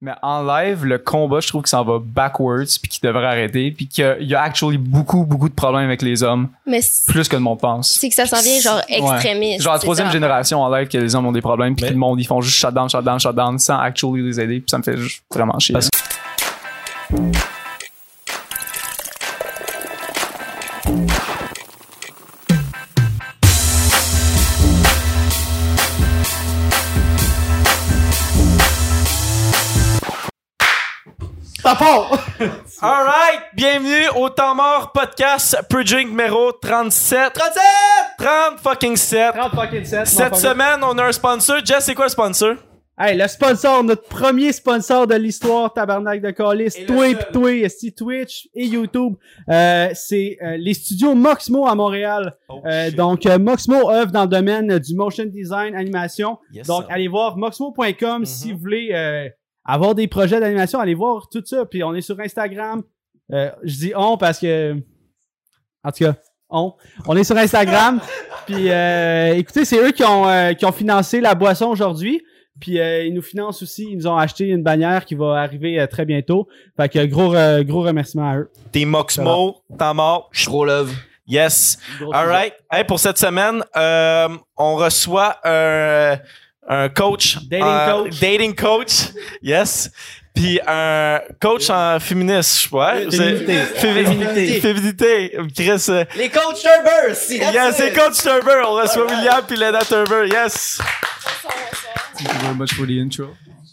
Mais en live, le combat, je trouve que ça va backwards puis qu'il devrait arrêter puis qu'il y a actually beaucoup, beaucoup de problèmes avec les hommes. Mais c'est Plus que le monde pense. c'est que ça s'en vient genre extrémiste. Genre la troisième ça. génération en live que les hommes ont des problèmes puis que le monde ils font juste shutdown, shutdown, shutdown sans actually les aider puis ça me fait juste vraiment chier. Parce- Alright, bienvenue au Temps Mort Podcast Pre Drink numéro 37. 37! 30 fucking 7. 30 fucking 7. Cette semaine, on a un sponsor. Jess, c'est quoi le sponsor? Hey, le sponsor, notre premier sponsor de l'histoire, tabarnak de Callis, toi, esti, Twitch et YouTube, euh, c'est euh, les studios Moxmo à Montréal. Oh, Euh, donc, euh, Moxmo œuvre dans le domaine du motion design, animation. Yes, donc, sir. allez voir moxmo.com si Mhm. vous voulez euh, avoir des projets d'animation. Allez voir tout ça. Puis, on est sur Instagram. Euh, je dis on parce que... En tout cas, on. On est sur Instagram. Puis, euh, écoutez, c'est eux qui ont, euh, qui ont financé la boisson aujourd'hui. Puis euh, ils nous financent aussi, ils nous ont acheté une bannière qui va arriver euh, très bientôt. Fait que gros euh, gros remerciement à eux. T'es Moxmo, Temps Mort. Je trop love. Yes. Gros Alright. Hey, pour cette semaine, euh, on reçoit un, un coach. Dating euh, coach. Dating coach. Yes. Puis un coach en féministe, je sais pas. hein? Féminité. Féminité. Féminité. Chris. euh, Les coachs Turber, c'est Yes, c'est coach Turber. On reçoit William puis Lena Turber. Yes. Thank you very much for the intro.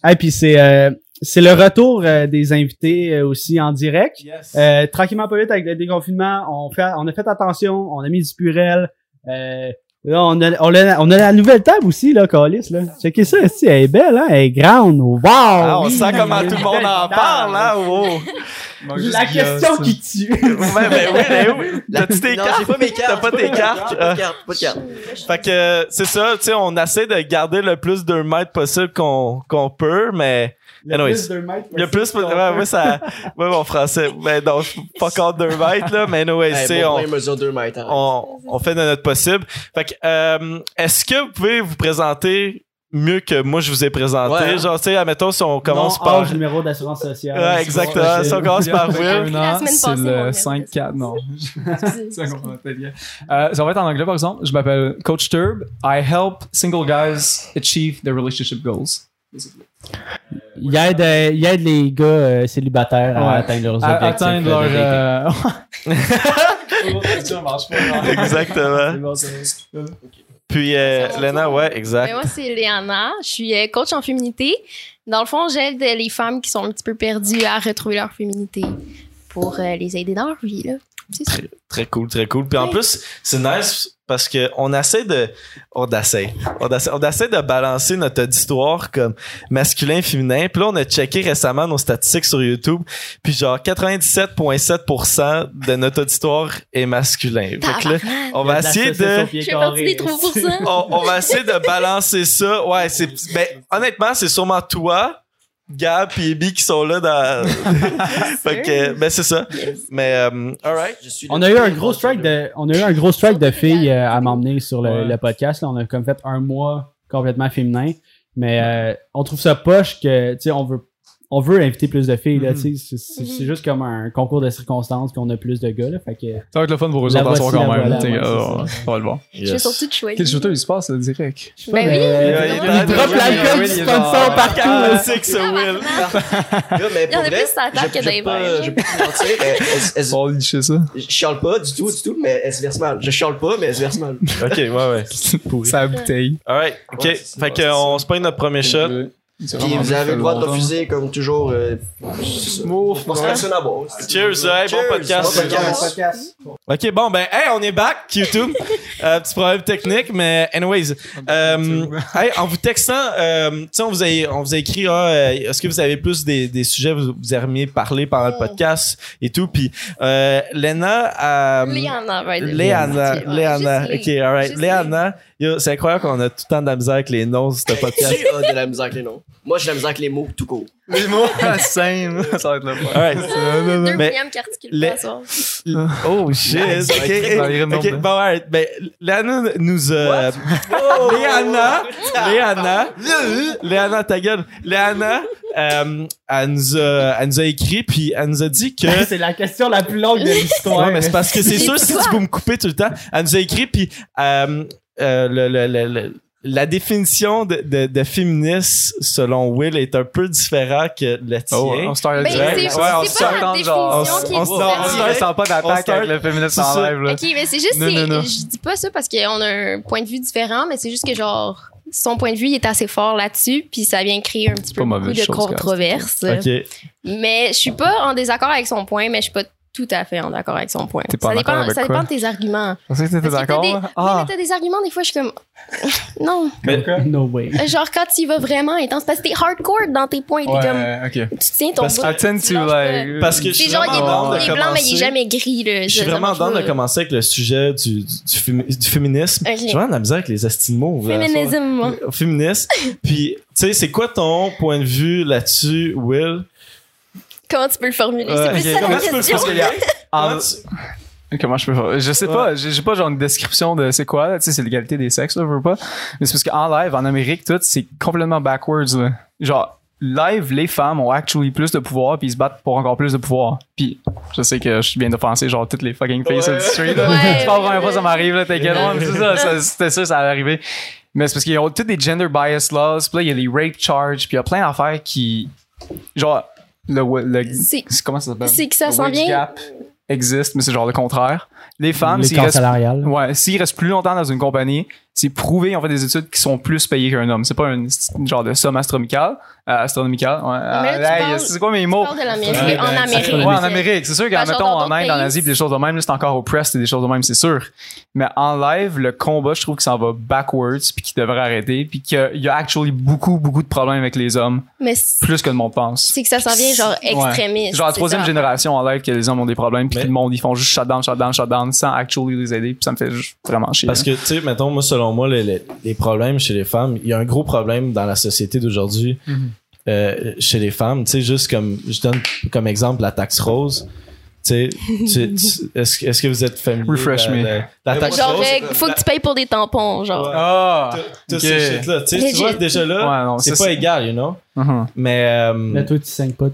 Et puis c'est euh, c'est le retour euh, des invités euh, aussi en direct. Yes. Euh, tranquillement pas vite avec le déconfinement, on fait on a fait attention, on a mis du purel. Là on a, on a on a la nouvelle table aussi là, Calis là. Checkez ça, elle est belle hein, elle est grande. Wow. Ah, on oui, sent comment tout le monde en parle, hein? Wow. La question qui tue. Ouais, ben oui, ben oui. T'as-tu tes Non, cartes? j'ai pas mes cartes. T'as pas tes cartes? Pas de cartes, pas de cartes. Fait que c'est ça, tu sais, on essaie de garder le plus de mètres possible qu'on qu'on peut, mais Anyways. le plus, ouais, ouais, ça, ouais, mon français, ben non, pas encore deux mètres là, mais anyways, tu Hey, sais, bon, on, point, mesure 2 mètres. hein. on, on fait de notre possible. Fait que, euh, est-ce que vous pouvez vous présenter mieux que moi je vous ai présenté? Ouais. Genre, tu sais, admettons si on commence Nom, par. âge, numéro d'assurance sociale. Ouais, exactement. Si on commence par Will. C'est le numéro 5-4, non. Ça comprend pas bien. Euh, ça va être en anglais, par exemple. Je m'appelle Coach Turb. I help single guys achieve their relationship goals. Il aide, euh, il aide les gars euh, célibataires à atteindre leurs À objectifs. atteindre euh, leur... de dating. euh, Exactement. Puis, euh, Lena, ouais, Ben, exact. moi, c'est Léana. Je suis euh, coach en féminité. Dans le fond, j'aide les femmes qui sont un petit peu perdues à retrouver leur féminité pour euh, les aider dans leur vie. Là. C'est ça. Très cool, très cool. Puis en plus, c'est nice parce que on essaie de, on essaie, on essaie, on essaie de balancer notre auditoire comme masculin, féminin. Puis là, on a checké récemment nos statistiques sur YouTube. Puis genre 97,7% de notre auditoire est masculin. Fait que là, on va essayer de, au pied Je fais partie carré. des 3%. on, on va essayer de balancer ça. Ouais, c'est, ben, honnêtement, c'est sûrement toi, Gab et Ebi qui sont là dans, fait que, ben, c'est ça. Mais, euh, alright. On a eu un gros strike de, on a eu un gros strike de filles euh, à m'emmener sur le, Ouais. le podcast. Là. On a comme fait un mois complètement féminin. Mais euh, on trouve ça poche que, tu sais, on veut, on veut inviter plus de filles, là, Mhm. tu sais. C'est- c'est juste comme un concours de circonstances qu'on a plus de gars, là. Fait que, Ça va être le fun pour eux autres à soir quand même. ça. on va le voir. Je fais sortie de chouette. Quel shooter il se passe, direct? Ben oui. Il- drop l'alcool il- du sponsor partout. Classique, ça, Will. Là, mais Il y en a plus sur la table je- que dans. Je ça. je chiale pas du tout, du tout, mais elle se verse mal. Je chiale pas, mais elle se verse mal. Ok, ouais, ouais. C'est la bouteille. Alright, ok. Fait ouais, que c'est on se pogne notre premier shot. Puis vous avez le droit de refuser, comme toujours. Euh, on se à boire. Cheers, hey, bon podcast. bon podcast. Ok, bon, ben, hey, on est back, YouTube. euh, petit problème technique, mais anyways. Euh, hey, en vous textant, euh, on vous a, on vous a écrit, ah, euh, est-ce que vous avez plus des, des sujets que vous, vous aimeriez parler pendant le podcast et tout, puis euh, Lena, euh, Léana être Léana, Léana, ok, alright. juste Léana, c'est incroyable qu'on a tout le temps de la misère avec les noms sur ce podcast. Tu as de la misère avec les noms. Moi, j'ai de la misère avec les mots tout court. Les mots same, ça va être le fun. Alright. Deux Mais les-. Oh shit. Va ok, être très dans les ok, renoms, bon, alright. Ben, Léana nous a. Léana, Léana, Léana, ta gueule. Léana, euh, elle nous a, elle nous a écrit puis elle nous a dit que. C'est la question la plus longue de l'histoire. Ouais, mais c'est parce que c'est sûr si tu peux me couper tout le temps. Elle nous a écrit puis euh, euh, le, le, le, le- la définition de, de, de féministe selon Will est un peu différent que le tien. Oh, on start Ben, direct. c'est Ouais, on la start genre. définition qui est on- on- On différente. start sans pas On d'attaque avec le féminisme en live, là. Ok, mais c'est juste, Non, non, non. je dis pas ça parce qu'on a un point de vue différent, mais c'est juste que genre, son point de vue il est assez fort là-dessus, puis ça vient créer un petit peu beaucoup de controverses. Ok. Mais je suis pas en désaccord avec son point, mais je suis pas tout à fait en accord avec son point. T'es pas ça dépend, avec ça quoi? dépend de tes arguments. Je pensais que t'étais d'accord. des, Ah, mais t'as des arguments, des fois, je suis comme. non. Mais, No way. Euh, Genre, quand tu y vas vraiment intense, parce que t'es hardcore dans tes points, t'es comme. ouais. Tu tiens ton Parce bout. que I tend tu like. Parce que je C'est suis genre, il est, vraiment blanc, dans il est de blanc, mais il est commencer. jamais gris. Là. Je suis vraiment dans de commencer avec le sujet du, du, du fémi- du féminisme. Ok. J'ai vraiment de la misère avec les estimaux. Féminisme, moi. Féministe. Puis, tu sais, c'est quoi ton point de vue là-dessus, Will? Comment tu peux le formuler? Ouais. C'est plus Ok, ça la comment tu peux le question. Comment tu- Comment je peux faire? Je sais pas, j'ai pas genre une description de c'est quoi, là, tu sais, c'est l'égalité des sexes, là, je veux pas. Mais c'est parce qu'en live, en Amérique, tout, c'est complètement backwards, là. Genre, live, les femmes ont actually plus de pouvoir, puis ils se battent pour encore plus de pouvoir. Puis, je sais que je suis bien d'offenser, genre, toutes les fucking sur le street, là. Ouais, c'est pas la ouais, première fois que ça ouais. m'arrive, là, t'inquiète, ouais, mais c'est ça, ça, c'était sûr, ça allait arriver. Mais c'est parce qu'ils ont tous des gender bias laws, puis là, il y a les rape charges, puis il y a plein d'affaires qui, genre, le, le, comment ça s'appelle? c'est que ça Le s'en vient- gap existe, mais c'est genre le contraire. Les femmes, s'ils restent, salarial. ouais, s'ils restent plus longtemps dans une compagnie, c'est prouvé, ils ont fait des études qui sont plus payés qu'un homme. C'est pas un une genre de somme astronomicale. Euh, astronomicale, ouais. Parles- c'est quoi mes mots? parles de l'Amérique. Ouais, en ben, Amérique. Ouais, en c'est- Amérique. C'est sûr qu'en que mettons en Inde, en Asie, pis des choses de même, là, c'est encore oppressed et des choses de même, c'est sûr. Mais en live, le combat, je trouve que ça va backwards puis qu'il devrait arrêter puis qu'il y a- il y a actually beaucoup, beaucoup de problèmes avec les hommes, Mais plus que le monde pense. c'est que ça s'en vient genre extrémiste. Genre la troisième ça. génération en live que les hommes ont des problèmes puis Mais- que le monde ils font juste shutdown, shutdown, shutdown sans actually les aider puis ça me fait juste vraiment chier. Parce que, tu sais, mettons, moi, selon moi, les, les, les problèmes chez les femmes, il y a un gros problème dans la société d'aujourd'hui Mhm. euh, chez les femmes. Tu sais, juste comme, je donne comme exemple la taxe rose. Tu sais, tu- tu- est-ce que- est-ce que vous êtes familier? Refresh la, me. La, la taxe Genre, rose? faut que tu payes pour des tampons, genre. Ouais. Ah! Ces shit-là. Tu sais, Mais tu vois, déjà là, Ouais, non, c'est ça, pas égal, you know? Mhm. Mais, euh, Mais toi, tu saignes pas.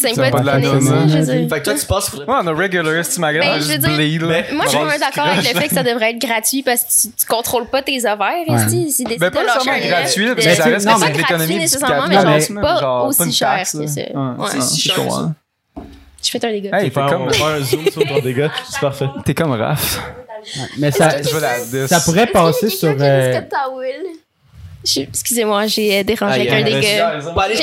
C'est pas de la hein. Fait que toi, tu faudrait Ouais, on a regular, si ma Ben, gueule, je veux juste dire, bleed, là. Moi, je suis vraiment d'accord avec le fait que ça devrait être gratuit parce que tu, tu contrôles pas tes. Si décides Ben, pas nécessairement gratuit, parce que ça Mais reste que de l'économie nécessairement, mais genre pas aussi cher, là. ça. C'est si je cher, ça. Je fais un dégât. Hey, t'es comme, un zoom sur ton dégât. C'est parfait. t'es comme Raph. Mais ça, ça pourrait passer sur. Excusez-moi, j'ai euh, dérangé Aïe, avec un aïe, dégât. Pas aller,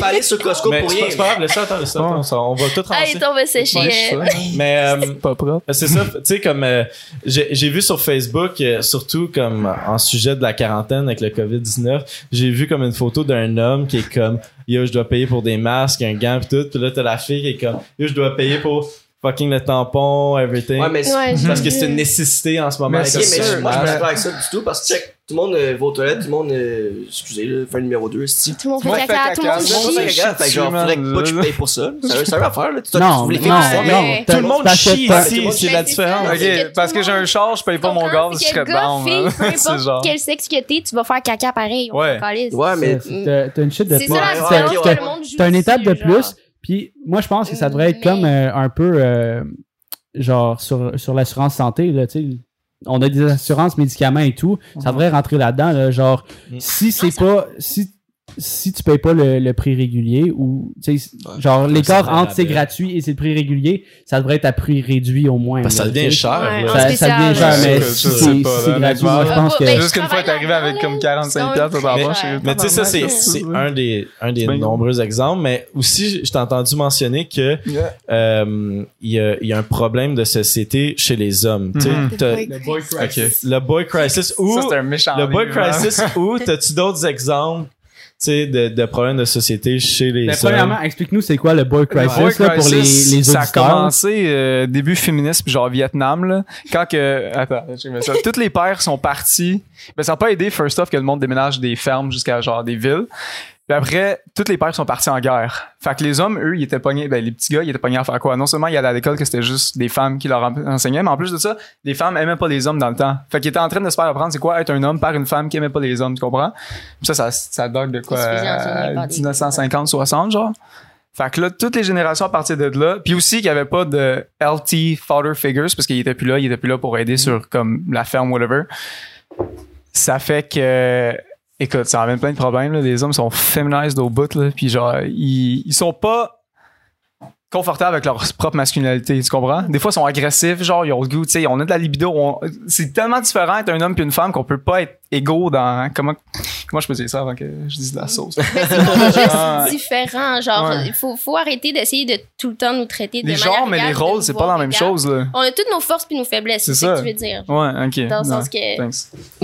pas aller sur Costco pour rien. c'est pas grave, laisse ça, attends, laisse ça, attends, on va tout Ah, ramasser. il tombe euh, ça. Mais, euh, Pas propre. C'est ça, tu sais, comme euh, j'ai vu sur Facebook, euh, surtout comme en sujet de la quarantaine avec le COVID-19, j'ai vu comme une photo d'un homme qui est comme Yo, je dois payer pour des masques, un gant pis tout. Puis là, t'as la fille qui est comme Yo, je dois payer pour fucking le tampon, everything. Ouais, mais Ouais, Parce que c'est une nécessité en ce moment. Mais sûr, moi, je suis mais- pas avec ça du tout parce que check, tout le monde euh, va aux toilettes, tout le monde, euh, excusez, le numéro 2, si. Tout le monde fait caca, tout le monde caca, Tout le monde chie, fait gaffe, fait que genre, faudrait pas que tu payes pour ça. C'est un- affaire, là. Tu Non, les non, non. Tout le monde chie ici, c'est la différence. ça. Ok, parce tout que j'ai le un char, je paye pas mon gaz, je serais gars, down. peu C'est importe genre. quel sexe que t'es, tu vas faire caca pareil. Ouais. Ouais, mais T'as une chute de C'est ça plus. la Ouais, différence ok, que ouais. le monde joue T'as une étape de plus. Puis moi, je pense que ça devrait être Mais- comme euh, un peu euh, genre sur, sur l'assurance santé. Là, tu sais. on a des assurances médicaments et tout. Ça devrait rentrer là-dedans. Là, genre, Mhm. si c'est pas. Si, si tu payes pas le, le prix régulier ou tu sais genre l'écart entre c'est gratuit et c'est le prix régulier ça devrait être à prix réduit au moins Parce que ça devient cher. Ouais, ça, devient cher mais si c'est pas, c'est là, gratuit moi je pense que Ben, Juste qu'une fois, t'es arrivé avec comme 45 piastres, ça Mais- va chez Mais tu sais, ça, c'est, Ouais. c'est un des, un des bien nombreux exemples. Mais aussi, je t'ai entendu mentionner que, euh, il y a, il y a un problème de société chez les hommes. Tu sais, Mhm. t'as- Le boy Ok. Le boy crisis ou, Ça, c'est un méchant. le boy hein. crisis ou t'as-tu d'autres exemples? Sais, de, de problèmes de société chez les Mais hommes. premièrement, explique-nous c'est quoi le boy crisis, Boy là, pour les, les ça a auditeurs? commencé euh, début féministe puis genre Vietnam là quand que attends ça tous les pères sont partis ben ça a pas aidé first off que le monde déménage des fermes jusqu'à genre des villes puis après tous les pères sont partis en guerre. Fait que les hommes eux ils étaient pognés ben les petits gars ils étaient pognés à faire quoi? Non seulement ils allaient à l'école que c'était juste des femmes qui leur enseignaient mais en plus de ça les femmes aimaient pas les hommes dans le temps. Fait qu'ils étaient en train de se faire apprendre c'est quoi être un homme par une femme qui aimait pas les hommes tu comprends? Puis ça ça ça date de quoi? Ils se faisaient enseigner euh, par des- 1950 60 genre. Fait que là, toutes les générations à partir de là, puis aussi qu'il n'y avait pas de LT father figures parce qu'il était plus là, il était plus là pour aider sur comme la ferme, whatever. Ça fait que, écoute, ça amène plein de problèmes. Là. Les hommes sont féminisés au bout, là, puis genre, ils, sont pas confortables avec leur propre masculinité, tu comprends? Des fois, ils sont agressifs, genre, ils ont le goût, tu sais, on a de la libido. C'est tellement différent être un homme puis une femme qu'on peut pas être égaux dans... Comment, comment je peux dire ça avant que je dise de la sauce? Mais c'est juste Ah. différent. Genre, Ouais. il faut, faut arrêter d'essayer de tout le temps nous traiter de Les manière genres, mais les rôles, c'est pas la même chose, là. On a toutes nos forces puis nos faiblesses, C'est ça. ce que tu veux dire. Ouais, ok. Dans le sens que-.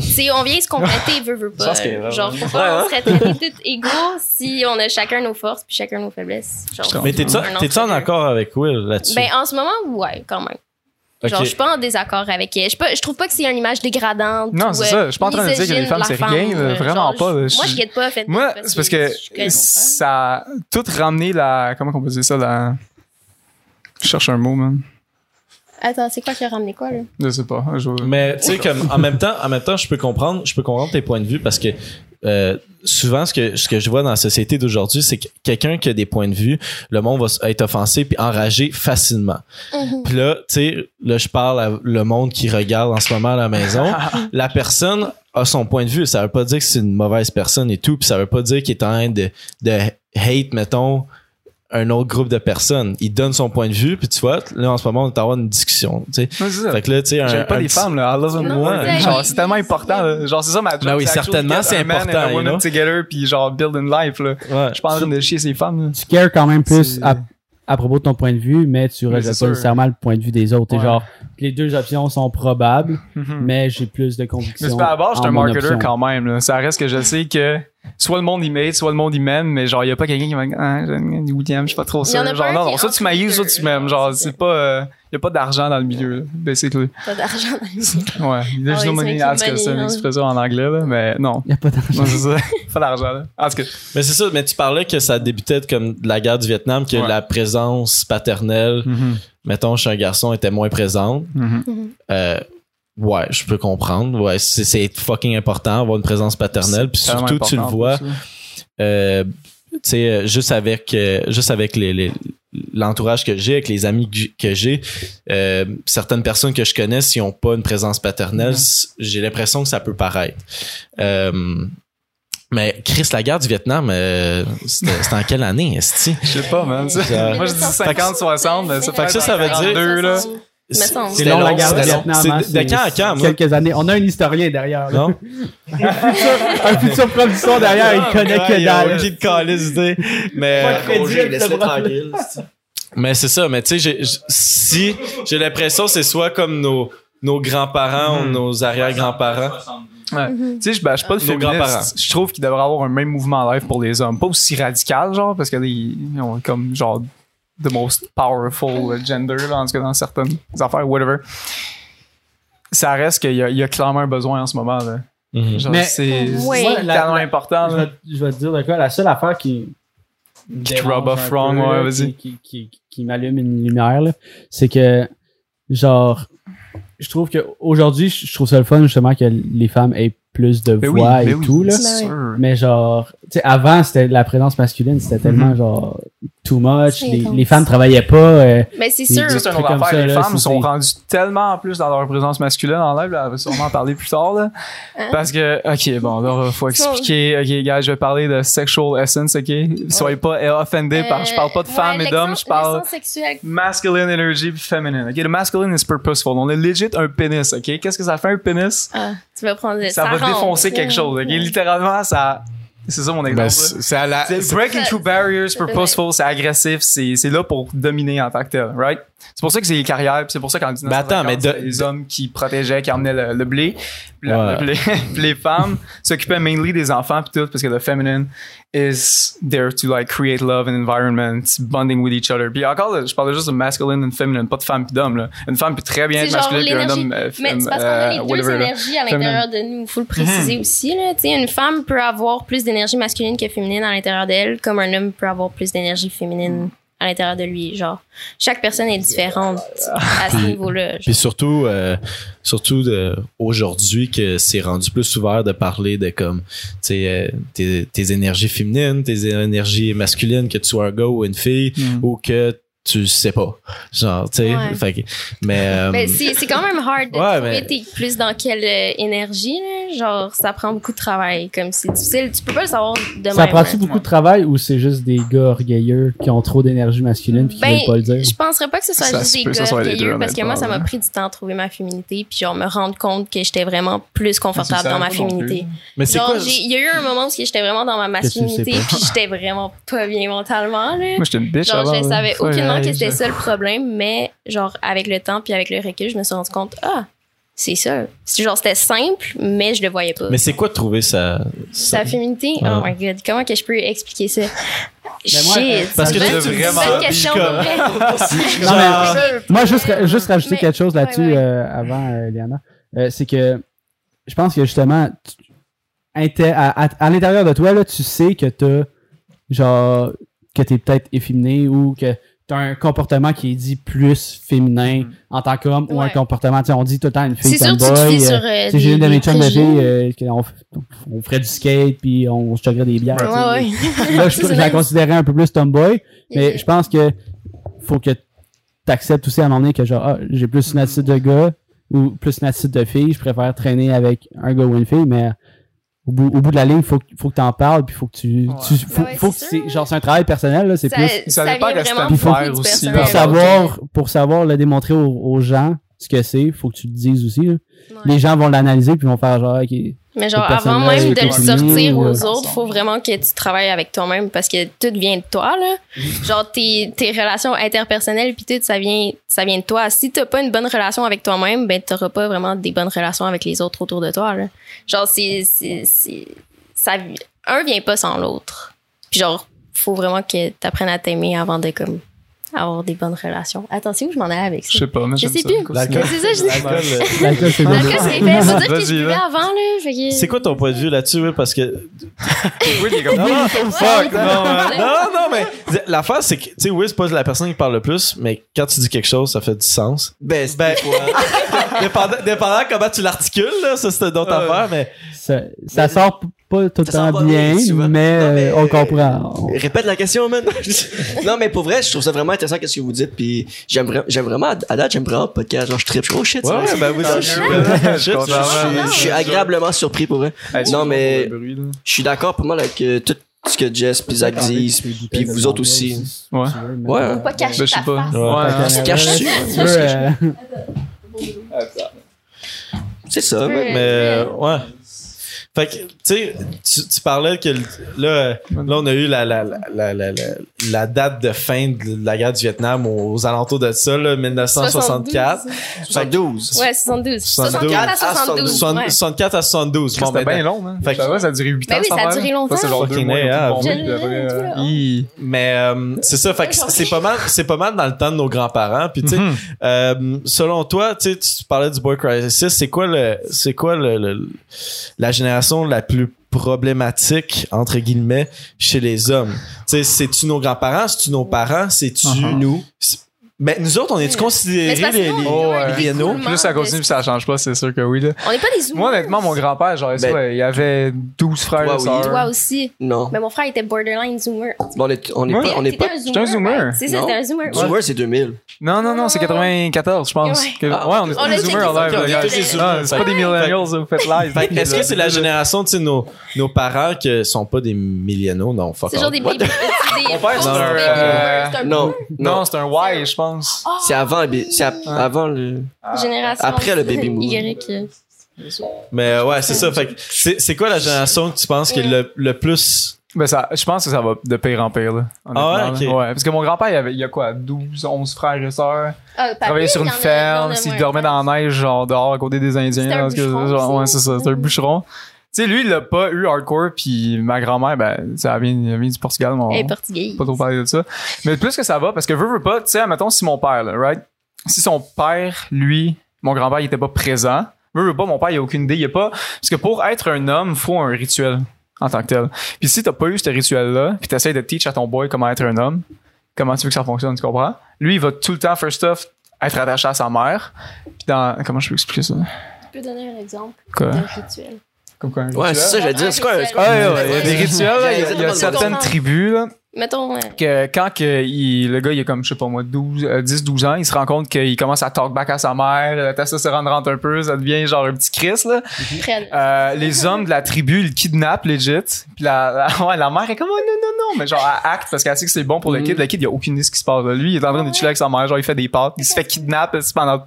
C'est, on vient se compléter, veut, veut pas. que- Genre, faut pas on serait traités tous égaux si on a chacun nos forces puis chacun nos faiblesses. Genre, Mais t'es-tu un t'es-tu en accord avec Will là-dessus? Ben, en ce moment, ouais, quand même. Genre, je suis pas en désaccord avec elle. Je, pas- je trouve pas que c'est une image dégradante. Non, c'est euh, ça. Je suis pas en train de dire que les femmes, c'est rien, euh, vraiment genre, pas, je- Moi, Je- guette pas fait Moi, c'est parce que ça a tout ramené la. Comment on peut dire ça? La. Je cherche un mot, man. Attends, c'est quoi qui a ramené quoi, là? Je sais pas. Je... Mais tu sais comme en même temps, en même temps, je peux comprendre, je peux comprendre tes points de vue parce que euh, souvent ce que ce que je vois dans la société d'aujourd'hui, c'est que quelqu'un qui a des points de vue, le monde va être offensé puis enragé facilement. Mhm. Puis là, tu sais, là je parle à le monde qui regarde en ce moment à la maison. la personne a son point de vue, ça veut pas dire que c'est une mauvaise personne et tout, puis ça veut pas dire qu'il est en train de de hate mettons un autre groupe de personnes. Il donne son point de vue, puis tu vois, là en ce moment on est en train d'avoir une discussion, tu sais. Ouais, c'est ça. Fait que là, tu sais, un- J'aime pas un les femmes, là. I love them c'est Genre, ça. c'est tellement important, là. Genre, c'est ça ma job. Ben oui, certainement, c'est man important, and a you woman know. together, puis genre, build in life, là. Ouais. Je suis pas en train de chier ces femmes, là. Tu cares quand même plus C'est- à, à propos de ton point de vue, mais tu Mais rejettes pas nécessairement le point de vue des autres. Ouais. genre, les deux options sont probables, Mhm. mais j'ai plus de Mais conviction. c'est pas à base, je suis un marketer quand même. Là. Ça reste que je sais que soit le monde y m'aide, soit le monde y m'aime, mais genre, il y a pas quelqu'un qui va dire, ah, je- William, je suis pas trop sûr. Genre, non, non, soit tu m'ailles, soit tu m'aimes. Genre, c'est pas, euh, y a pas d'argent dans le milieu, basically. Pas d'argent dans les Ouais. There's Ah no oui, money c'est in une money, expression en anglais, là, mais non. Y a pas d'argent. Non, c'est ça. pas d'argent, là. En tout cas, Mais c'est ça, mais tu parlais que ça débutait comme de la guerre du Vietnam, que Ouais. la présence paternelle, mettons, chez un garçon était moins présente. Euh, ouais, je peux comprendre. Ouais, c'est, fucking important avoir une présence paternelle. Puis surtout, tu le vois, euh, tu sais, euh, juste avec, euh, juste avec les, les- l'entourage que j'ai, avec les amis que j'ai, euh, certaines personnes que je connais, s'ils n'ont pas une présence paternelle, Mhm. j'ai l'impression que ça peut paraître. Euh, mais Chris, la guerre du Vietnam, euh, c'était, en quelle année, est Je sais pas, man. Moi, je dis 50, 60, mais ça Fait que ça, ça veut dire- là. C'est long, la guerre du. Vietnam. C'est hein, de- de quand à quand, moi? Quelques années. On a un historien derrière. là. Non? un futur prof du son derrière, il connaît que il y a dalle. aucune calice. Mais, Pas de laisse-le tranquille. Mais c'est ça. Mais tu sais, si j'ai l'impression que c'est soit comme nos, nos grands-parents ou nos arrière-grands-parents. Ouais. Tu sais, je ben, je suis pas le féministe. Je trouve qu'il devrait avoir un même mouvement live pour les hommes. Pas aussi radical, genre, parce que là, ils ils ont comme, genre, the most powerful gender, là, en tout cas, dans certaines affaires, whatever. Ça reste qu'il y, a- il y a clairement un besoin en ce moment, là. Mhm. Genre, Mais- c'est Oui. tellement important, je, vais, je vais te dire de quoi. La seule affaire qui. Qui te dérange rub off un wrong, peu, ouais, là, vas-y. Qui, qui, qui, qui m'allume une lumière, là, c'est que, genre, je trouve que aujourd'hui, je trouve ça le fun, justement, que les femmes aient plus de oui, voix et oui, tout, là. Ben sûr. Mais genre, tu sais, avant, c'était la présence masculine, c'était tellement, Mhm. genre, too much. C'est Les, les femmes travaillaient pas. euh, Mais c'est sûr. Ça, c'est une trucs autre comme affaire. ça, les là, femmes sont rendues tellement plus dans leur présence masculine en live, là, on va sûrement en parler plus tard, là. Hein? Parce que, ok, bon, là, faut expliquer. Ok, gars, je vais parler de sexual essence, ok? Soyez pas euh, offended par, je parle pas de Euh, femmes ouais, et d'hommes, je parle masculine energy puis feminine. Ok, le masculine is purposeful. On a legit un pénis, ok? Qu'est-ce que ça fait un pénis? Ah, tu vas prendre Ça va rentre. défoncer quelque chose, ok? Littéralement, ça, c'est ça mon exemple. Ben, c'est la. C'est breaking through barriers, purposeful, c'est agressif, c'est c'est là pour dominer en tant que tel, right? C'est pour ça que c'est les carrières, puis c'est pour ça qu'en 1950, Ben attends, mais de- les hommes qui protégeaient, qui emmenaient le, le blé, puis la- Ouais. le blé. Puis les femmes s'occupaient mainly des enfants puis tout, parce que le feminine is there to like create love and environment, bonding with each other. Puis encore, là, je parlais juste de masculine and feminine, pas de femme puis d'homme. Une femme peut très bien être masculine puis un homme euh, Mais c'est parce qu'on euh, a les deux whatever, là. énergies à l'intérieur de nous. Il faut le préciser Mhm. aussi. Là. Une femme peut avoir plus d'énergie masculine que féminine à l'intérieur d'elle, comme un homme peut avoir plus d'énergie féminine à l'intérieur de lui. Genre, chaque personne est différente à ce Puis- niveau-là. Puis surtout, euh, surtout de- aujourd'hui que c'est rendu plus ouvert de parler de comme, tu sais, euh, tes, tes énergies féminines, tes énergies masculines, que tu sois un gars ou une fille, Mm. ou que tu sais pas. Genre, tu sais, Ouais. fait que- mais, euh, Mais c'est c'est quand même hard de Ouais, trouver mais- t'es plus dans quelle euh, énergie. Là. Genre, ça prend beaucoup de travail. Comme c'est difficile. Tu peux pas le savoir de Ça prend-tu beaucoup de travail ou c'est juste des gars orgueilleux qui ont trop d'énergie masculine puis qui Ben, veulent pas le dire? Je penserais pas que ce soit Ça juste des peut gars orgueilleux parce que moi, ça m'a pris du temps à trouver ma féminité puis genre me rendre compte que j'étais vraiment plus confortable Ah, dans ma féminité. mais c'est Genre, quoi? j'ai- il y a eu un moment où j'étais vraiment dans ma tu le sais masculinité puis j'étais vraiment pas bien mentalement. Là. Moi, j'étais une bitch Genre, avant, je savais Ouais, aucunement que c'était ça le problème, mais genre, avec le temps puis avec le recul, je me suis rendu compte, ah, c'est ça. C'est Genre, c'était simple, mais je le voyais pas. Mais c'est quoi de trouver sa, Sa féminité, Ouais. oh my god, comment que je peux expliquer ça? Ben moi, Shit, euh, parce que c'est tu bonne vraiment- question, comme- pour vrai. Non, mais moi, juste, juste rajouter Mais- quelque chose là-dessus ouais, ouais. euh, avant, euh, Liana. Euh, c'est que je pense que justement, tu- inter- à, à- à l'intérieur de toi, là, tu sais que t'as genre que t'es peut-être efféminé ou que t'as un comportement qui est dit plus féminin en tant qu'homme ou un comportement, tu sais, on dit tout le temps une fille C'est sûr que tu te tomboy. fies euh, sur euh, tu sais, des, j'ai une de des mes chums de filles euh, on, on ferait du skate puis on se chuggerait des bières. Ouais, ouais. Là, je, c'est je la considérais un peu plus tomboy, mais je pense que faut que t'acceptes aussi à un moment donné que genre, ah, j'ai plus une attitude de gars ou plus une attitude de fille, je préfère traîner avec un gars ou une fille, mais au bout, au bout de la ligne, faut, que- faut que t'en parles, puis faut que tu, Ouais. tu faut, Ouais, faut que c'est genre, c'est un travail personnel, là, c'est ça, plus. Ça ça dépend vient de ce que faire aussi, pour savoir, pour savoir le démontrer aux, aux gens ce que c'est, faut que tu le dises aussi, là. Ouais. Les gens vont l'analyser puis vont faire genre, Mais genre, avant même de le sortir aux euh, autres, faut vraiment que tu travailles avec toi-même parce que tout vient de toi, là. Genre, tes, tes relations interpersonnelles pis tout, ça vient, ça vient de toi. Si t'as pas une bonne relation avec toi-même, ben, t'auras pas vraiment des bonnes relations avec les autres autour de toi, là. Genre, c'est, ça, un vient pas sans l'autre. Puis genre, faut vraiment que t'apprennes à t'aimer avant de, comme, avoir des bonnes relations. Attends, c'est où je m'en allais avec ça? Je sais pas, mais Je sais ça. plus. L'alcool. C'est ça, je dis. L'alcool, euh, c'est L'alcool, bon. c'est fait. Faut dire que je buvais avant, là. Que- C'est quoi ton point de vue là-dessus, oui, parce que Oui, il est comme Non, non, fuck, non, non, non, mais l'affaire, c'est que, tu sais, oui, c'est pas la personne qui parle le plus, mais quand tu dis quelque chose, ça fait du sens. Ben, c'est Ben, dépendant, dépendant comment tu l'articules, là, ça, c'est une autre affaire, mais Ça, ça sort pas tout le temps bien, mais, Non, mais- euh, on comprend. On- Répète la question, man. non, mais pour vrai, je trouve ça vraiment intéressant qu'est-ce que vous dites, puis j'aime, vra- j'aime vraiment, à date, j'aime vraiment le podcast. Genre, je tripe, je suis, oh shit, ouais, ça ben oui, Ah, je suis, agréablement surpris pour vrai. Non, mais je suis d'accord pour moi avec euh, tout ce que Jess puis Zach disent, puis vous autres aussi. Ouais. Ouais. Faut pas cacher Ben, je sais ta pas. face. Ouais, Ouais. se cache dessus. Tu veux, euh, C'est ça. Mais, euh, ouais. Fait que, tu sais, tu, tu parlais que là, là, on a eu la, la, la, la, la, date de fin de la guerre du Vietnam aux alentours de ça, là, 1964. 72. Ouais, 72. 72 64 à 72. Soixante- ouais. 64 à 72. Bon, C'était ben, bien long. Fait que- ça a duré 8 Ben ans. oui, cette ça a duré longtemps. Ça, c'est genre deux mois, oui, hi. Mais euh, c'est ça, fait que c'est pas mal, c'est pas mal dans le temps de nos grands-parents. Puis tu sais, Mhm. euh, selon toi, tu sais, tu parlais du boy crisis, c'est quoi le, c'est quoi le, le- la génération la plus problématique entre guillemets chez les hommes. Tu sais, c'est-tu nos grands-parents, c'est-tu nos parents, c'est-tu Mhm. nous? Mais nous autres, on est-tu considérés les, les- on Oh, écoulement Plus ça continue, puis ça change pas, c'est sûr que oui. Là. On n'est pas des zoomers. Moi, honnêtement, mon grand-père, genre, Ben, ouais, il y avait 12 frères toi, et oui. sœurs. Toi aussi. Non. Mais mon frère était borderline zoomer. Bon, on est, on est Ouais. pas, on est pas, un J'étais un zoomer. C'est ça, c'était un zoomer. ouais. Zoomer, c'est 2000. Non, non, non, c'est 94, je pense. Ouais. Que- Ah, ouais, on est On des zoomers ça. live. C'est pas des millennials, vous faites live. Est-ce que c'est la génération, tu sais, nos, nos parents qui sont pas des millénaux? Non, fuck C'est genre des baby. Mon père, c'est un, euh, non. c'est un Y, je pense. C'est avant, c'est ap- avant le. Génération. Après le baby boomer. Y. Mais ouais, c'est ça. Fait que c'est, c'est quoi la génération que tu penses qui est le, le plus? Ben ça, je pense que ça va de pire en pire, là. Ah ouais, là. ok. Ouais, parce que mon grand-père, il, avait, il a quoi, 12, 11 frères et sœurs. Ah, Il travaillait sur une ferme, s'il dormait dans la neige, genre dehors à côté des Indiens. C'était un parce que- bûcheron genre, ouais, aussi. c'est ça, c'est un bûcheron. Tu sais, lui, il l'a pas eu hardcore, puis ma grand-mère, ben, ça vient, elle vient du Portugal, mon, Elle est portugaise. pas trop parler de ça. Mais plus que ça va, parce que veux, veux pas, tu sais, mettons, si mon père, là, right? Si son père, lui, mon grand-père, il était pas présent, veux, veux pas, mon père, il a aucune idée, il a pas, parce que pour être un homme, faut un rituel, en tant que tel. Puis si t'as pas eu ce rituel-là, puis t'essayes de teach à ton boy comment être un homme, comment tu veux que ça fonctionne, tu comprends? Lui, il va tout le temps, first off, être attaché à sa mère. Puis dans, comment je peux expliquer ça? Tu peux donner un exemple Quoi? d'un rituel. Comme quoi, un Ouais, rituel? c'est ça, j'allais dire. C'est quoi un. Ouais, c'est quoi un- Ouais, ouais, il y a des rituels, là, il y a, il y a Ouais, certaines ouais. tribus, là, Mettons, euh, que quand que il- le gars il a comme je sais pas moi 12 euh, 10 12 ans il se rend compte qu'il commence à talk back à sa mère la testostérone rentre un peu ça devient genre un petit Chris là prenne. Euh, les hommes de la tribu ils le kidnappent legit puis la, la, ouais, la mère est comme oh, non non non mais genre elle acte parce qu'elle sait que c'est bon pour le Mhm. kid le kid il a aucune idée de ce qui se passe là. lui il est en train de chiller avec sa mère genre il fait des pâtes il se fait kidnapper pendant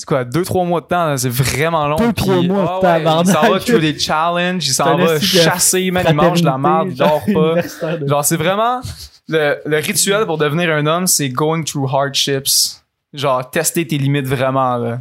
c'est quoi, deux, trois mois de temps, là, c'est vraiment long. Deux, puis- trois mois, Ah ouais, tabarnak. Il s'en va through des challenges, il s'en va de chasser, man, il mange de la merde, il dort pas. De- Genre, c'est vraiment le, le rituel pour devenir un homme, c'est going through hardships. Genre, tester tes limites vraiment, là.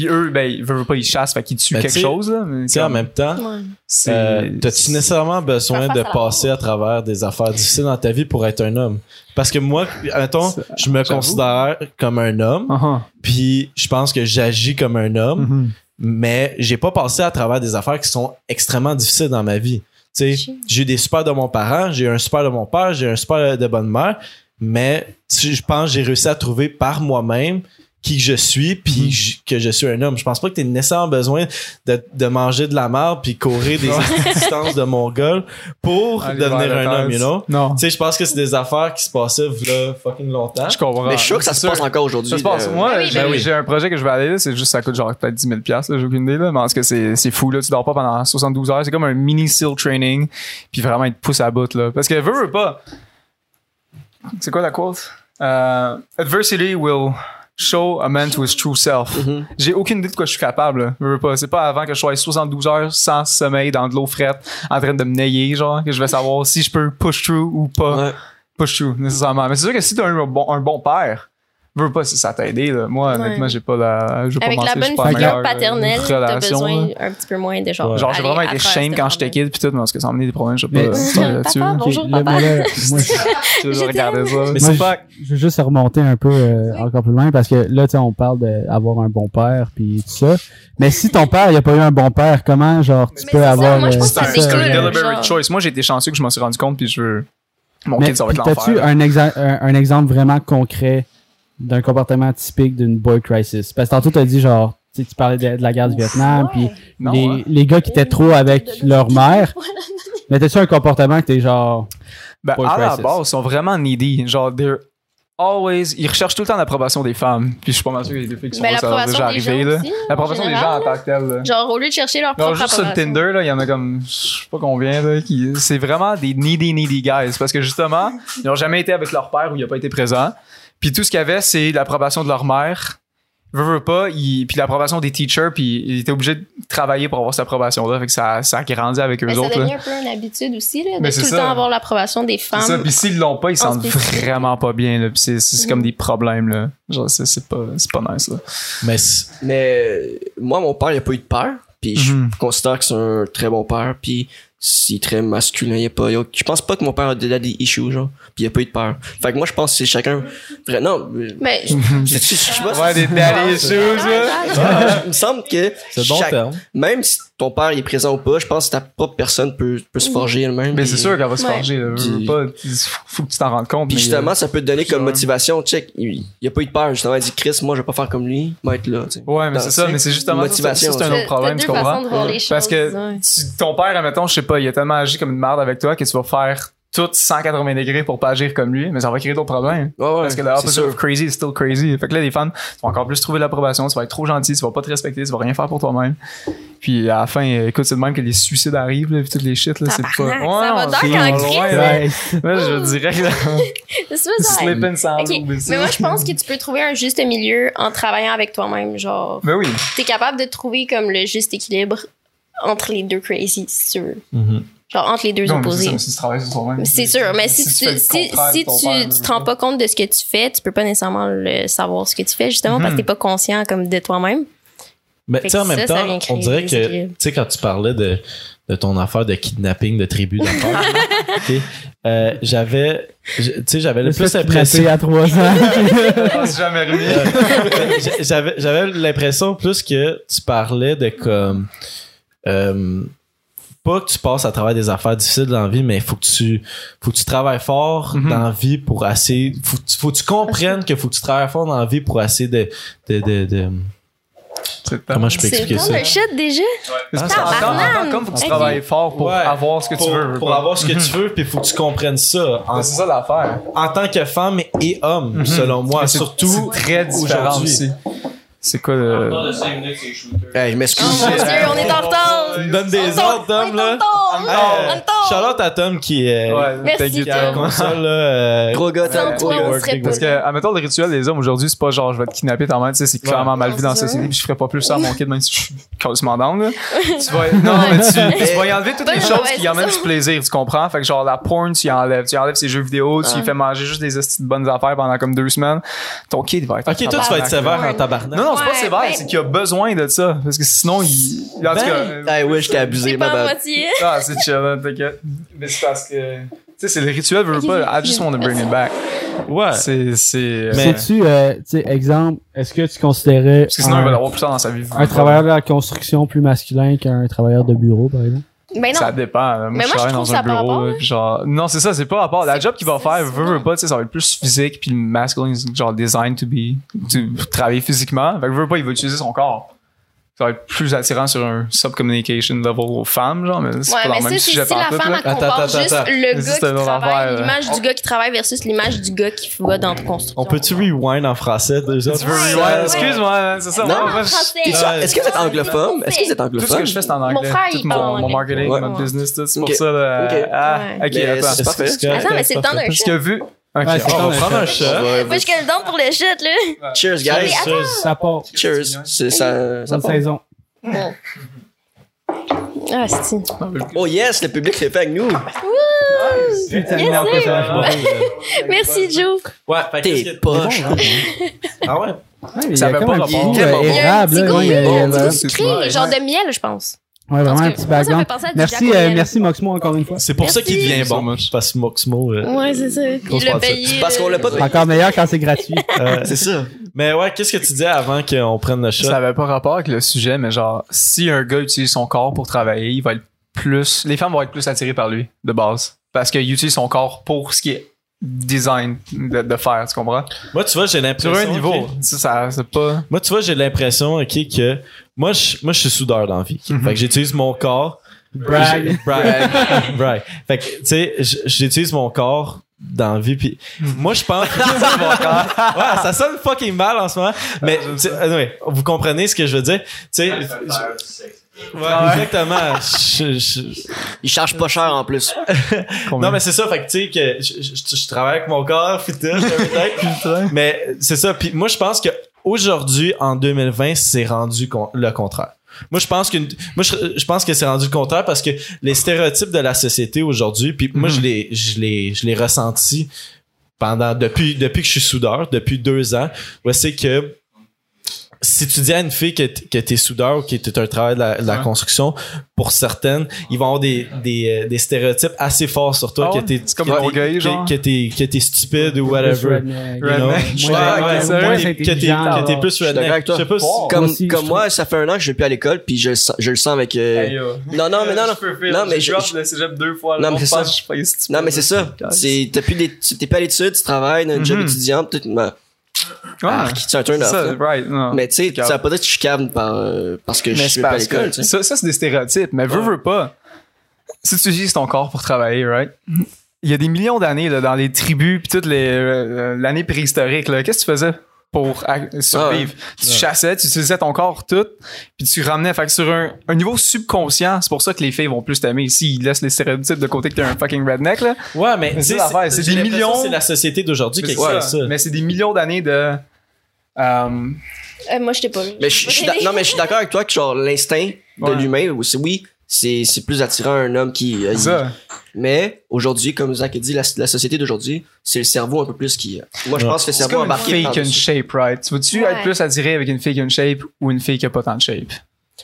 Puis eux, ben, ils veulent pas, ils chassent, fait qu'ils tuent quelque chose, là. Mais en même temps, Ouais. c'est. euh, t'as-tu nécessairement besoin de à passer à travers des affaires difficiles dans ta vie pour être un homme? Parce que moi, mettons, je me considère comme un homme, Uh-huh. puis je pense que j'agis comme un homme, Mhm. mais j'ai pas passé à travers des affaires qui sont extrêmement difficiles dans ma vie. Tu sais, j'ai eu des super de mon parent, j'ai eu un super de mon père, j'ai eu un super de bonne mère, mais je pense que j'ai réussi à trouver par moi-même qui je suis puis Mhm. que je suis un homme. Je pense pas que tu nécessairement besoin de, de manger de la merde puis courir des distances de mongol pour Aller devenir un homme, you know? Non. Tu sais, je pense que c'est des affaires qui se passaient là fucking longtemps. Je comprends. Mais je suis sûr que ça se passe encore aujourd'hui. Ça se passe. euh, Moi, Ben oui, j'ai ben oui. j'ai un projet que je vais aller là, c'est juste ça coûte genre peut-être 10 000 piastres, là, j'ai aucune idée là, mais en tout cas c'est c'est fou là, tu dors pas pendant 72 heures, c'est comme un mini seal training, puis vraiment il te pousse à bout là, parce que veux, veux pas. C'est quoi la quote? Euh, adversity will show a man to his true self. Mhm. J'ai aucune idée de quoi je suis capable. Là. Veux, pas. C'est pas avant que je sois 72 heures sans sommeil dans de l'eau frette, en train de me nailler, genre, que je vais savoir si je peux push through ou pas Ouais. push through nécessairement. Mais c'est sûr que si t'as un bon, un bon père, veux pas si ça t'a aidé. Là. Moi, Ouais. honnêtement, j'ai pas la. je veux pas Avec la bonne figure euh, paternelle, t'as relation, besoin là. un petit peu moins de genre. Ouais. Genre, j'ai vraiment été shame quand j'étais kid, puis tout, parce que ça a amené des problèmes, je sais pas. Mais- euh, là-dessus. Papa, Bonjour, là, papa. là, moi, je- regardais ça. Mais Moi, c'est pas je veux juste remonter un peu euh, encore plus loin parce que là, tu sais, on parle d'avoir un bon père puis tout ça. Mais si ton père, il a pas eu un bon père, comment, genre, tu Mais peux avoir... C'est que un, deliberate choice. Moi, j'ai été chanceux que je m'en suis rendu compte, puis je veux. Mon kid, ça va être t'as-tu l'enfer. un, un exemple vraiment concret d'un comportement typique d'une boy crisis? Parce que tantôt, t'as dit, genre, tu tu parlais de, de la guerre du Vietnam, puis Non, les, hein. les gars qui étaient trop avec leur mère. Mais t'as-tu un comportement que t'es genre... Ben, Boy à la base, ils sont vraiment needy. Genre, they're always. Ils recherchent tout le temps l'approbation des femmes. Puis je suis pas mal sûr qu'il y a des filles qui sont Mais là, ça va déjà l'approbation des arriver, L'approbation des gens en tant que tel. Genre, au lieu de chercher leur Non, propre juste sur. Tinder, là, il y en a comme, je sais pas combien, là, qui, c'est vraiment des needy, needy guys. Parce que justement, ils n'ont jamais été avec leur père ou il a pas été présent. Puis tout ce qu'il y avait, c'est l'approbation de leur mère. Veux, veux pas, il- puis l'approbation des teachers, puis il était obligé de travailler pour avoir cette approbation-là. Fait que ça, ça a grandi avec eux Mais ça autres, là. devient un peu une habitude aussi, là, de Mais tout c'est le ça. temps avoir l'approbation des C'est femmes. ça, puis s'ils l'ont pas, ils En sentent vraiment pas bien, là. Puis c'est, c'est Mhm. comme des problèmes, là. Genre, c'est, c'est pas, c'est pas nice, là. mais c'est- Mais moi, mon père, il a pas eu de père. Puis je Mhm. considère que c'est un très bon père. Puis c'est très masculin. Y a pas, il y a- je pense pas que mon père a des daddy issues, genre. Puis il a pas eu de père. Fait que moi, je pense que c'est chacun. Vrai, non. euh, Mais je, je- je sais pas si- Ouais, des daddy issues, là. Il me semble que c'est bon chaque- terme. même si ton père il est présent ou pas, je pense que ta propre personne peut, peut se forger elle-même. Mais c'est sûr qu'elle va se Ouais. forger, là. Pas, il faut que tu t'en rendes compte. Puis justement, ça peut te donner comme motivation. Check, il, il a pas eu de peur. Justement, il dit Chris, moi, je vais pas faire comme lui. Il va être là. euh, Ouais, mais c'est ça, mais c'est justement motivation, c'est un autre problème, tu comprends? de Parce que ton père, admettons, je sais pas, il a tellement agi comme une merde avec toi que tu vas faire tout 180 degrés pour pas agir comme lui, mais ça va créer d'autres problèmes. Ouais, ouais, Parce que le c'est opposite sûr. of crazy is still crazy. Fait que là, les fans, tu vas encore plus trouver l'approbation, tu vas être trop gentil, tu vas pas te respecter, tu vas rien faire pour toi-même. Puis à la fin, écoute, c'est de même que les suicides arrivent, là, puis toutes les shit, là, c'est pas. Tabarnak, ça va c'est en crise. Ouais. Là, je dirais que C'est ça, ça. Slipping sans Ok, Mais moi, je pense que tu peux trouver un juste milieu en travaillant avec toi-même. Genre, Ben oui. t'es capable de trouver comme le juste équilibre entre les deux crazy, si tu veux. Mhm. Genre entre les deux Non, mais opposés. c'est ça, si tu travailles sur toi-même. C'est sûr, mais si, tu si, tu, te rends pas compte de ce que tu fais, tu peux pas nécessairement le savoir ce que tu fais, justement, parce que t'es pas conscient comme de toi-même. Mais tu sais, en même ça, temps, on dirait que, tu sais, quand tu parlais de, de ton affaire de kidnapping de tribu d'affaires, euh, j'avais, tu sais, j'avais le plus l'impression, à 3 ans. Ah, c'est jamais remis. J'avais, j'avais l'impression plus que tu parlais de comme, euh, pas que tu passes à travers des affaires difficiles dans la vie, mais il faut que tu, faut que tu travailles fort Mhm. dans la vie pour assez, faut, faut que tu comprennes que faut que tu travailles fort dans la vie pour assez de, de, de, de- C'est comment je peux C'est expliquer le temps ça? de shit déjà. Que Tabarnak! en tant- qu'homme, faut que tu travailles fort pour Ouais. avoir ce que pour, tu veux. pour avoir ce que tu veux, puis il faut que tu comprennes ça en, Ouais, C'est ça l'affaire. en tant que femme et homme, Mhm. selon moi. C'est- Surtout c'est très différent aujourd'hui. aussi. C'est quoi le. Hey, je Oh m'excuse. mon dieu, on est en retard. Tu me donnes des On ordres, Tom, là. Charlotte à Tom qui est Ouais, Merci, Tom. console, là. euh, Gros gars, pas Parce que, admettons, le rituel des hommes aujourd'hui, c'est pas genre, je vais te kidnapper ta mère, tu sais, c'est clairement mal vu dans la société, puis je ferais pas plus ça à mon kid, même si je suis quasiment down, là. Tu vas, non, mais tu, tu vas y enlever toutes les choses qui amènent du plaisir, tu comprends? Fait que genre, la porn, tu y enlèves, tu y enlèves ses jeux vidéo, tu lui fais manger juste des de bonnes affaires pendant comme deux semaines. Ton kid va être. Ok, toi, tu vas être sévère en tabarnak. Non, non, c'est pas sévère, ben- c'est qu'il a besoin de ça. Parce que sinon, il. En tout Ben, cas, Hey, ouais, je t'ai abusé, C'est ma c'est chill, hein, t'inquiète. Mais c'est parce que. Tu sais, c'est le rituel, veut Ok, pas. I just want to bring it back. Ouais. C'est. c'est Mais- Sais-tu, euh, tu sais, exemple, est-ce que tu considérais Parce que sinon, il va un, l'avoir plus tard dans sa vie. un travailleur de la construction plus masculin qu'un travailleur de bureau, par exemple? Ben Ça non. dépend. là. Moi, Mais je moi, je travaille trouve dans ça un bureau. rapport, là, puis genre, non, c'est ça, c'est pas rapport. La job qu'il va faire, veut, veut pas, tu sais, ça va être plus physique, puis le masculine, c'est genre designed to be, to travailler physiquement. Fait que veut pas, il va utiliser son corps. Ça va être plus attirant sur un sub-communication level aux femmes, genre, mais c'est Ouais, pas dans le même sujet si la pantoute, femme, elle compare attends, juste attends. le gars qui travaille, l'image du gars qui travaille versus l'image du gars qui va dans ta construction. On peut-tu rewind en français déjà? Tu veux rewind? Excuse-moi, c'est ça. Non, moi, en je-. Est-ce que vous êtes anglophone? Est-ce que vous êtes Tout ce anglophone? que je fais, c'est en Mon anglais. frère, Tout mon, mon marketing, Ouais. mon business, tout. C'est pour ça, là. Ok. Ah, ok, attends. Attends, mais c'est le temps d'un Parce que vu. Ok, Ouais, c'est on va d'un prendre un shot. shot. Ouais, Moi, je le donne pour le shit, là? Cheers, guys. attends. Ça part. Cheers. C'est ça. ça part. saison. Ah, c'est Oh yes, le public l'est fait avec nous. Yes. Merci, Joe. Ouais, fait que T'es poche. Ah ouais? Ça comme pas rapport. Il y a un érable, petit goût, genre de miel, je pense. Ouais, vraiment un petit background. Merci, euh, merci Moxmo encore une fois. C'est pour ça qu'il devient bon. Parce que Moxmo. euh, Ouais, c'est ça. C'est parce qu'on l'a pas payé. Encore meilleur quand c'est gratuit. euh, C'est ça. Mais ouais, qu'est-ce que tu disais avant qu'on prenne le shot? Ça avait pas rapport avec le sujet, mais genre, si un gars utilise son corps pour travailler, il va être plus. Les femmes vont être plus attirées par lui, de base. Parce qu'il utilise son corps pour ce qui est design de, de faire, tu comprends? Moi, tu vois, j'ai Sur l'impression. un niveau, ok? ça, ça c'est pas. Moi, tu vois, j'ai l'impression, ok, que moi, je, moi, je suis soudeur dans la vie. ok? Mhm. Fait que j'utilise mon corps. Brag. Brag. Brag. Fait que, tu sais, j'utilise mon corps dans la vie. Puis moi, je pense que mon corps. Ouais, ça sonne fucking mal en ce moment. Mais, tu sais, anyway, vous comprenez ce que je veux dire? Tu sais, ouais, exactement. Je- je- Il charge pas cher en plus. non, mais c'est ça, fait que tu sais que je, je- je travaille avec mon corps, puis tout, mais c'est ça. Puis moi, je pense que aujourd'hui, en 2020, c'est rendu con- le contraire. Moi, je pense que moi, je, je pense que c'est rendu le contraire parce que les stéréotypes de la société aujourd'hui, puis moi, je l'ai, je l'ai, je l'ai ressenti pendant depuis depuis que je suis soudeur, depuis deux ans. C'est que si tu dis à une fille que, t- que t'es soudeur ou que t'es un travail de la, de la Ouais. construction, pour certaines, ils vont avoir des, des, euh, des stéréotypes assez forts sur toi, Ah que t'es, C'est comme que t'es- orgueil, que- t'es, que t'es stupide ou whatever. Que t'es, plus redneck. Je sais pas. Comme, aussi, comme je moi, ça fait un an que je vais plus à l'école, puis je, le sens- je le sens avec. euh. Non, non, mais non, non. Non, mais je- drop le cégep deux fois. Non, mais c'est ça. Non, mais c'est ça. Plus t'es pas à l'étude, tu travailles dans un job Mhm. étudiant, peut-être, ben, Ah, ah, un turn c'est off. ça, là. right. non. Mais tu sais, ça veut pas dire que euh, parce que je suis pas à l'école, tu ça, ça c'est des stéréotypes. Mais veux, veux pas. Si tu utilises ton corps pour travailler, right? Il y a des millions d'années là, dans les tribus puis toute les euh, l'année préhistorique. là, Qu'est-ce que tu faisais pour survivre? Tu Ouais. chassais, tu utilisais ton corps tout, puis tu ramenais. Fait que sur un, un niveau subconscient, c'est pour ça que les filles vont plus t'aimer. S'ils laissent les stéréotypes de côté que t'es un fucking redneck, là. Ouais, mais, Mais tu c'est des millions- C'est la société d'aujourd'hui qui ça. ça. Mais c'est des millions d'années de. Euh, Euh, moi, je t'ai pas. Mais je, je suis d'a- non, mais je suis d'accord avec toi que genre l'instinct de Ouais. l'humain, c'est oui, c'est c'est plus attirant un homme qui euh, C'est ça. mais aujourd'hui comme Zach a dit la, la société d'aujourd'hui c'est le cerveau un peu plus qui moi je Ouais. pense que le C'est cerveau comme une embarqué fille qui a une par-dessus. shape, right? Tu veux-tu Ouais. être plus attiré avec une fille qui a une shape ou une fille qui a pas tant de shape?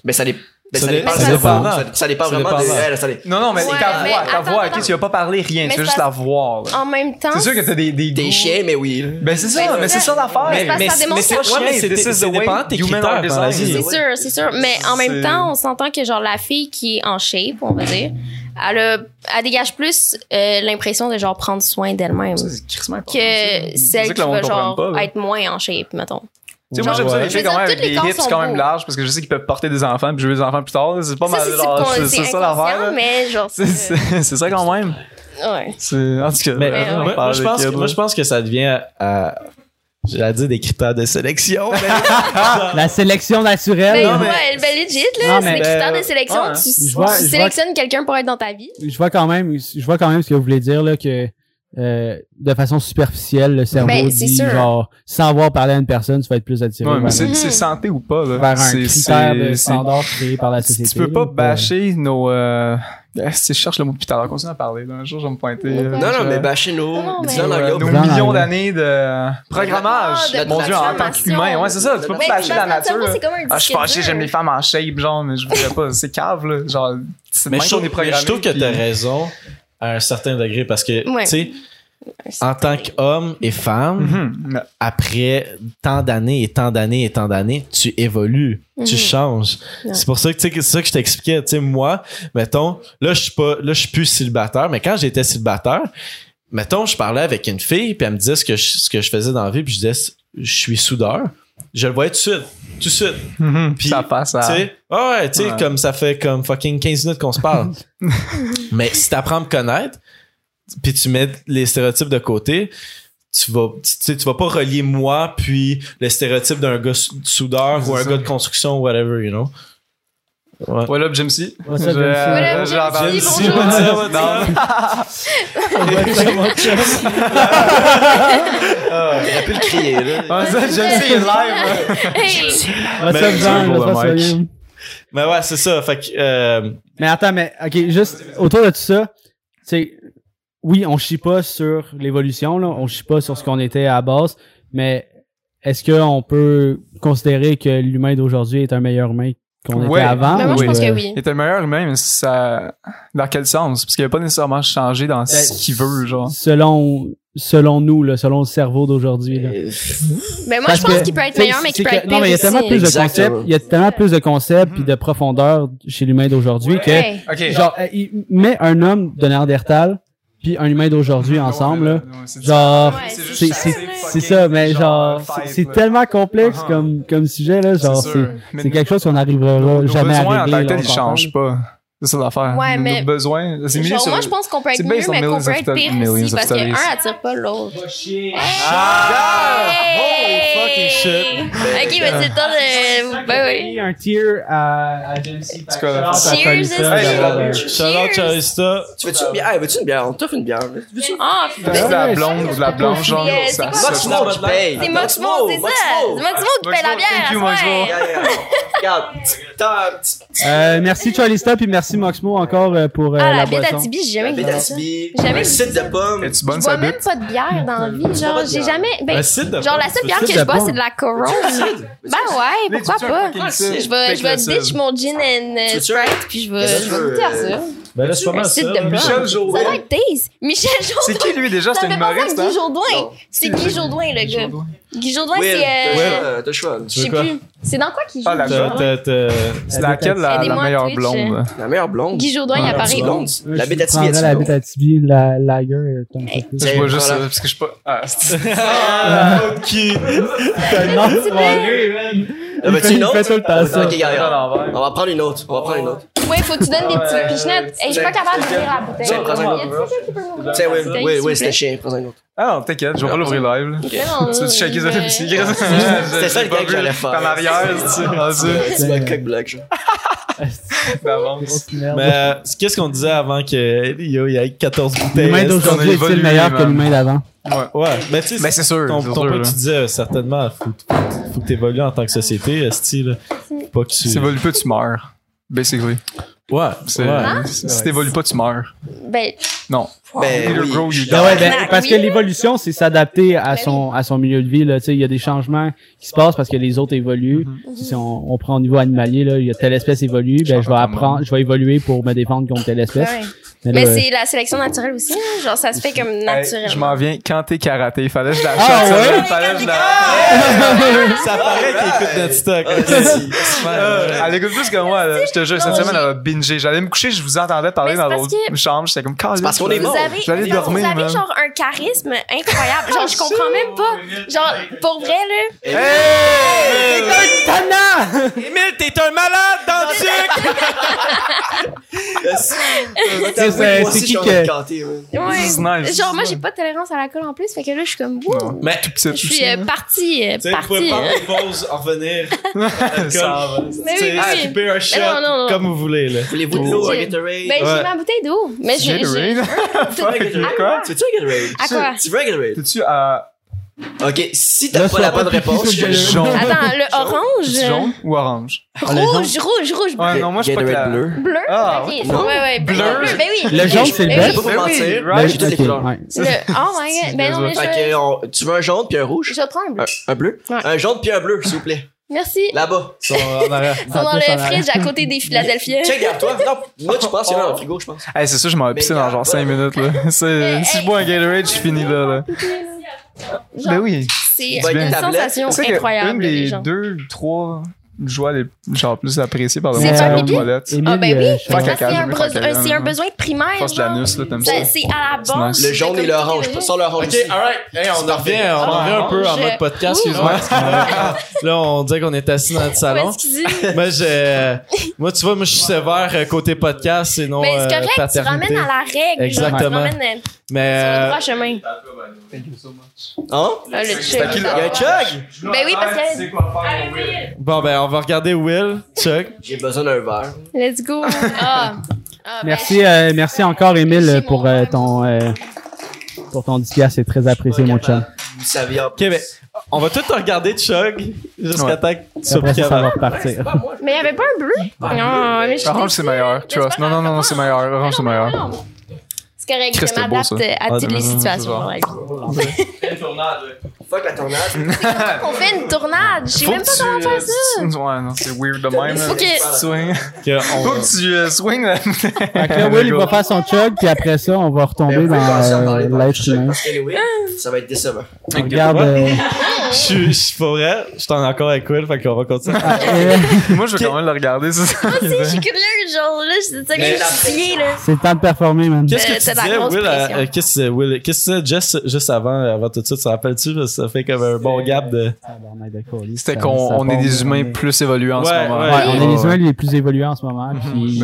ben ça, dé- ben, Ça ça, dé- dépend ça dépend. ça, dépend Ça vraiment dépend. de elle ça Non, non, mais Ouais, ta mais voix, ta attends, voix, attends. tu vas pas parler rien, Mais tu veux c'est juste la voir. là. En même temps, C'est sûr que t'as des, des des chiens mais oui là. Ben c'est ça, Ben, mais c'est ça l'affaire. Mais- ça démontre c'est pas mais c'est- dépendant tes critères designed. C'est sûr, c'est sûr. Mais en C'est- même temps, on s'entend que genre la fille qui est en shape, on va dire, elle, a- elle dégage plus euh, l'impression de genre prendre soin d'elle-même que ça. C'est celle ça qui va genre pas, être moins en shape, mettons. Tu sais, moi, j'aime ça, les filles quand même les hips sont quand même larges parce que je sais qu'ils peuvent porter des enfants puis je veux des enfants plus tard. C'est pas mal c'est ça l'affaire. C'est- ça quand même. ouais. En tout cas, Mais, ouais. moi, je pense que, kids, moi, là. je pense que ça devient à, j'allais dire des critères de sélection. La sélection naturelle. Ben, non, mais- ouais, ben legit, là, c'est des critères Ben, de sélection. ouais. Tu, vois- tu sélectionnes quelqu'un pour être dans ta vie. je vois quand même je vois quand même ce que vous voulez dire là que euh, de façon superficielle le cerveau Ben, dit sûr. genre sans avoir parlé à une personne tu vas être plus attiré Ouais, mais vers, c'est Mhm. santé ou pas, là. vers un C'est- critère c'est- de c'est- standard créé par la société Tu peux pas là. bâcher nos. Euh... Si je cherche le mot depuis tout à l'heure, continue à parler. là. Un jour, je vais me pointer. Non, non mais bâcher nos Non, mais- nos, millions d'années de programmage. Ah, de Mon Dieu, en tant qu'humain. Ouais, c'est ça. Tu peux pas Ben, bâcher la nature. c'est comme un Ah, je suis fâché, j'aime les femmes en shape, genre, mais je voudrais pas. C'est cave, là. Genre, c'est mais même je qu'on trouve, est programmé. mais je trouve que t'as raison à un certain degré parce que, Ouais. tu sais, en tant qu'homme et femme, Mhm. Après tant d'années et tant d'années et tant d'années, tu évolues, tu Mhm. changes. Ouais. C'est pour ça que tu sais que c'est ça que je t'expliquais, tu sais moi, mettons, là je suis pas là je suis plus célibataire, mais quand j'étais célibataire, mettons, je parlais avec une fille puis elle me disait ce que je, ce que je faisais dans la vie, puis je disais je suis soudeur. Je le voyais tout de suite, tout de suite. Mhm. Puis, ça passe à. Ah ouais, tu sais, Ouais. comme ça fait comme fucking 15 minutes qu'on se parle. Mais si t'apprends à me connaître, puis tu mets les stéréotypes de côté, tu vas, tu vas pas relier moi puis le stéréotype d'un gars sou- soudeur C'est ou un ça. gars de construction ou whatever, you know? Ouais. What up, euh, What up, Jim C? Bonjour. J'aurais pu le crier là Ah, C est live. Hey! What's Mais- up, Jean? What's up? Mais ouais, c'est ça. Fait que, euh, Mais attends, mais ok, juste autour de tout ça, tu sais, oui, on chie pas sur l'évolution, là, on chie pas sur ce qu'on était à la base, mais est-ce qu'on peut considérer que l'humain d'aujourd'hui est un meilleur humain qu'on Ouais. était avant? Mais moi, ou, je pense euh, que oui. Il était le meilleur humain, mais ça. Dans quel sens? Parce qu'il a pas nécessairement changé dans ce qu'il veut, genre. Selon, selon nous, là, selon le cerveau d'aujourd'hui. là. Euh, Mais moi, Parce je pense que, qu'il peut être meilleur, mais qu'il peut que- être Non, mais il y a tellement aussi. plus de concepts, il y a tellement plus de concepts puis de profondeur chez l'humain d'aujourd'hui que, Ouais. Ok. genre, euh, il met un homme de Néandertal puis un humain d'aujourd'hui ensemble, là. Genre, c'est c'est, ça, mais genre, c'est, tellement complexe Uh-huh. comme, comme sujet, là. Genre, C'est quelque chose qu'on n'arrivera jamais à besoins en régler. tant que ils changent pas. C'est ça l'affaire. Ouais, Nos mais- besoins, c'est mieux Genre, sur- moi, je pense qu'on peut être mieux, mais qu'on peut être pire aussi, parce qu'un attire pas l'autre. Ah! Hey! Holy fucking shit! Ok, mais c'est le temps de... Ben oui. Un tier à, Jency. Cheers, Charista. tu veux-tu une bière? Hey, veux-tu une bière? On t'offre une bière veux-tu Ah, de la blonde ou de la blanche, genre. C'est Moxmo qui paye c'est Moxmo, c'est ça. C'est Moxmo qui paye la bière. Regarde, Euh, merci Charlie Stop et merci Moxmo encore euh, pour euh, Ah, la la boisson. j'ai jamais vu ça. Jamais un vu site de pommes. Es-tu Je bois même pas de bière dans la vie. Genre, j'ai jamais. Ben, Un site de genre, la seule bière que je bois, c'est de la Corona. Ben ouais, pourquoi pas? Je vais, je vais ditch mon gin and euh, Tu Sprite, puis je vais, tu goûter à euh, ça. Ben là, c'est pas Un mal ça. de Michel. Ça Jourdain. doit être taste. Michel Jourdain. C'est qui lui déjà? Ça C'est à humoriste, Guy hein? Jourdain. C'est Guy Jourdain, le gars. Guy Jourdain, c'est. t'as euh, choix, t'as le choix. Je sais plus. C'est dans quoi qu'il joue? Ah, T'as- t'as- t'as- C'est laquelle la, meilleure blonde? La meilleure blonde? Guy Jourdain, il La apparaît où? Euh, La est la blonde. bête à Tibi, la lager. euh, ça. Je vois juste ça, parce que je suis pas. Ah, c'est Ah, qui? Non, c'est soirée, man. Ah, veux-tu une Il fait autre? tout le temps ça. Ok, regarde, à regarde. l'envers. On va prendre une autre. On va prendre une autre. Ouais, faut que tu donnes des petites pichenettes. Hey, je suis pas capable d'ouvrir la bouteille. Tiens, prends-en Y une m'ouvrir Tiens, oui, oui, oui, c'était chien. Prends-en une autre. Ah non, t'inquiète, je vais pas l'ouvrir live. Tu veux checker ça aussi? C'était ça le gars que j'allais faire. En arrière, c'est rendu C'est ma coque black, genre. Mais euh, qu'est-ce qu'on disait avant que yo, il y ait 14 bouteilles? L'humain d'aujourd'hui est-il meilleur que man? l'humain d'avant? Ouais, mais tu sais, Ben, c'est sûr. ton, ton sûr, point tu disais, euh, certainement, faut, faut que tu évolues en tant que société. Faut Pas que tu. C'est évolue peu, tu meurs. Basically. Ouais, C'est- ouais. Si si t'évolues pas, tu meurs. Ben, Non. Ben Either oui. grow, you Ben ouais, ben, parce que l'évolution, c'est s'adapter à Ben son, à son milieu de vie. Là. Tu sais, Il y a des changements qui se passent parce que les autres évoluent. Mhm. Si on, on prend au niveau animalier, là, il y a telle espèce évolue, ben, je vais apprendre, je vais évoluer pour me défendre contre telle espèce. ouais. Mais là, c'est la sélection naturelle aussi, là. Genre, ça se fait comme Hey, naturellement. je m'en viens quand t'es karaté. Fallait que je l'achète. Ah ça, ouais? Fallait que je la... Ça paraît qu'il écoute notre stock. Ah. Euh, elle écoute plus que moi, là. Je te jure, cette semaine, elle a bingé. J'allais me coucher, je vous entendais parler Mais c'est dans parce l'autre que- chambre. J'étais comme, Caliste, parce qu'on est Vous bon. avez, J'allais non, dormir, vous avez man. genre un charisme incroyable. Genre, je comprends même pas. Genre, pour vrai, là. Hey! Emile, t'es un malade dans le sucre! c'est- c'est qui que- Ouais. Genre, moi, j'ai pas de tolérance à l'alcool en plus. Fait que là, je suis comme, wouh. Mais, Tout petit, Je suis euh, petit, partie, euh, tu sais, vous pouvez prendre hein. pauses, en revenir. Ça va. Mais oui, Tu sais, oui, oui. skipper un shot, non, non, non. comme vous voulez, là. Voulez-vous de l'eau, un J'ai- Gatorade? Ben, j'ai ma bouteille d'eau. Mais j'ai. Gatorade? Quoi? Tu veux-tu un Gatorade? À quoi? Tu veux un Gatorade? T'es-tu à Ok, si t'as pas la bonne réponse, je jaune? Attends, le orange? Jaune ou orange? Ah. Rouge, rouge, rouge. Ouais, non, moi, je suis pas clair. bleu. Bleu? Ah, ok. ouais. Ouais, ouais. Bleu, Bleu. bleu. Ben oui. Le jaune, c'est le best. Je peux Ben pas mentir. right. J'ai toutes les couleurs. oh my god. Ben non, mais je. tu veux un jaune puis un rouge? Je vais prendre un bleu. Un, un bleu? Ouais. Un jaune puis un bleu, s'il vous plaît. Merci. Là-bas. Ils sont en arrière. Ils sont dans le fridge à côté des Philadelphiens. Check, regarde-toi. Non, moi, tu penses qu'il y en a dans le frigo, je pense. Hey, c'est ça, je m'en vais pisser dans genre 5 minutes, là. Mais, Si hey, je bois un Gatorade, je finis là, là. Genre, Ben oui. C'est une sensation incroyable. une les des gens. deux, trois joies les genre plus appréciées par le C'est monde, aux toilettes. Émile, Ah, ben euh, oui. c'est un, besoin- primaire. Force l'anus, là, t'aimes ça? C'est à la base. Le jaune et le comme orange. tout le Sans l'orange Ok, alright. Hey, on en revient, on en revient un peu en mode podcast, excuse-moi. Là, on disait qu'on était assis dans notre salon. Moi, je, moi, tu vois, moi, je suis sévère euh, côté podcast, sinon Mais c'est euh, correct, tu ramènes à la règle. Exactement. Euh, sur Mais, le droit chemin. Hein? Ah, le chug. Il y a un chug? Ben oui, parce que. bon, ben, on va regarder Will, Chuck. J'ai besoin d'un verre. Let's go. Ah. Ah, ben, Merci, euh, merci encore, Émile, pour euh, ton, euh, pour ton 10 piastres. C'est très apprécié, mon chum. Ok, ben, on va tout regarder Chug jusqu'à Ouais. temps que tu Après ça, ça va repartir. Mais il n'y avait pas un bleu? Non, mais je Orange, c'est meilleur. Trust. Non, non, non, non, c'est meilleur. Orange, c'est meilleur. C'est correct, Christ, je m'adapte à Ah, toutes les situations dans la vie. Fuck la tornade. On fait une tournade. Je sais même que pas tu, comment faire euh, ça. tu- Ouais, non, c'est weird de même. Faut là. que- Swing. Ok, on Faut que tu euh, swing. Fait que Will, il va faire son chug, puis après ça, on va retomber dans euh, l'être humain. Ça va être décevant. Regarde... Je suis, pas vrai, je suis en accord avec Will, fait qu'on va continuer. euh, Moi, je veux quand même le regarder, c'est ça. Moi aussi, je suis curieuse. Genre, là, c'est ça que je suis là. c'est le temps de performer, man. Qu'est-ce que tu de la disais, grosse Will, euh, qu'est-ce que Will, qu'est-ce que disais juste, avant, avant tout ça, tu te rappelles-tu? Ça fait comme un bon gap de. C'était qu'on on est des humains plus évolués en ce moment. ouais. On est les humains les plus évolués en ce moment. Puis,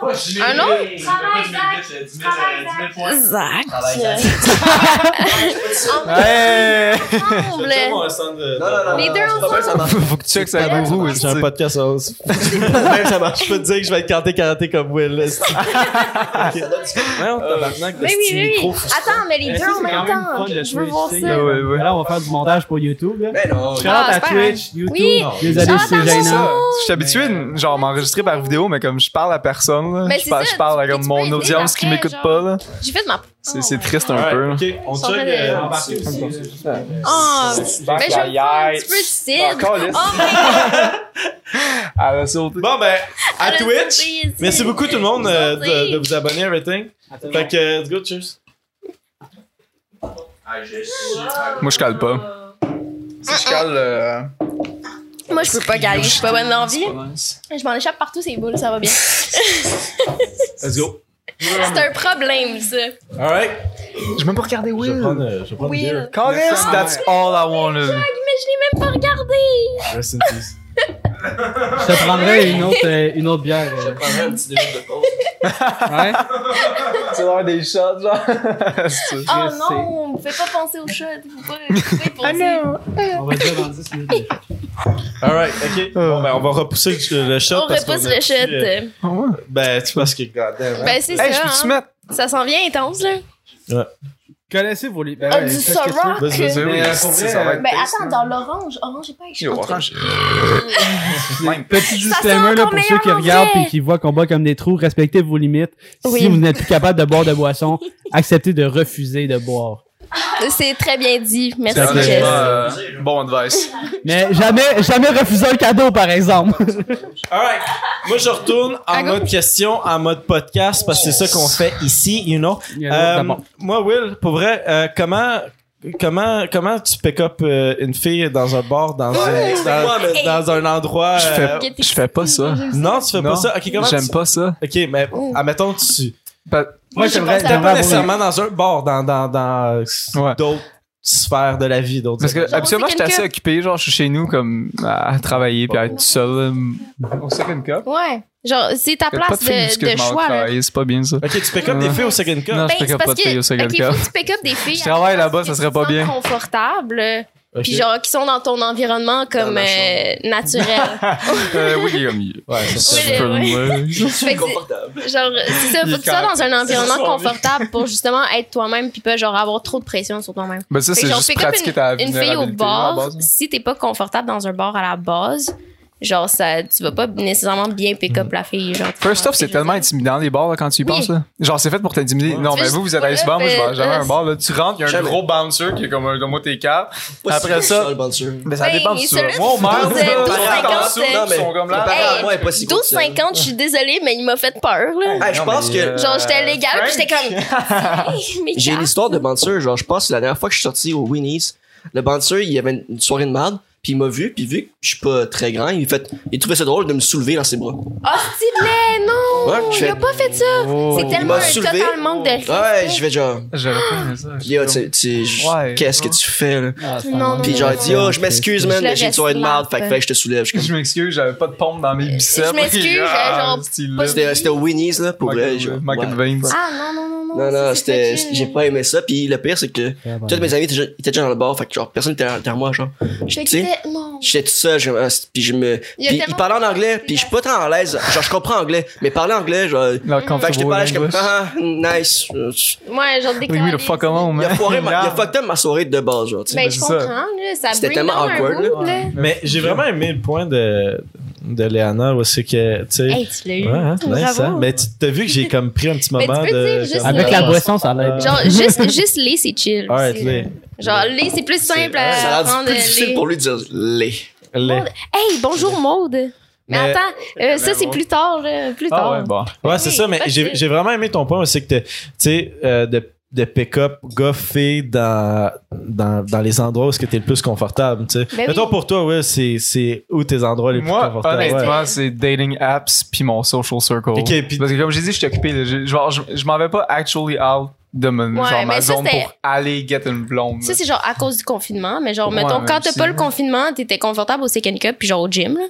Ben Un autre? Zach. Les deux. Faut que tu checkes ça gourou. J'ai un podcast. Même ça marche. Je peux te dire que je vais être canté karaté comme Will. Mais oui, oui. Attends, mais les deux en c'est même temps. Je veux voir ça. Là, on va faire du montage pour YouTube. Mais non. Shout Ah, à c'est pas Twitch, YouTube. Oui. Désolé Shout si out c'est à gênant. Momo. Je suis habitué de genre m'enregistrer par vidéo, mais comme je parle à personne, là, Mais je, c'est parle, ça, je parle à comme mon audience qui m'écoute pas. là. J'ai fait ma. C'est c'est ouais. triste un peu. ok, on check. euh, aussi. Oh, ben je faire un peu. Oh. Elle a sauté. Bon, ben, à Twitch. Merci beaucoup tout le monde euh, de, vous abonner, everything. Fait que, euh, let's go, cheers. Moi, je cale pas. Si je cale. Moi, je peux pas galer. Je suis pas bonne dans vie. Je m'en échappe partout, ces boules, ça va bien. Let's go. C'est un problème, ça. Alright. Je vais même pas regarder Je vais Will. prendre, euh, je vais prendre bière. Will. Calice, that's all I wanted. Mais je l'ai même pas regardé. Rest in peace. Je te prendrai une autre, euh, une autre bière. Je euh. prendrais un petit minutes de pause. Ouais. C'est l'heure des shots, genre. Oh non, fais pas penser au shot. Faut pas, faut pas y penser. On va dire dans 10 minutes. Alright, ok. Bon, ben, on va repousser le, shot. On parce repousse qu'on a le plus, shot. euh, Ben, tu penses que, goddamn, hein? Ben, c'est Hey, je ça. peux-tu hein. mettre. Ça s'en vient intense, là. Connaissez vos limites. Ben Ah, ouais, du. Ciroc. Vas-y, vas-y, oui. Mais, euh, pour vrai, ça va être Ben taste, attends, dans l'orange, orange, j'ai pas Yo, écrit. orange. Petit Ça disclaimer sent là, encore pour ceux qui meilleur en regardent vrai. et qui voient qu'on boit comme des trous, respectez vos limites. Oui. Si vous n'êtes plus capable de boire de boisson, acceptez de refuser de boire. C'est très bien dit. Merci, Jess. Euh, bon advice. Mais jamais, jamais refuser un cadeau, par exemple. Alright. Moi, je retourne en À mode question, en mode podcast, parce que c'est ça qu'on fait ici, you know. Euh, moi, Will, pour vrai, euh, comment, comment, comment tu pick up euh, une fille dans un bar, dans, un, dans, un endroit. Je fais, je fais pas ça. non, tu fais Non. pas ça? Ok, comment J'aime tu- pas ça. Ok, mais admettons, tu. Moi, je j'aimerais, Pas nécessairement dans un bar, dans, dans, dans Ouais. d'autres sphères de la vie, d'autres. Parce que au j'étais assez occupé, genre, je suis chez nous, comme, à travailler, puis à être tout seul. Au second cup? Ouais. Genre, c'est ta place de de, de choix, c'est pas bien ça. Ok, tu pick up des filles au second cup. Non, Ben, je pick up pas parce de filles que, au second cup. faut que tu pick up des filles. Je travaille là-bas, ça serait pas bien. sont confortables, Ok. puis genre, qui sont dans ton environnement comme euh, naturel. Euh, oui, comme, Ouais, c'est. Oui, loin. Fait que Confortable. genre, c'est ça, faut que tu sois dans un environnement confortable pour justement être toi-même, puis pas genre avoir trop de pression sur toi-même. Ben, ça, c'est juste pratiquer ta une, une fille au bar, base, hein. si t'es pas confortable dans un bar à la base, genre, ça, tu vas pas nécessairement bien pick up la fille. Genre, First off, ce c'est tellement intimidant les bars là, quand tu y Oui. penses là. Genre c'est fait pour t'intimider. Non, Tu mais vous vous êtes juste allé souvent, moi je vais jamais à un bar là. Tu rentres, il y a un gros bouncer qui est comme un moi tes cartes. Après ça- cool, le bouncer. Mais ça Ben, dépend du Moi au c'est maire, 12, là, 12, par 50, exemple, c'est- ils sont comme là. Comparé à moi, elle est pas si cool, 12,50, je suis désolée, mais il m'a fait peur, là. Ah, je pense que- euh, Genre, j'étais légal, puis j'étais comme. J'ai une histoire de bouncer, genre je pense que la dernière fois que je suis sorti au Winnie's, le bouncer, il y avait une soirée de merde, puis il m'a vu, puis vu que je suis pas très grand, il fait il trouvait ça drôle de me soulever dans ses bras. Oh, stylé, non! Ouais, je il a pas fait ça! Oh. C'est Il tellement m'a un soulevé. total manque de respect. Ouais, je vais genre J'aurais pas aimé ça. Yo, tu tu- je- Ouais. qu'est-ce que tu fais là? Non, non, Puis genre il dit oh je m'excuse man, j'ai une soirée de merde, fait que je te soulève. Je m'excuse, j'avais pas de pompe dans mes biceps. Je m'excuse, Ah, genre. C'était Winnie's là pour vrai. Vance. Ah, non, non, non, non. Non, c'était, j'ai pas aimé ça. Puis le pire, c'est que tous mes amis étaient déjà, dans le bar. Fait que genre, personne était derrière moi, genre. Tu sais. J'étais tout seul, je, euh, puis je me, Il puis il parlait en anglais, puis je suis pas très en l'aise. Genre, je comprends anglais, mais parler anglais, genre, fait que j'étais pas là, je suis comme, ah, nice. Euh, Ouais, genre fuck alone, Il a foiré ma, il a fucked up ma soirée de base, genre, tu sais. Ben, Mais je comprends, là. Ça C'était tellement awkward. Mais j'ai vraiment aimé le point de, de Léana, où c'est que, tu sais. Hey, tu l'as eu. Ouais, hein, nice, hein. Mais tu t'as vu que j'ai comme pris un petit tu moment peux de. dire juste comme- Avec la boisson, ça l'aide. Genre, juste, juste les, c'est chill. Aussi, les. Genre, les, c'est plus simple C'est- à Ça a plus difficile les. pour lui de dire les. les. Hey, bonjour Maude. Mais, Mais- attends, euh, ça c'est plus tard, là, plus tard. Ah ouais, bon. Ouais, c'est Oui, ça, mais j'ai vraiment aimé ton point, c'est que, t'es- tu sais, euh, de, de pick-up gars-filles dans, dans, dans les endroits où t'es le plus confortable, tu sais. Ben Mettons oui. pour toi, ouais, c'est c'est où tes endroits les plus Moi, confortables? ouais. honnêtement, c'est dating apps puis mon social circle. Ok, puis- Parce que comme j'ai dit, je suis occupé. là. Je, genre, je, je m'en vais pas actually out de mon, Ouais, genre, ma ça, zone pour aller get une blonde. Ça, c'est genre à cause du confinement. Mais genre, Ouais, mettons, quand t'as pas le confinement, t'étais confortable au second cup, puis genre au gym, là.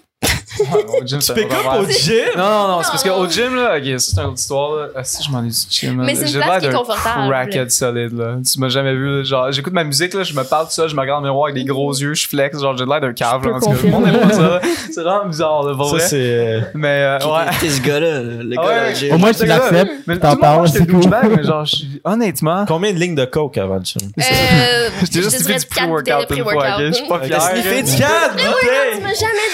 Au gym, Tu c'est pick-up vraiment- au gym? Non, non, non, c'est parce qu'au gym, là, ok, ça, c'est une autre histoire, là. Ah, si, je m'en ai du gym, là. Mais c'est une place qui est confortable. Crackhead solide, là. Tu m'as jamais vu, là. Genre, j'écoute ma musique, là, je me parle tout ça, je me regarde dans le miroir avec des gros yeux, je flex, genre, j'ai l'air d'un cave, là. en tout cas. Le monde aime pas ça, là. C'est vraiment bizarre, là, pour Ça, vrai. c'est. euh, Mais, euh, ouais. T'es ce gars-là, le gars Ouais, gym? Au moins, tu l'acceptes, t'en parles, c'est cool. mais genre, je suis- honnêtement, Combien de lignes de coke avant le gym? Euh, J'étais juste fait du pre-workout une fois, ok? Je suis pas fier. Tu m'as jamais dit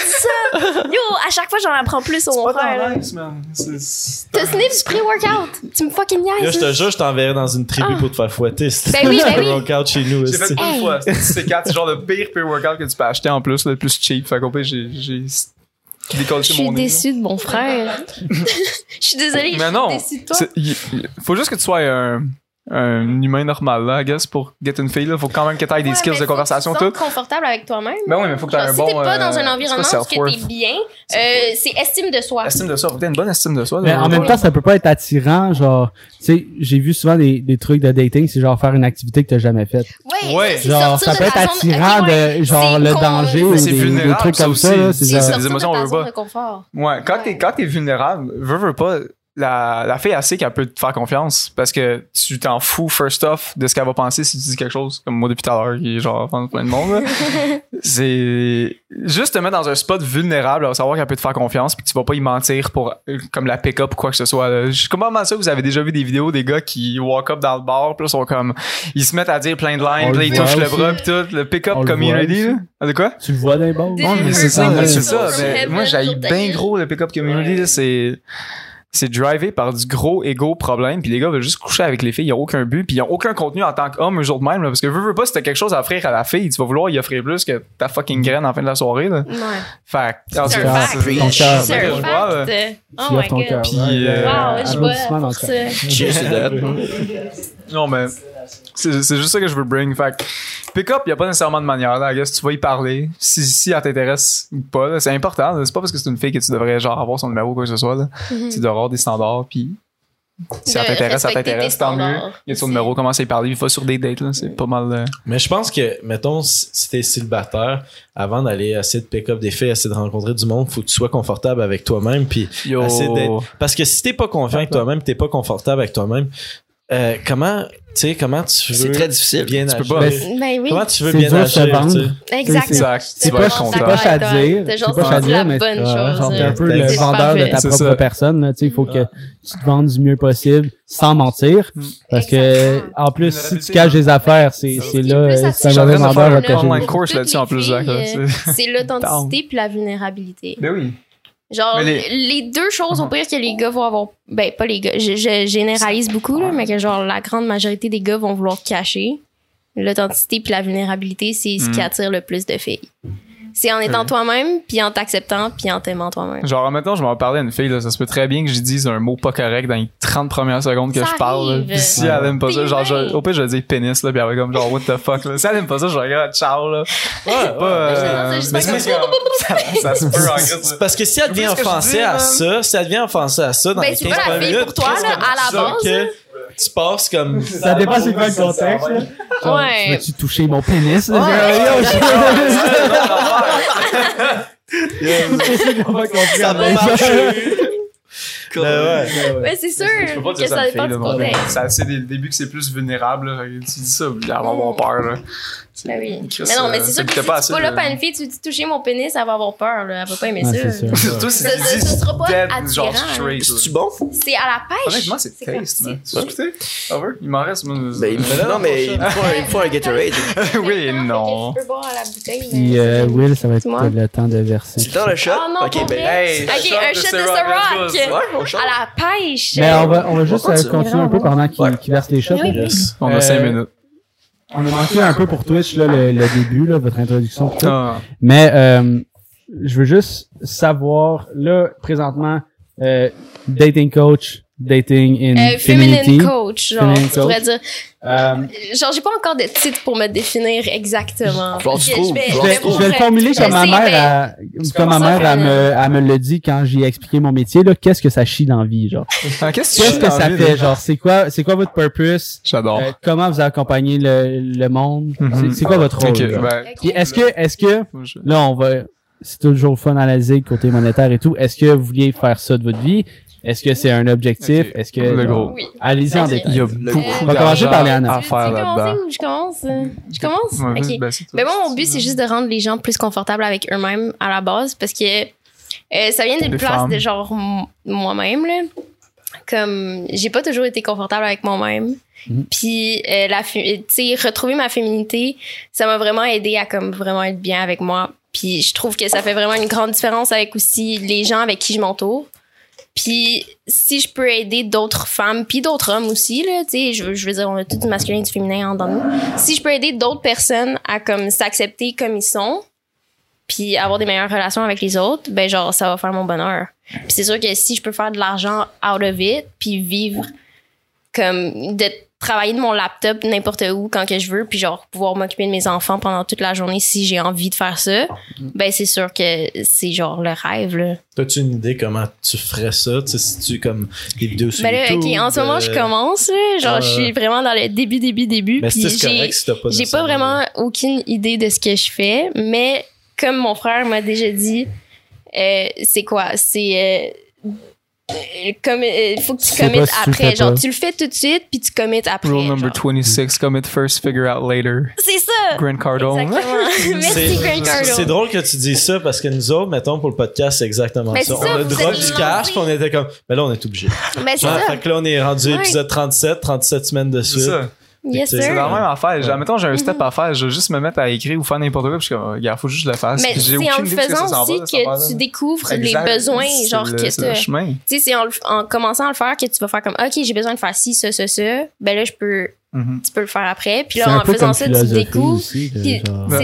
ça! Yo, à chaque fois, j'en apprends plus au mon frère, T'as sniff du pré-workout! Tu me fucking Yo, niaises! je te jure, je t'enverrai dans une tribu Ah. pour te faire fouetter. Ben oui, tu ben fais oui. workout chez nous. J'ai fait une fois. C'est quatre, c'est genre le pire pre-workout que tu peux acheter en plus, le plus cheap. Fait qu'au pire, j'ai, Je suis déçue de mon frère. Je suis désolée, je Mais non, suis déçue de toi. il- faut juste que tu sois un, un humain normal, là, I guess, pour get une fille, là. Faut quand même que t'aies des Ouais, skills de conversation, tu tout. confortable avec toi-même. Ben oui, mais faut que t'aies Genre, un si bon. t'es pas dans un euh, environnement c'est où t'es bien, euh, c'est estime de soi. Estime de soi, faut que t'aies une bonne estime de soi. Mais en même temps, ça peut pas être attirant, genre, tu sais, j'ai vu souvent des, des trucs de dating, c'est genre faire une activité que t'as jamais faite. Ouais, Genre, ça peut être attirant de, genre, le danger ou c'est des, des trucs comme ça, c'est des émotions, de on veut pas. Ouais, quand t'es, quand t'es vulnérable, veux, veux pas, la, la fille, elle sait qu'elle peut te faire confiance parce que tu t'en fous, first off, de ce qu'elle va penser si tu dis quelque chose, comme moi depuis tout à l'heure, qui est genre plein de monde. là. c'est juste te mettre dans un spot vulnérable, à savoir qu'elle peut te faire confiance, puis que tu vas pas y mentir pour euh, comme la pick-up ou quoi que ce soit. là. Je suis comment ça, vous avez déjà vu des vidéos des gars qui walk up dans le bar, puis là, sont comme, ils se mettent à dire plein de lines, puis là, ils touchent le bras, puis tout, le pick-up community. Ah, de quoi? Tu le vois dans les bars? Non, mais c'est ça, Ouais, mais c'est ouais. ça. Mais moi, ta bien gros le pick-up community. là, C'est c'est drivé par du gros ego problème puis les gars veulent juste coucher avec les filles ils ont aucun but puis ils ont aucun contenu en tant qu'homme eux jour de même là, parce que veux, veux pas si t'as quelque chose à offrir à la fille tu vas vouloir y offrir plus que ta fucking graine en fin de la soirée là Ouais. fait que- en tout C'est cas, un fact. c'est- un fact. Oh my god. Puis, euh, Wow, je vois applaudissements dans pour le ça. cœur. Cheers to that. non mais c'est juste ça que je veux bring fait pick-up y a pas nécessairement de manière là I guess tu vas y parler si si elle t'intéresse ou pas c'est important c'est pas parce que c'est une fille que tu devrais genre avoir son numéro ou quoi que ce soit là tu dois avoir des standards puis si elle t'intéresse, ça t'intéresse, tant mieux. Il y a son numéro, commence à y parler, il va sur des dates, là. C'est pas mal. euh, Mais je pense que, mettons, si t'es célibataire, avant d'aller essayer de pick up des filles, essayer de rencontrer du monde, faut que tu sois confortable avec toi-même. Puis Parce que si t'es pas confiant avec toi-même, t'es pas confortable avec toi-même, euh, comment, tu sais, comment tu veux C'est très difficile. bien Tu peux agir? pas. Ben, Ben oui. Comment tu veux C'est bien agir? Exactement. Exact. C'est Tu vas pas, c'est à dire. C'est pas à c'est dire, mais là. un peu C'est le vendeur de ta C'est propre personne. là, tu sais, Il faut que tu te vendes du mieux possible sans mentir. Parce que, Exactement. en plus, si tu caches des affaires, c'est c'est là, c'est un vendeur cacher. C'est- C'est l'authenticité puis la vulnérabilité. Ben oui. Genre, les... les- deux choses au pire que les gars vont avoir. Ben, pas les gars. Je, je généralise beaucoup, là, mais que genre, la grande majorité des gars vont vouloir cacher. L'authenticité puis la vulnérabilité, c'est ce qui Mm. attire le plus de filles. C'est en étant toi-même, puis en t'acceptant, puis en t'aimant toi-même. Genre, maintenant, je vais en parler à une fille, là. Ça se peut très bien que je dise un mot pas correct dans les 30 premières secondes que Ça je parle. Puis si elle aime pas ça, genre, je- au pire, je vais dire pénis, là. Puis elle va comme, genre, what the fuck, là. Si elle aime pas ça, je vais regarder, ciao, là. Ouais, ouais. Pas, euh, Je sais, mais je sais c'est comme- ça, ça se peut, en C'est gros. parce que si elle devient offensée dis, à ça, si elle devient offensée à ça dans Ben, les c'est 15 pas la premières fille minutes, pour toi, à la base, que tu passes comme Ça dépend c'est quoi le contexte. Ouais. tu veux-tu toucher mon pénis? Ouais. Ça qu'on va comprendre. ça va marcher. Ben ouais. Mais c'est sûr Je pas que ça ça dépend du contexte. C'est des débuts que c'est plus vulnérable, là. Tu dis ça, elle va avoir peur, là. Ben oui. Chris, Mais non, mais euh, c'est sûr que si pas tu assez pas là de- pas une fille, tu dis toucher mon pénis, elle va avoir peur, là. Elle va pas aimer Ouais, ça. Toi, si tu ça- dis ça sera pas dead, attirant. genre straight, là. C'est-tu bon? C'est à la pêche. Honnêtement, c'est taste, man. c'est- Tu veux écouter? Over? Il m'en reste. Ben, il- non, mais il me faut un, il me faut un Gatorade. oui non. Je peux boire à la bouteille. Puis, euh, Will, ça va être le temps de verser. C'est le temps le shot? Non, ok, ben. Ok, un de shot de on chante. À la pêche. Mais on va, on va juste euh, continuer. un peu pendant qu'il verse les shots. On a Euh, 5 minutes. On a manqué un peu pour Twitch, là, le, le début, là, votre introduction. Ah. Mais euh, je veux juste savoir, là, présentement, euh, dating coach, dating in Euh, femininity. feminine coach, genre, Feminine tu pourrais coach. dire. Euh, Genre, j'ai pas encore de titre pour me définir exactement. Je vais, je vais, je le formuler je comme ma mère, comme ma mère, elle me, elle me le dit quand j'ai expliqué mon métier, là, qu'est-ce que ça chie dans la vie, genre? Qu'est-ce que ça fait, genre, c'est quoi, c'est quoi votre purpose? J'adore. Euh, comment vous accompagnez le, le monde? Mhm. C'est- C'est quoi votre rôle? Ben. Puis est-ce que, est-ce que, je- là, on va, c'est toujours fun à la zig, côté monétaire et tout. Est-ce que vous vouliez faire ça de votre vie? Est-ce que c'est un objectif? Est-ce que, Le gros. Oui. allez-y en détail. Il y a beaucoup On va commencer par Léana. à Tu faire veux commencer là-dedans. ou je commence? euh? Je commence? Ouais, Ok. ben. Mais moi, mon but, c'est juste de rendre les gens plus confortables avec eux-mêmes à la base parce que euh, ça vient d'une Des place femmes. de genre moi-même. là. Comme j'ai pas toujours été confortable avec moi-même. Mhm. Puis, euh, la tu sais, retrouver ma féminité, ça m'a vraiment aidé à comme vraiment être bien avec moi. Puis, je trouve que ça fait vraiment une grande différence avec aussi les gens avec qui je m'entoure. Puis, si je peux aider d'autres femmes, puis d'autres hommes aussi, là, tu sais, je, veux- dire, on a tout du masculin et du féminin en dans nous. Si je peux aider d'autres personnes à comme s'accepter comme ils sont, puis avoir des meilleures relations avec les autres, ben genre, ça va faire mon bonheur. Puis c'est sûr que si je peux faire de l'argent out of it, puis vivre comme de travailler de mon laptop n'importe où quand que je veux puis genre pouvoir m'occuper de mes enfants pendant toute la journée si j'ai envie de faire ça ben c'est sûr que c'est genre le rêve là. T'as-tu une idée comment tu ferais ça? Tu sais, si tu comme des vidéos sur Ben là, YouTube? en ce moment je euh, commence genre je suis vraiment dans le début début début Mais puis c'est j'ai si pas j'ai pas vraiment aucune idée de ce que je fais, mais comme mon frère m'a déjà dit, euh, c'est quoi? C'est euh, comme il faut que tu tu le après fais genre pas. tu le fais tout de suite puis tu commites après Rule number genre. 26, commit first, figure out later. c'est ça Grant Cardone. merci Grant Cardone C'est drôle que tu dises ça parce que nous autres, mettons, pour le podcast, c'est exactement Mais ça. ça, On a drop du cash, puis on était comme, mais là, on est obligé. mais c'est ça fait que là, on est rendu Ouais. épisode 37, 37 semaines de C'est suite. Yes C'est C'est la sir même affaire. Genre, mettons, j'ai un step Mhm. à faire, je vais juste me mettre à écrire ou faire n'importe quoi, puis je suis comme, regarde, faut juste que le fasse. mais c'est en le faisant s'en aussi que tu découvres Exact. les besoins C'est genre le- que tu sais, c'est en, commençant à le faire que tu vas faire comme, OK, j'ai besoin de faire ci, ça, ça, ça. Ben là, je peux, Mhm. tu peux le faire après. Puis là, en faisant ça, tu découvres. c'est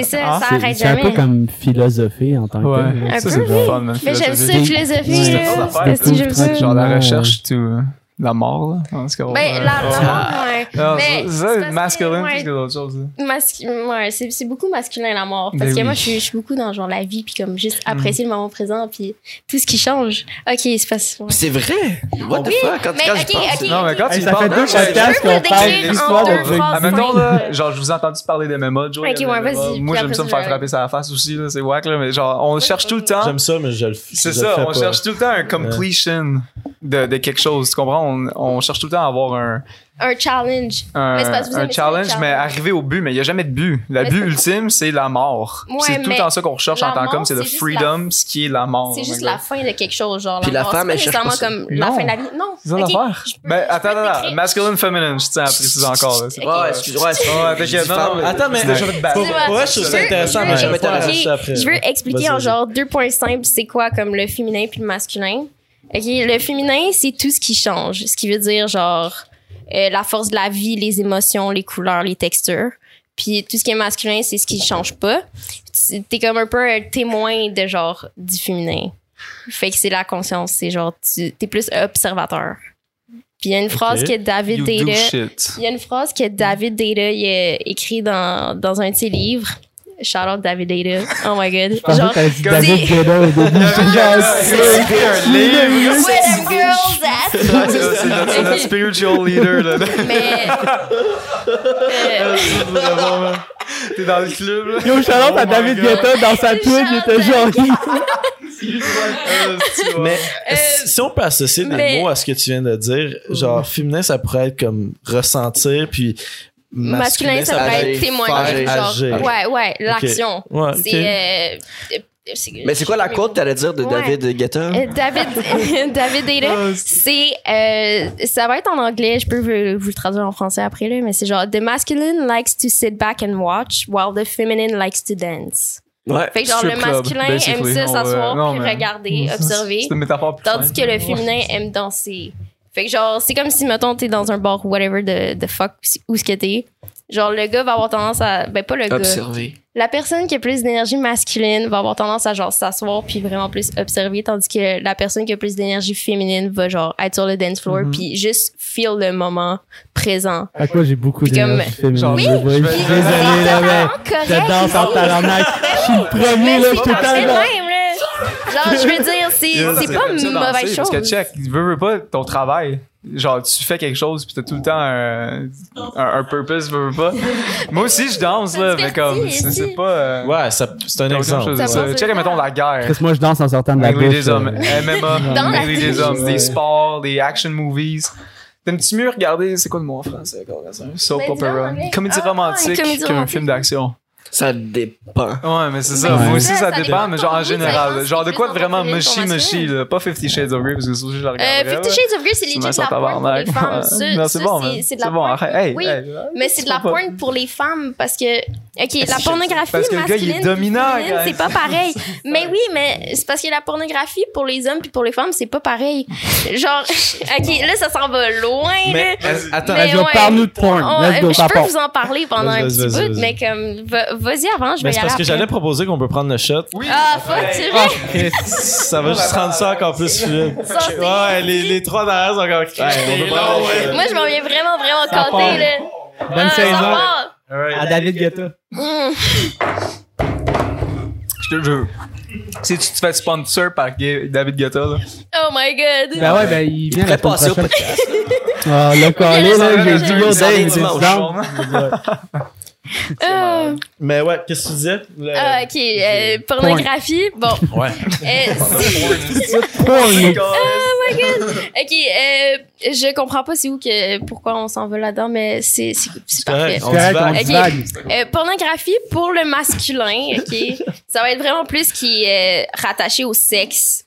ça, Ah, ça arrête C'est un peu jamais. comme philosophie en tant que Ouais, tel. Un peu. Mais j'aime ça, philosophie. C'est que? Genre la recherche, tout. La mort, là. En tout cas, Ben, la, la mort, ouais. Non, Mais c'est- c'est c'est masculin plus que d'autres choses. là. Mascu- ouais, c'est, c'est beaucoup masculin la mort. Parce Ben que oui. moi, je suis, je suis beaucoup dans genre la vie, puis comme juste apprécier le moment présent, puis tout ce qui change. Ok, c'est pas ouais. C'est vrai? What the Oui, fuck? Quand, mais quand ok, je pense, ok. Non, mais quand Hey, tu ça parles deux podcasts qu'on le parle en de trucs. phrases. Ah, mettons, là, genre, je vous ai entendu parler de MMA, Joe. Ok, il ouais, vas-y, Moi, j'aime ça me faire frapper sur la face aussi, là. C'est whack, là. Mais genre, on cherche tout le temps. J'aime ça, mais je le C'est je le ça, fais on cherche tout le temps un completion de quelque chose. Tu comprends? On, on cherche tout le temps à avoir un, Un challenge. un, Mais c'est parce que vous un challenge, le mais challenge. arriver au but. Mais il n'y a jamais de but. Le Mais but ultime, c'est la mort. Ouais, c'est tout le temps ça qu'on recherche en la tant qu'homme, c'est le freedom, ce qui est la mort. C'est juste la fin de quelque chose, genre. Puis la mort, femme, elle pas cherche pas ça. comme la fin de la vie. Non. C'est ça Ok, l'affaire. Ben, attends, attends. Masculine, feminine, je tiens à préciser encore. Ouais, excuse-moi. femme, non, Attends, mais Excuse-moi. je trouve ça veux- intéressant, mais je vais. Je veux expliquer en genre deux points simples, c'est quoi comme le féminin puis le masculin. Ok, le féminin, c'est tout ce qui change. Ce qui veut dire genre euh, la force de la vie, les émotions, les couleurs, les textures. Puis tout ce qui est masculin, c'est ce qui change pas. T'es comme un peu un témoin de genre du féminin. Fait que c'est la conscience, c'est genre tu t'es plus observateur. Puis il y a une phrase que David Data il y a une phrase que David Data il a écrit dans, dans un de ses livres. Shout out David Data. Oh my god. Genre, dit David Guetta au début. Écrit un livre. Where them girls c'est c'est notre, c'est notre spiritual leader, là. Mais. euh, Vraiment, T'es dans le club, là. Yo, shout-out à Oh David. Guetta dans sa tune, il était genre. Mais Euh, si on peut associer des mais- mots à ce que tu viens de dire, genre féminin, ça pourrait être comme ressentir, puis masculin, ça peut agir, être Genre, agir. ouais, ouais, l'action. Ouais, ok. C'est. euh, Mais c'est quoi la quote t'allais dire de Ouais. David Guetta? Euh, David, David Data, c'est, euh, ça va être en anglais, je peux vous, vous le traduire en français après, là, mais c'est genre, the masculine likes to sit back and watch, while the feminine likes to dance. Ouais. Fait que genre, le club, masculin aime ça s'asseoir, euh, regarder, observer, C'est une métaphore plus tandis simple. que le féminin aime danser. Fait que genre, c'est comme si, mettons, t'es dans un bar, whatever, de, de fuck, où ce que t'es. Genre, le gars va avoir tendance à, ben pas le gars, Observer. la personne qui a plus d'énergie masculine va avoir tendance à genre s'asseoir puis vraiment plus observer tandis que la personne qui a plus d'énergie féminine va genre être sur le dance floor Mhm. puis juste feel le moment présent. Que moi, j'ai beaucoup comme- d'énergie féminine. Genre, Oui, je vais- je suis désolé, là, mais. Je danse en tabarnak. Je suis le premier, là, je suis Genre je veux dire c'est c'est pas comme une danser, mauvaise chose. Parce que check, veux, veux pas ton travail. Genre, tu fais quelque chose pis t'as tout le temps un, un, un purpose, veux, veux pas. Moi aussi, je danse, là, mais comme, c'est pas. euh, Ouais, ça- c'est un autre exemple. chose, Ça ça. Check, mettons la guerre. Parce que moi, je danse en sortant de la Avec les douche. des hommes, MMA, les douche. hommes, des sports, des action movies. T'aimes-tu mieux regarder, c'est quoi le mot en français? un Soap Ben, en opera. Comédie Ah, romantique qu'un romantique. film d'action. Ça dépend. Ouais, mais c'est ça. Moi aussi, ça, dépend, dépend mais genre en général. Genre de quoi vraiment mushy mushy, là. Pas Fifty Shades of Grey, parce que c'est je la Euh, regarde. Fifty Shades of Grey, c'est legit de la porn pour les femmes. Ça, Non, c'est bon, c'est- man. c'est de la porn. arrête. Hey, Oui, hey, mais c'est de la porn pour les femmes parce que, ok, la pornographie Parce que le gars, il est masculine, c'est pas pareil. mais oui, mais c'est parce que la pornographie pour les hommes puis pour les femmes, c'est pas pareil. Genre, ok, là, ça s'en va loin, Mais attends, parle-nous de porn. Euh, je peux vous en parler pendant un petit bout, mais comme, vas-y avant, je vais mais y c'est aller parce que après. j'allais proposer qu'on peut prendre le shot. Oui. Ah, fuck, c'est vrai? Ça va juste rendre ça encore plus fluide. C'est- Ouais, les, les trois derrière sont encore ouais. Moi, je m'en viens vraiment, vraiment Ça part. là. Bonne Ah, ça saison part. à David Guetta. Hum. Je te jure. Si tu te fais sponsor par Ga- David Guetta, là. Oh my god. Ben ouais, ben il vient la semaine prochaine. Ah, le collé, là, j'ai dit, yo, Ça Dave, arrive il est dimanche. Euh, Mais ouais, qu'est-ce que tu disais? Le- ah, ok, euh, pornographie. Bon, Ouais. euh, Porn. ah, my god! Ok, euh, je comprends pas c'est où que, pourquoi on s'en va là-dedans, mais c'est, c'est, c'est parfait. on divague. Euh, pornographie pour le masculin, ok? ça va être vraiment plus qui est euh, rattaché au sexe.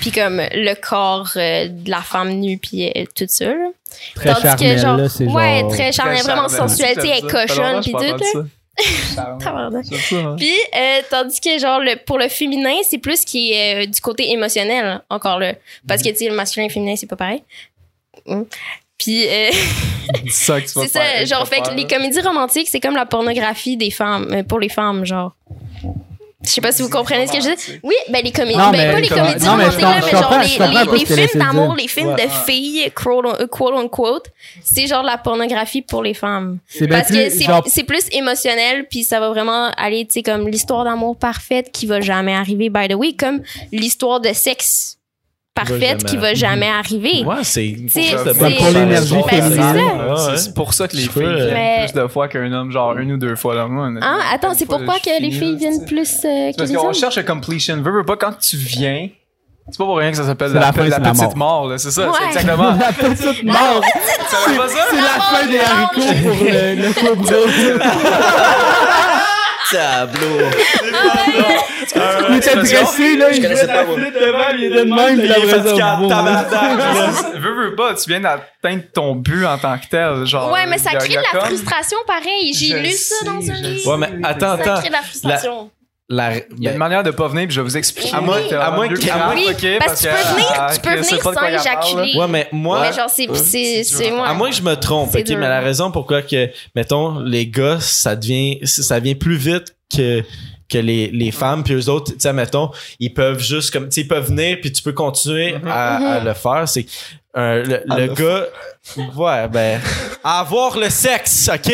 Puis comme le corps euh, de la femme nue puis euh, tout ça. là. Très Tandis que genre, là, c'est ouais, genre... très charnel, vraiment sensualité, est cochonne puis tout. hein. Puis euh, tandis que genre le, pour le féminin, c'est plus qui est euh, du côté émotionnel encore là, parce que tu sais le masculin et le féminin c'est pas pareil. Mm. Puis euh, C'est ça que tu vas c'est ça, faire, genre fait que les comédies romantiques, c'est comme la pornographie des femmes euh, pour les femmes genre. Je sais pas si vous comprenez ce que je dis. Oui, ben les comédies, ben pas les comédies non, mais je romantiques, là, mais je genre les, films d'amour, les films Ouais. de filles, quote, quote unquote, c'est genre la pornographie pour les femmes. C'est bien Parce que plus, c'est genre, c'est plus émotionnel, puis ça va vraiment aller, tu sais, comme l'histoire d'amour parfaite qui va jamais arriver, by the way, comme l'histoire de sexe parfaite qui va jamais arriver. Ouais, c'est C'est- pour, l'énergie Ben, c'est féminine. C'est pour ça que les filles viennent Mais- plus de fois qu'un homme, genre une ou deux fois là. Hein? Attends, c'est pourquoi que les filles viennent plus euh, que Parce les qu'on cherche le completion. Veux, veux pas, quand tu viens, c'est pas pour rien que ça s'appelle la, la fin, la c'est la petite mort. mort, là. C'est ça, Ouais. c'est exactement. La petite mort. C'est la fin des haricots pour le, le couple. Tableau. Il était dressé, là. Je Il connaissais pas, devant, il était de même. Il Il est fatigué bon. tabarnak. veux, veux pas, tu viens d'atteindre ton but en tant que tel. Genre, Ouais, mais ça y a- crée y a de la frustration pareil. J'ai lu ça dans un livre. Ouais, mais attends, Ça attends. crée de la frustration. La, Il y a ben, une manière de pas venir, puis je vais vous expliquer. À moins- à moins qu'il- à moins- Oui, parce que tu peux venir, ah, tu peux venir sans éjaculer. ouais, mais moi, Mais genre, c'est, c'est, c'est, ouais. À moins que je me trompe, ok, dur. mais la raison pourquoi que, mettons, les gars, ça devient, ça vient plus vite que, que les, les femmes, puis eux autres, tu sais, mettons, ils peuvent juste comme, tu ils peuvent venir, puis tu peux continuer à, à le faire. C'est euh, le gars, ouais, ben, à avoir le sexe, ok?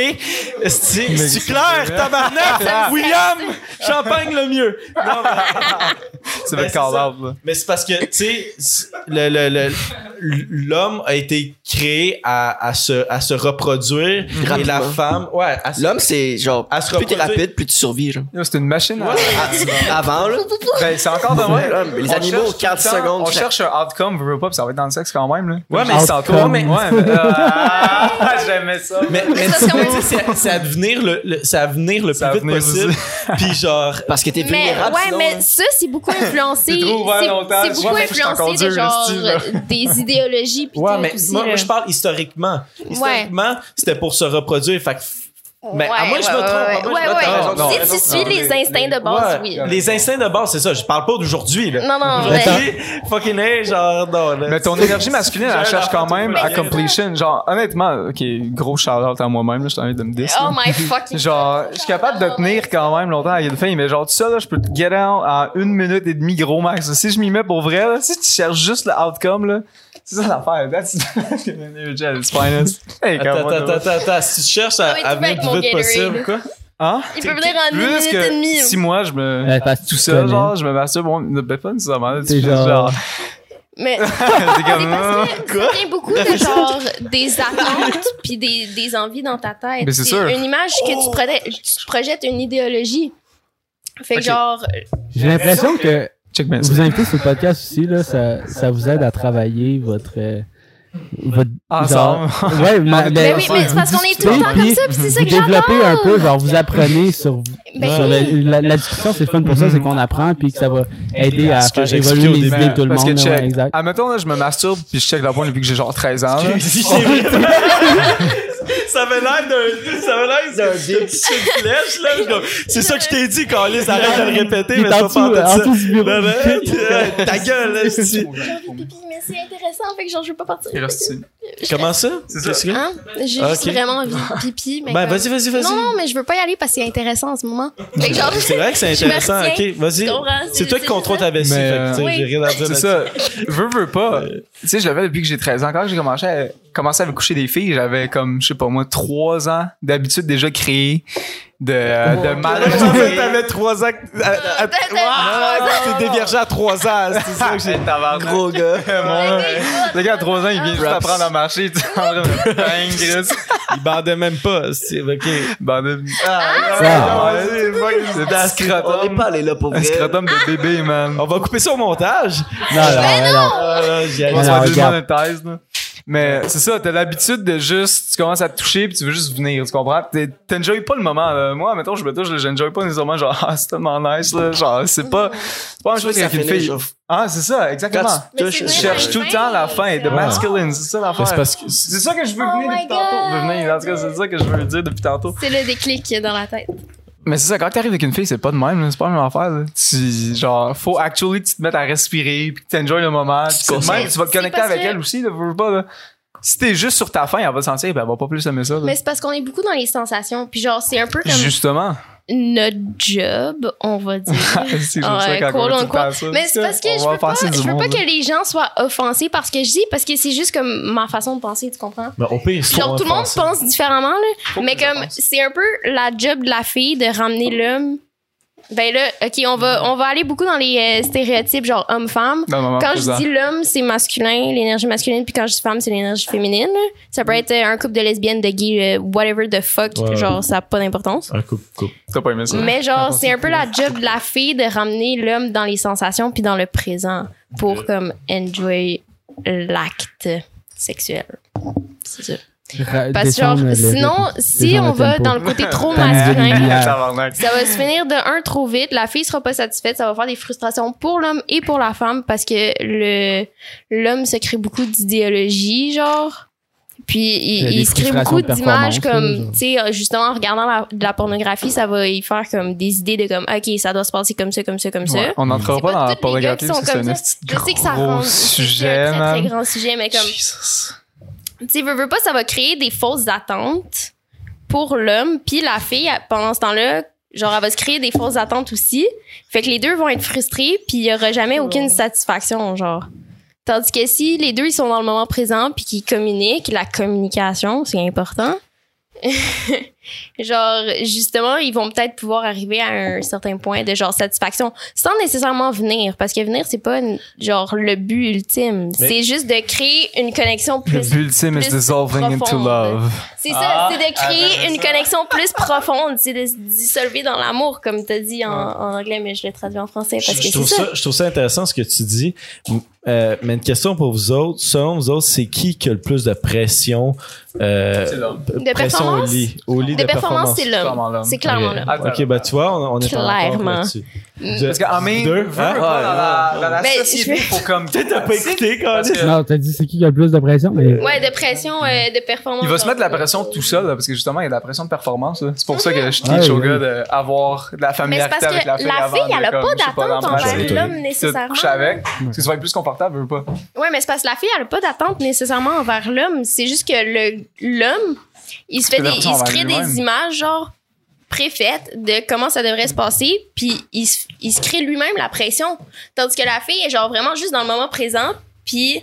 C'est clair, tabarnak? William, champagne le mieux. Non, mais- Ça va Ben, être c'est out, là. mais c'est parce que, tu sais, c'est- le- le- le- l'homme a été créé à, à, se, à se reproduire et la femme, ouais, L'homme, c'est genre, À se plus t'es reproduire. rapide, plus tu survis, genre. C'est une machine. À- Avant, là. Ben, c'est encore de même. Les On animaux, cherche 4 tout le temps- secondes. On cherche un outcome, veux, veux pas, puis ça va être dans le sexe quand même, là. Ouais, mais Mais, mais, ah, j'aimais ça. Mais, mais c'est- à venir le, le- c'est à venir le C'est à plus vite venir possible. Puis genre, Parce que t'es Mais vulnérable, ouais, sinon, mais hein. ça c'est beaucoup influencé. C'est beaucoup mais influencé de genre des idéologies puis ouais, mais aussi, moi, là. moi, je parle historiquement. Historiquement, c'était pour se reproduire. Fait que, mais à moins que je me ouais, trompe, à ouais, que je me ouais, trompe. ouais. Non, non, si non, tu non, suis non, les les- instincts de base, Ouais, oui. Les instincts de base, c'est ça. Je parle pas d'aujourd'hui, là. Non, non, Aujourd'hui, fucking hey, genre, non, là. Mais ton énergie masculine, elle J'ai cherche quand même à le completion. Genre, honnêtement, ok, gros shout-out à moi-même, là, je t'envie de me dire. Oh my fucking Genre, je suis capable de tenir quand même longtemps avec une fille, mais genre, tout ça, là, je peux te get out en une minute et demie, gros max. Si je m'y mets pour vrai, là, si tu cherches juste le outcome, là, c'est ça l'affaire. That's energy at its finest. Hey, Attends, attends, attends, attends. Si tu cherches à, à venir plus vite possible, quoi? Hein? Il peut venir en une minute et demie. si moi, je me... Ouais, parce tout seul, genre, je me masturbe, bon, ben pas nécessairement, C'est fais genre- genre... Mais C'est comme... parce que ça vient beaucoup de genre des attentes puis des, des envies dans ta tête. Mais c'est sûr. Une image que tu, projettes, tu projettes une idéologie. Fait que Ok. genre, J'ai l'impression que Check bien ça. vous inviter sur le podcast aussi, là, ça, ça vous aide à travailler votre. euh, votre Ensemble. genre- ouais, ma- ben oui, mais c'est parce qu'on est tout le temps comme ça puis c'est ça que j'adore. développez un peu, genre vous apprenez sur, Ben sur oui. le- la, la discussion, c'est fun pour ça, c'est qu'on apprend puis que ça va aider à faire évoluer les idées de tout le Parce monde. que là, ouais, check. exact. Admettons, là, je me masturbe puis je check la pointe depuis que j'ai genre 13 ans. ça avait l'air d'un, ça avait l'air d'un petit flèche, là. Je comme, C'est ça que je t'ai dit, Carlis, arrête de le répéter, mais est c'est pas. Non, non, Ta gueule, là, c'est- J'ai envie de pipi, mais c'est intéressant, fait que genre je veux pas partir. Comment ça? C'est ça. Hein? J'ai Ah, juste vraiment envie de pipi. Mais Ben, comme- vas-y, vas-y, vas-y. Non, non, mais je veux pas y aller parce que c'est intéressant en ce moment. Fait que genre, C'est vrai que c'est me intéressant. Ok, vas-y. C'est toi qui contrôle ta vessie. Mais, fait que, tu sais, euh, j'ai rien à dire C'est ça. Veux, veux pas. Tu sais, je l'avais depuis que j'ai 13 ans. Quand j'ai commencé à, commencé à coucher des filles, j'avais comme, je sais pas moi, 3 ans d'habitude déjà créée de, euh, de mal. Je pensais que t'avais 3 ans. à- à- trois ans. T'es déviergé à 3 ans. C'est ça que j'ai. Gros gars. Ouais, Le gars à 3 ans, il vient juste apprendre à marcher. Tu. Il bandait même pas. C'est ok. Bande de- Ah, Ah, C'est un On n'est scrotum. pas allé là pour Un vrai. scrotum de bébé, man. On va couper ça au montage. Non, non, non. Ah, On allais. non, se fait regarde. démonétise, là. Mais c'est ça, t'as l'habitude de juste, tu commences à te toucher puis tu veux juste venir, tu comprends? T'enjoyes pas le moment, là. Moi, mettons, je me touche, j'enjoy pas nécessairement genre, ah, c'est tellement nice, là. Genre, c'est pas, c'est pas une chose qu'avec une fille. Ah, c'est ça, exactement. Quand tu Mais touches, c'est Je vrai, cherche la tout le temps la fin de c'est- masculine, c'est ça l'affaire. c'est parce que C'est ça que je veux Oh venir depuis tantôt. Venir, en tout cas, c'est ça que je veux dire depuis tantôt. C'est le déclic qu'il y a dans la tête. Mais c'est ça, quand t'arrives avec une fille, c'est pas de même, c'est pas la même affaire. Là. Tu, genre, faut actually que tu te mettes à respirer puis que t'enjoys le moment. Puis même, tu vas te connecter avec elle aussi, là, veux pas, là. Si t'es juste sur ta faim, elle va le sentir, ben elle va pas plus aimer ça. là. Mais c'est parce qu'on est beaucoup dans les sensations. Puis genre, c'est un peu comme Justement. Notre job, on va dire. c'est juste Ouais, ça quand on. Mais c'est parce que On je veux pas, je veux pas que les gens soient offensés parce que je dis, parce que c'est juste comme ma façon de penser, tu comprends? Ben, au pire, Genre, tout le monde pense différemment, là. Mais comme, c'est un peu la job de la fille de ramener l'homme. Ben là, OK, on va, on va aller beaucoup dans les euh, stéréotypes, genre homme-femme. Quand présent. je dis l'homme, c'est masculin, l'énergie masculine, puis quand je dis femme, c'est l'énergie féminine. Ça peut être euh, un couple de lesbiennes, de gays, euh, whatever the fuck, Ouais. genre, ça n'a pas d'importance. Un couple, couple. T'as pas aimé ça? Mais genre, c'est un peu la job de la fille de ramener l'homme dans les sensations puis dans le présent pour comme enjoy l'acte sexuel. C'est ça. Parce que genre, sinon, si on va tempo. dans le côté trop masculin, ça va se finir de un trop vite. La fille sera pas satisfaite. Ça va faire des frustrations pour l'homme et pour la femme parce que le l'homme se crée beaucoup d'idéologie, genre. Puis Il il, se crée beaucoup d'images comme, tu sais, justement en regardant la, de la pornographie, ça va y faire comme des idées de comme, ok, ça doit se passer comme ça, comme ça, comme ça. Ouais, on n'entrera pas pas dans la pornographie parce que c'est un gros c'est un très, grand sujet, mais comme, Jesus. Tu sais, veux, veux pas, ça va créer des fausses attentes pour l'homme, puis la fille, pendant ce temps-là, genre, elle va se créer des fausses attentes aussi. Fait que les deux vont être frustrés, puis il y aura jamais aucune satisfaction, genre. Tandis que si les deux, ils sont dans le moment présent, puis qu'ils communiquent, la communication, c'est important. genre, justement, ils vont peut-être pouvoir arriver à un certain point de genre satisfaction sans nécessairement venir, parce que venir, c'est pas genre le but ultime. C'est juste de créer une connexion Le plus but ultime is dissolving into profonde. love. C'est ça, Ah, c'est de créer une connexion plus profonde, c'est de se dissolver dans l'amour, comme t'as dit en, en anglais, mais je le traduis en français parce Je, que je trouve ça. ça. je trouve ça intéressant ce que tu dis. Euh, mais une question pour vous autres. Selon vous autres, c'est qui qui a le plus de pression, euh, C'est l'homme. p- De pression au performance? lit, au lit De de, performance, c'est l'homme. C'est clairement l'homme. Ok, ben tu vois, on, on est Clairement. De- Parce qu'en main, Deux, veux, hein? pas, dans la, dans la Ben, société, je- faut comme. Peut-être t'as pas écouté quand que- Non, t'as dit c'est qui qui a le plus de pression, mais. Ouais, de pression, euh, de performance. Il va se mettre de la genre. Pression tout seul, là, parce que justement, il y a de la pression de performance. là. C'est pour ça que je Ouais, teach au ouais. gars d'avoir de la Mais c'est familiarité parce avec que la la fille. fille, avant de, elle a comme, pas je d'attente envers l'homme nécessairement. coucher avec. Parce que tu vas être plus confortable, veux pas. Ouais, mais c'est parce que la fille, elle a pas d'attente nécessairement envers l'homme. C'est juste que le l'homme, il se fait des, il se crée des images genre préfaites de comment ça devrait se passer, puis il, se- il se crée lui-même la pression. Tandis que la fille est genre vraiment juste dans le moment présent, puis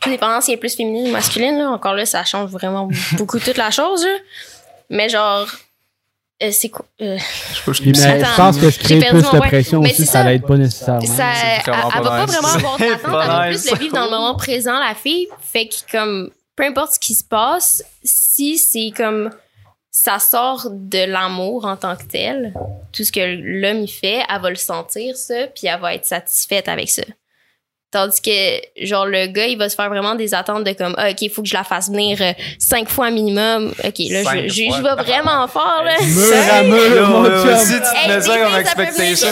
tout dépendant si elle est plus féminine ou masculine là, encore là ça change vraiment beaucoup toute la chose là. Mais genre euh, c'est quoi euh, je pense que je crée plus mon- de ouais. pression Mais aussi, ça ça. l'aide pas nécessairement. ça, elle, elle va pas vraiment avoir d'attente, elle va plus le vivre dans le moment présent, la fille. Fait que comme, peu importe ce qui se passe, si c'est comme, ça sort de l'amour en tant que tel, tout ce que l'homme il fait, elle va le sentir ça, puis elle va être satisfaite avec ça. Tandis que, genre, le gars, il va se faire vraiment des attentes de comme, ah, OK, il faut que je la fasse venir euh, cinq fois minimum. OK, là, je, je, vais vraiment fort, là. Mur à mur, mon chum. Si tu te mets ça comme expectations,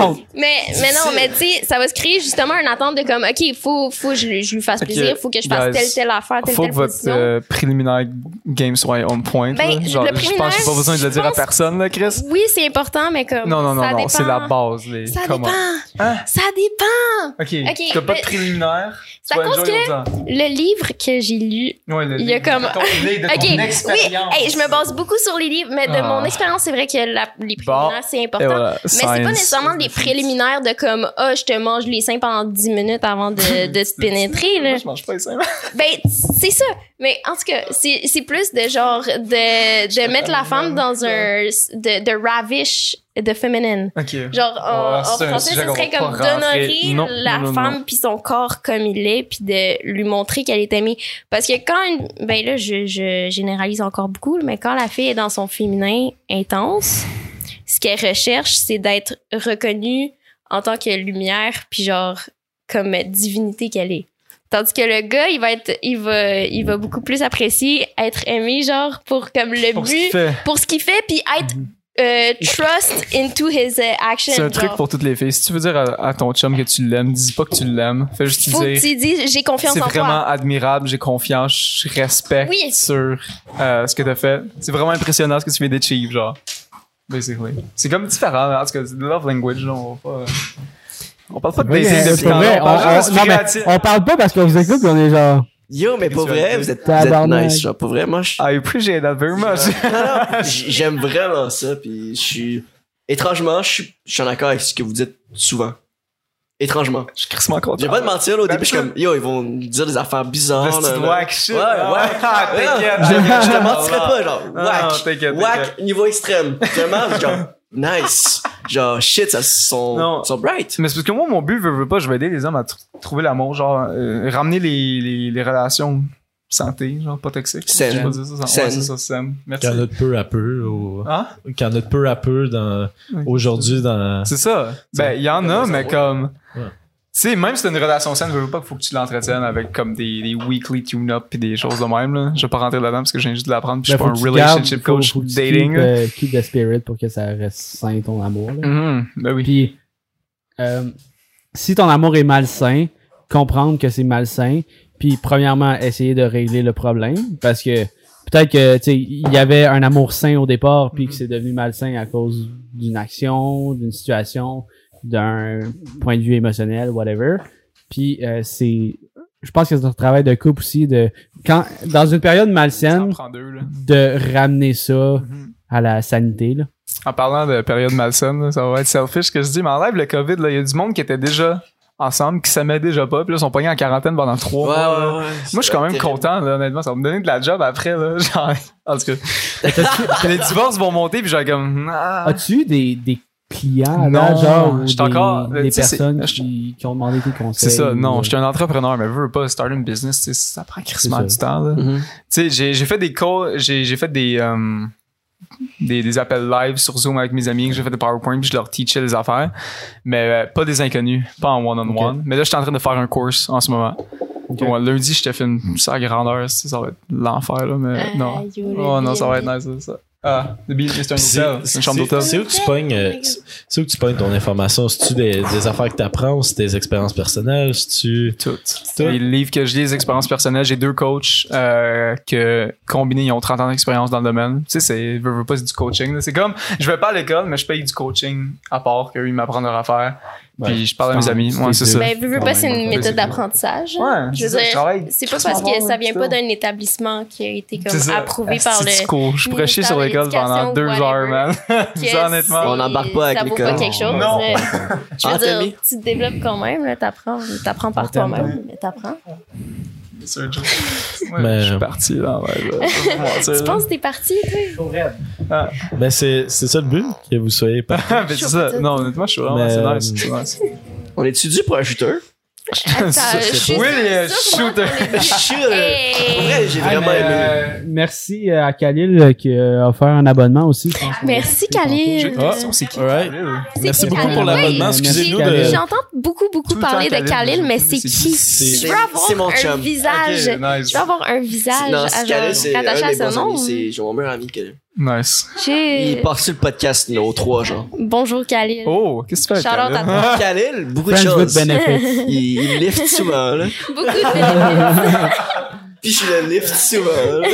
homme. Mais, mais non, mais tu sais, ça va se créer justement une attente de comme, OK, faut, faut que je, lui- je lui fasse plaisir, faut que je fasse telle, telle affaire, telle, Faut telle que votre euh, préliminaire game soit on point. Ben, là. Genre, le je pense que j'ai pas besoin de le dire à personne, là, Chris. Oui, c'est important, mais comme. Non, non, non, non, c'est la base. Les... Ça dépend. Hein? Ça dépend. Ok, Ok, t'as pas de préliminaire? C'est tu à cause que le livre que j'ai lu. Ouais, le il y a livre comme- de ton, de ton OK, oui, expérience. hey, je me base beaucoup sur les livres, mais de Ah. mon expérience, c'est vrai que la- les préliminaires, c'est important. voilà, Mais c'est pas nécessairement des préliminaires de comme, ah, je te mange les seins pendant 10 minutes avant de, de te pénétrer, là. Moi, je mange pas les seins. Ben, c'est ça. Mais en tout cas, c'est c'est plus de genre de, de mettre la femme dans un. de, de ravish de féminine. Ok. Genre, en, un français, ce serait comme d'honorer la non, femme puis son corps comme il est, puis de lui montrer qu'elle est aimée. Parce que quand une, ben là, je, je généralise encore beaucoup, mais quand la fille est dans son féminin intense, ce qu'elle recherche, c'est d'être reconnue en tant que lumière, puis genre comme divinité qu'elle est. Tandis que le gars, il va être, il va, il va beaucoup plus apprécier être aimé, genre pour comme le Pour ce qu'il but, fait. pour ce qu'il fait, puis être euh, trust into his uh, action. C'est un truc pour toutes les filles. Si tu veux dire à, à ton chum que tu l'aimes, dis pas que tu l'aimes. Fais juste Faut que dire. tu dises, j'ai confiance C'est en vraiment toi. admirable, j'ai confiance, je respecte Oui. sur euh, ce que t'as fait. C'est vraiment impressionnant ce que tu viens d'achieve, genre. Basically. C'est comme différent, en tout cas, c'est de love language, on va pas. euh, On parle pas de Oui, dating depuis on parle on- parle pas parce qu'on vous écoute on est genre. Yo, mais pour vrai, vous êtes, vous êtes nice, genre, pour vrai, moi, je, I appreciate that very much. J'aime vraiment ça, puis je suis, étrangement, je suis, je suis en accord avec ce que vous dites souvent. Étrangement. Je suis crissement content. Je vais pas te mentir, là, au début, je suis comme, yo, ils vont me dire des affaires bizarres. Le là, petit là. whack shit. Ouais, Ah, ouais. ah, t'inquiète. Je, je te mentirais pas, genre, whack. whack, t'inquiète. niveau extrême. Vraiment, genre, nice. Genre, shit, ça sont, Non. sont bright. Mais c'est parce que moi, mon but, veut, veut pas, je vais aider les hommes à tr- trouver l'amour, genre, euh, ramener les, les, les relations santé, genre, pas toxiques. Saine. Je pas dire ça, ça. Saine. Ouais, c'est ça, saine. Merci. Qu'il y en a de peu à peu. Au... Hein? Qu'il y en a de peu à peu dans... Oui. aujourd'hui dans. C'est ça. Ben, il y en a, mais comme. Ouais. Tu sais, même si c'est une relation saine, je veux pas qu'il faut que tu l'entretiennes avec comme des, des weekly tune-up pis des choses de même, là. Je vais pas rentrer là-dedans parce que viens juste de l'apprendre pis je Ben, suis pas faut un gardes- relationship faut- coach faut tu dating. Keep, euh, keep the spirit pour que ça reste sain ton amour. là. Mhm. Ben oui. Puis, euh, si ton amour est malsain, comprendre que c'est malsain, puis premièrement, essayer de régler le problème, parce que peut-être que, tu sais, il y avait un amour sain au départ, puis que c'est devenu malsain à cause d'une action, d'une situation, d'un point de vue émotionnel, whatever. Puis, euh, c'est, je pense que c'est un travail de couple aussi de, quand, dans une période malsaine, deux, là. de ramener ça Mhm. à la sanité, là. En parlant de période malsaine, ça va être selfish ce que je dis, mais enlève le COVID, là. Il y a du monde qui était déjà ensemble, qui s'aimaient déjà pas, puis là, ils sont pognés en quarantaine pendant trois Ouais, mois. ouais, ouais. Moi, je suis quand même terrible. content, là, honnêtement. Ça va me donner de la job après, là. Genre, en tout cas. les divorces vont monter, puis genre comme, ah. As-tu eu des, des clients à Non, date, genre, ou je des, encore- des c'est- personnes je- qui, qui ont demandé tes conseils? C'est ça, non, je suis un entrepreneur, mais veux pas start une business, ça prend crissement C'est du temps, là. Mhm. Tu sais, j'ai, fait des calls, j'ai, fait des, euh, des, des appels live sur Zoom avec mes amis, que j'ai fait des PowerPoint, puis je leur teachais les affaires, mais euh, pas des inconnus, pas en one-on-one. Mais là, je suis en train de faire un course en ce moment. Lundi, je te fais une ça grandeur, ça ça va être l'enfer, là, mais non. Oh non, ça va être nice, ça. Ah, the Beat, c'est un C'est hôtel, c'est une chambre d'hôtel. c'est où que tu pognes, euh, c'est où que tu pognes ton information? C'est-tu des, des affaires que t'apprends ou c'est des expériences personnelles? C'est-tu. Tout? Les livres que je lis, les expériences personnelles, j'ai deux coachs euh, que combinés, ils ont 30 ans d'expérience dans le domaine. Tu sais, c'est veux, veux pas, c'est du coaching. C'est comme, je vais pas à l'école, mais je paye du coaching à part qu'eux, ils m'apprennent leur affaire. Ouais, Puis je parle à mes c'est amis. c'est Ouais, c'est ça. Ben, veux, veux pas, c'est une méthode ça. d'apprentissage. Ouais, Je c'est veux ça, dire, c'est pas parce que ça vient pas d'un établissement qui a été comme ça. approuvé par le. cool. Je chier sur l'école pendant deux heures, man. ça, honnêtement. On n'embarque pas avec Ça vaut l'école. pas quelque chose. Non. mais- Je veux Ah, dire, tu te développes quand même, t'apprends, t'apprends par toi-même, mais t'apprends. Ouais, Je suis parti, là. Ouais, là. Je Tu là. penses que t'es parti, toi? Ben, c'est, c'est ça le but, que vous soyez pas. Mais c'est ça. Non, honnêtement, je suis vraiment, Mais, c'est euh, nice. c'est nice. On est-tu dû pour un shooter? J'ai Ah, vraiment mais, aimé. euh, merci à Khalil euh, qui a offert un abonnement aussi. Merci, Khalil. Ah. c'est qui? Alright. Khalil? Merci qui, beaucoup Khalil? pour l'abonnement. Oui, Excusez-nous de. J'entends beaucoup, beaucoup Tout parler de Khalil, Khalil, mais c'est qui? Je veux avoir c'est mon un chum. visage. Je veux avoir un visage Non, Khalil, c'est un rattaché de à mes son bons amis. nom. C'est j'ai mon meilleur ami. Khalil. Nice. Il passe sur le podcast numéro 3, genre. Bonjour Khalil. Oh, qu'est-ce que tu fais? Shout out Khalil? à toi. Khalil, beaucoup de Friends with choses. benefits. Il, il lift souvent, là. Beaucoup de bénéfices. Puis je le lift souvent, là.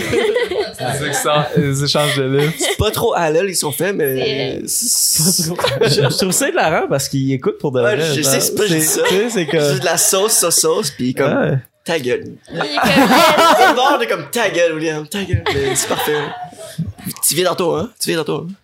Les échanges- Les échanges de livres. Pas trop halal, ils sont faits, mais. C'est- je, je trouve ça hilarant parce qu'il écoute pour de Ouais, vrai. je genre. sais, c'est pas juste ça. Tu sais, c'est C'est que. de la sauce, sauce, sauce, puis comme. Ouais. Ta gueule. Il est comme- Le bord de comme ta gueule, William, ta gueule. Mais C'est parfait. Tu viens tantôt, hein? Tu viens tantôt. Hein?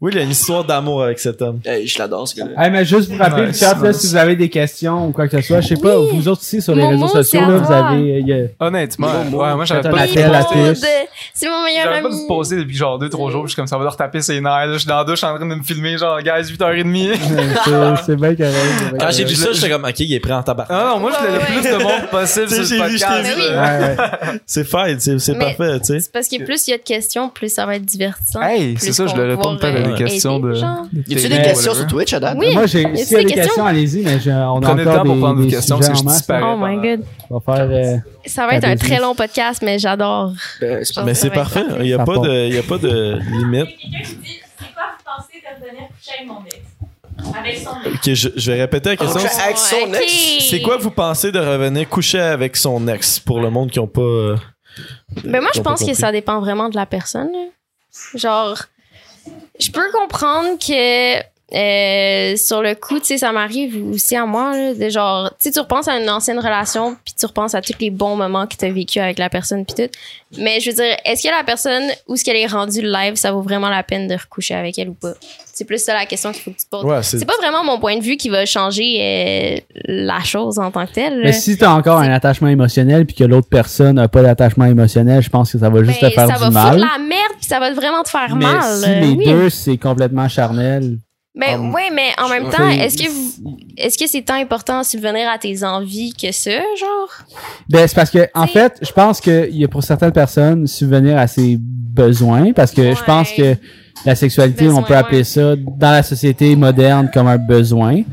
Oui, il y a une histoire d'amour avec cet homme. Hey, je l'adore, ce gars-là. Hey, mais juste vous rappeler, le chat, là, si vous avez des questions ou quoi que ce soit, je sais pas, Oui. vous autres aussi sur les réseaux sociaux, c'est à là, vous avez, il y a- Honnêtement, Bon, ouais, moi j'avais pas de appel à poster. tous. de- C'est mon meilleur J'arrête pas ami. de me poser depuis genre 2-3 jours. Je suis comme ça va leur taper ses nerfs. là. Je suis dans la douche en train de me filmer, genre, guys, 8h30. C'est- C'est bien correct. c'est bien Quand correct. j'ai vu ça, j'étais comme, ok, il est prêt en tabac. Ah non, moi, je voulais le Ouais, plus de monde possible Tu sais, sur le j'ai vu, je t'ai podcast. vu. là. Ouais, ouais. C'est fine, c'est c'est Mais- parfait, tu sais. C'est parce que plus il y a de questions, plus ça va être divertissant. Hey, Plus c'est ça, je qu'on va répondre de. genre. Y a-tu de- des de- questions sur Twitch à date? Oui. Moi, j'ai, s'il y a des questions? allez-y, mais on a Prenez le temps pour prendre vos des questions, sujets parce que en je disparais. Oh my god. On va faire, euh, Ça va être un très long podcast, mais j'adore. Ben, c'est Mais c'est parfait. Il y a pas de, il y a pas de limite. Quelqu'un qui dit C'est quoi vous pensez de revenir coucher avec mon ex? Avec son ex. Ok, je, je vais répéter la question. Avec son ex. C'est quoi vous pensez de revenir coucher avec son ex pour le monde qui ont pas. euh, Ben moi, je pense que ça dépend vraiment de la personne. Genre, je peux comprendre que euh, sur le coup, tu sais, ça m'arrive aussi à moi, là, de genre, tu sais, tu repenses à une ancienne relation, puis tu repenses à tous les bons moments que tu as vécu avec la personne, puis tout. Mais je veux dire, est-ce que la personne, où ce qu'elle est rendue live, ça vaut vraiment la peine de recoucher avec elle ou pas? C'est plus ça la question qu'il faut que tu te poses. Ouais, c'est. Pas vraiment mon point de vue qui va changer euh, la chose en tant que telle. Mais si t'as encore un attachement émotionnel puis que l'autre personne n'a pas d'attachement émotionnel, je pense que ça va juste Ben, te faire ça du va mal. foutre la merde, puis ça va vraiment te faire mais mal. si euh, les oui. deux c'est complètement charnel, Ben Um, oui, mais en même temps, est-ce que vous, est-ce que c'est tant important à subvenir à tes envies que ça, genre? ben c'est parce que en fait, je pense que il y a pour certaines personnes subvenir à ses besoins parce que je pense que la sexualité, Besoin, on peut appeler ouais. ça dans la société moderne comme un besoin. Ouais.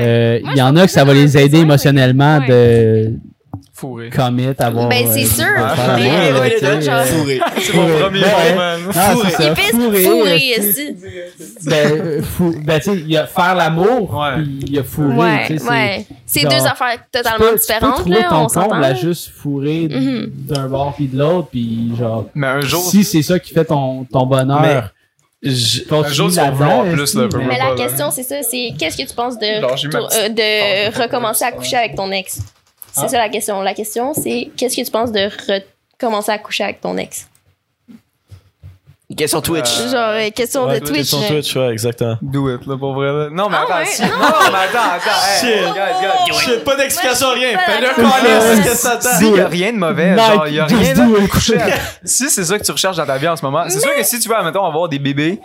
Euh, Il y en a que ça va les aider besoin, émotionnellement de Fourré. commit, avoir. Ben, c'est euh, sûr, euh, Fourré. C'est mon premier pisse fourré, fourré, esti. esti. Ben, euh, fou, ben, tu sais, il y a faire l'amour, puis il y a fourrer, Ouais, ouais. C'est deux affaires totalement peux- tu peux différentes, trouver ton à là. juste fourrer Mhm. d'un bord puis de l'autre, puis genre, Mais un jour, si c'est ça qui fait ton, ton bonheur, Je- un jour, tu vas vouloir plus, là, Mais la question, c'est ça, c'est qu'est-ce que tu penses de, euh, de recommencer à coucher avec ton ex? C'est Ah. ça la question. La question, c'est qu'est-ce que tu penses de recommencer à coucher avec ton ex? Question Twitch. Euh, Genre, euh, question Ouais, de Twitch. Sur là. Twitch, ouais, exactement. Do it, là, pour vrai. là. Non, mais Ah, attends, ouais? si- Non, mais attends, attends. hey, Shit. guys, guys. Shit, pas d'explication, rien. pas Fais-le coller, qu'est-ce que ça t'attend? Si, y a rien de mauvais. Genre, y a rien de coucher. Si c'est ça que tu recherches dans ta vie en ce moment, c'est sûr que si tu veux, admettons, avoir des bébés,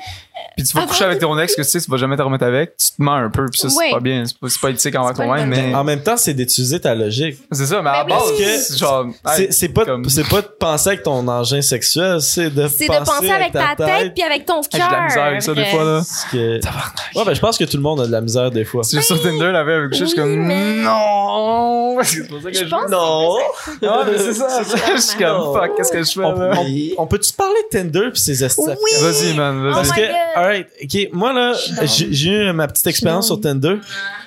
puis tu vas coucher avec ton ex que tu sais, tu vas jamais te remettre avec, tu te mens un peu, puis ça, c'est Ouais. pas bien. C'est pas, éthique envers toi-même, mais. En même temps, c'est d'étudier ta logique. C'est ça, mais à base, genre. C'est pas, comme- c'est pas de penser avec ton engin sexuel, c'est de C'est de penser avec ta tête puis avec ton cœur. J'ai de la misère avec ça, des fois, là. Que... Ouais, ben, je pense que tout le monde a de la misère des fois. Si je suis sur Tinder, là, avec je suis Oui, comme. mais- Non! C'est pour ça que Je je. pense Non! Ah, mais c'est ça. Je suis comme, fuck, qu'est-ce que je fais, On, là? on- on peut-tu parler de Tinder pis ses astuces? Oui! Vas-y, man, Oh Parce vas-y. que, alright, ok, moi là, j'ai eu ma petite expérience sur. Tinder.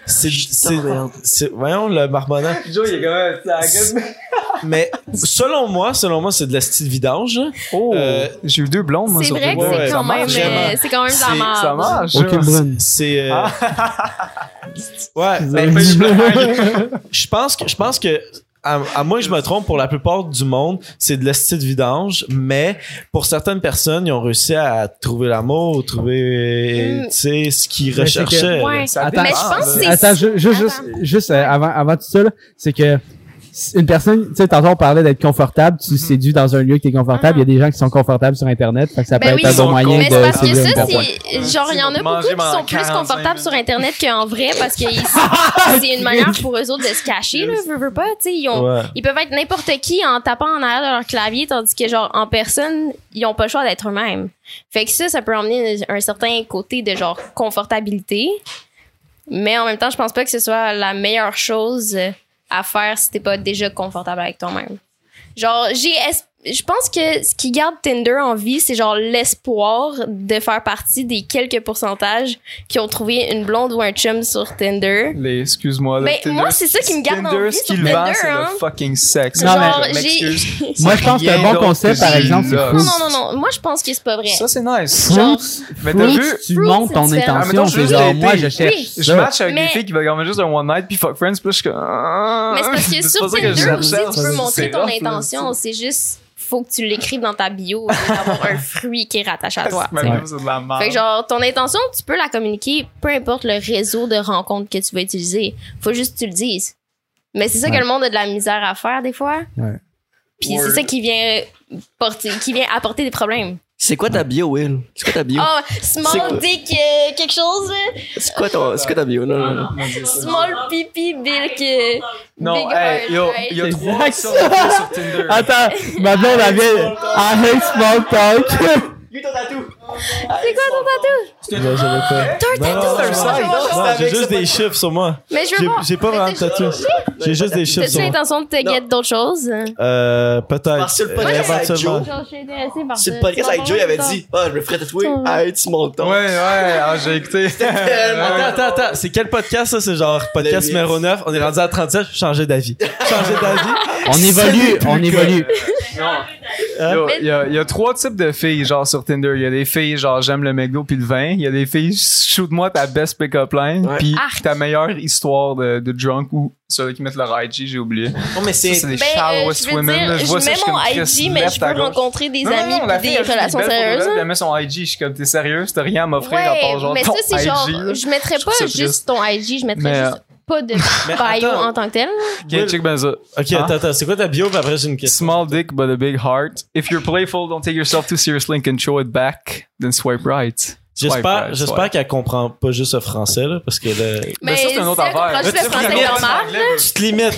C'est, c'est, c'est, voyons le marmonnant. Joe, il est quand même. ça Mais selon moi, selon moi, c'est de la style vidange. Oh! Euh, J'ai eu deux blondes, moi, C'est sur vrai que Tinder. Ouais, c'est ça quand même, euh, c'est quand même C'est- merde. Ça marche. C'est, euh, Ah. ouais, Ben, mais je, je- je pense que, je pense que, à, à moins que je me trompe, pour la plupart du monde, c'est de la style vidange, mais pour certaines personnes, ils ont réussi à trouver l'amour, trouver, Mm. tu sais, ce qu'ils que- recherchaient. là. Ouais. Attends, Mais je pense que c'est- Attends, ju- juste, juste, euh, avant, avant tout ça, là, c'est que une personne, tu sais, tantôt on parlait d'être confortable, tu séduis dans un lieu qui est confortable, il y a des gens qui sont confortables sur Internet, fait que ça peut Ben être oui, un bon moyen con- Mais c'est de parce que ça, c'est. Genre, il y en a beaucoup qui sont plus 45 confortables sur Internet qu'en vrai parce que c'est une manière pour eux autres de se cacher, là, veux, veux pas, tu sais. Ils, ont- Ouais. ils peuvent être n'importe qui en tapant en arrière de leur clavier, tandis que, genre, en personne, ils ont pas le choix d'être eux-mêmes. Fait que ça, ça peut emmener un certain côté de, genre, confortabilité. Mais en même temps, je pense pas que ce soit la meilleure chose à faire si t'es pas déjà confortable avec toi-même. Genre, j'ai es- je pense que ce qui garde Tinder en vie, c'est genre l'espoir de faire partie des quelques pourcentages qui ont trouvé une blonde ou un chum sur Tinder. Les, excuse-moi. là, Ben, Tinder, moi, c'est ça qui me garde en Tinder, vie ce sur qu'il vend, Tinder, c'est hein. le fucking sexe. Non, Genre, Je j'ai-. Moi, je pense que rien un bon concept, par exemple, c'est. Non, non, non, non. Moi, je pense que c'est pas vrai. Ça, c'est nice. Genre- Fruits, Mais t'as vu- tu montes c'est ton. Ah, intention, mettons, c'est genre, moi, je cherche Oui. Je match avec Mais- des filles qui veulent vraiment juste un one night puis fuck friends puis là, je suis comme ah. Mais c'est parce que sur Tinder aussi, tu peux C'est montrer ton intention. C'est juste, faut que tu l'écrives dans ta bio d'avoir un fruit qui est rattaché à toi. C'est tu sais. même, c'est de la merde. Fait que genre, ton intention, tu peux la communiquer, peu importe le réseau de rencontres que tu vas utiliser. Faut juste que tu le dises. Mais c'est ça que Ouais. le monde a de la misère à faire des fois. Ouais. Puis c'est ça qui vient porter, qui vient apporter des problèmes. C'est quoi ta bio, Will? C'est quoi ta bio? Oh, small quoi? dick euh, quelque chose. euh, C'est quoi, ton, c'est quoi ta bio? Non, non, non. Small pipi big. euh, Non, big hey, heart, yo, right? il y a trois exact sur, sur Tinder. Attends, ma blonde, elle vient. I hate small talk. C'est quoi ton tatou? Non, j'avais pas. Non, non, non, Non, j'ai juste des chiffres sur moi. Mais je veux J'ai voir. j'ai pas vraiment de tatouage. J'ai juste des chiffres T'as-tu sur moi. l'intention de te Non. d'autres choses? Euh, peut-être. Parce que le Euh, podcast avec éventuellement. Genre, je suis intéressée par C'est ça. le podcast Tu avec Joe, il avait dit, ah, je me ferais tatouer. Ouais. Arrête, small talk. Ouais, ouais, ah, j'ai écouté. Attends, attends, attends. C'est quel podcast, ça? C'est genre podcast Le numéro 9. On est rendu à 37. Changer d'avis. Changer d'avis. On évolue, on évolue. Yo, Il y, a, il y a trois types de filles, genre, sur Tinder. Il y a des filles, genre, j'aime le McDo puis le vin. Il y a des filles, shoot-moi ta best pick-up line. Puis ta meilleure histoire de, de drunk ou ceux qui mettent leur IG, j'ai oublié. Non, mais c'est des Ben, euh, shallowest je veux women. dire, là. je, vois mets mon IG, mais je peux rencontrer des amis des relations sérieuses. Elle met son IG, je suis comme, t'es sérieux? T'as rien à m'offrir à part genre mais ton ça, c'est genre, je mettrais pas juste ton IG, je mettrais juste pas de bio en tant que tel. Ok, check ben ça. Ok, Hein? attends, attends. C'est quoi ta bio? Puis après, j'ai une question. Small dick but a big heart. If you're playful, don't take yourself too seriously and show it back. Then swipe right. J'espère, j'espère qu'elle comprend pas juste le français, là, parce que là, Mais ça, c'est une autre affaire. tu français sais, normal, anglais, tu te limites.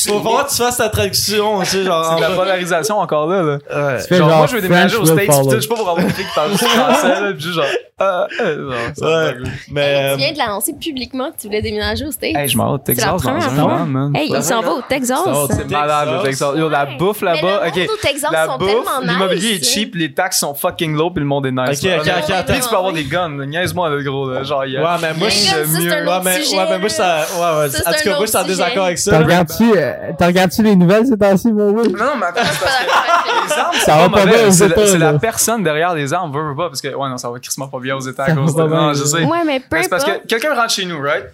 Faut voir que tu fasses ta traduction, tu sais, genre, C'est la polarisation encore là. là. Genre, genre moi, je veux déménager aux States, pis follow. tout, je sais pas pour avoir une fille qui parle français, là, pis juste genre, euh, euh, non, ça va Ouais. Mais, Tu euh, viens de l'annoncer publiquement que tu voulais déménager aux States. Hey, je m'en vais au C'est la Texas dans première un fois. an, man. Hey, il s'en va au Texas. C'est malade, le Texas. Yo, la bouffe Mais là-bas, le ok. monde au Texas La sont bouffe, tellement nice. l'immobilier est cheap, les taxes sont fucking low, puis le monde est nice. Ok, ok, là. ok, avoir des guns, niaise-moi, le gros, là. Genre, il y a. Ouais, mais moi, je un Ouais, mais, ouais, mais moi, ça, ouais, ouais. En tout cas, moi, je suis en désaccord avec ça. T'as là. regardes-tu, euh, les nouvelles ces temps-ci, mon? Non, non, mais attends, c'est parce que. Les armes, c'est Ça va pas bien aux c'est la- États, C'est la personne derrière les armes, veut, veut pas, parce que, ouais, non, ça va crissement pas bien aux États à cause de. Non, je sais. Ouais, mais peu Mais c'est parce que quelqu'un rentre chez nous, right?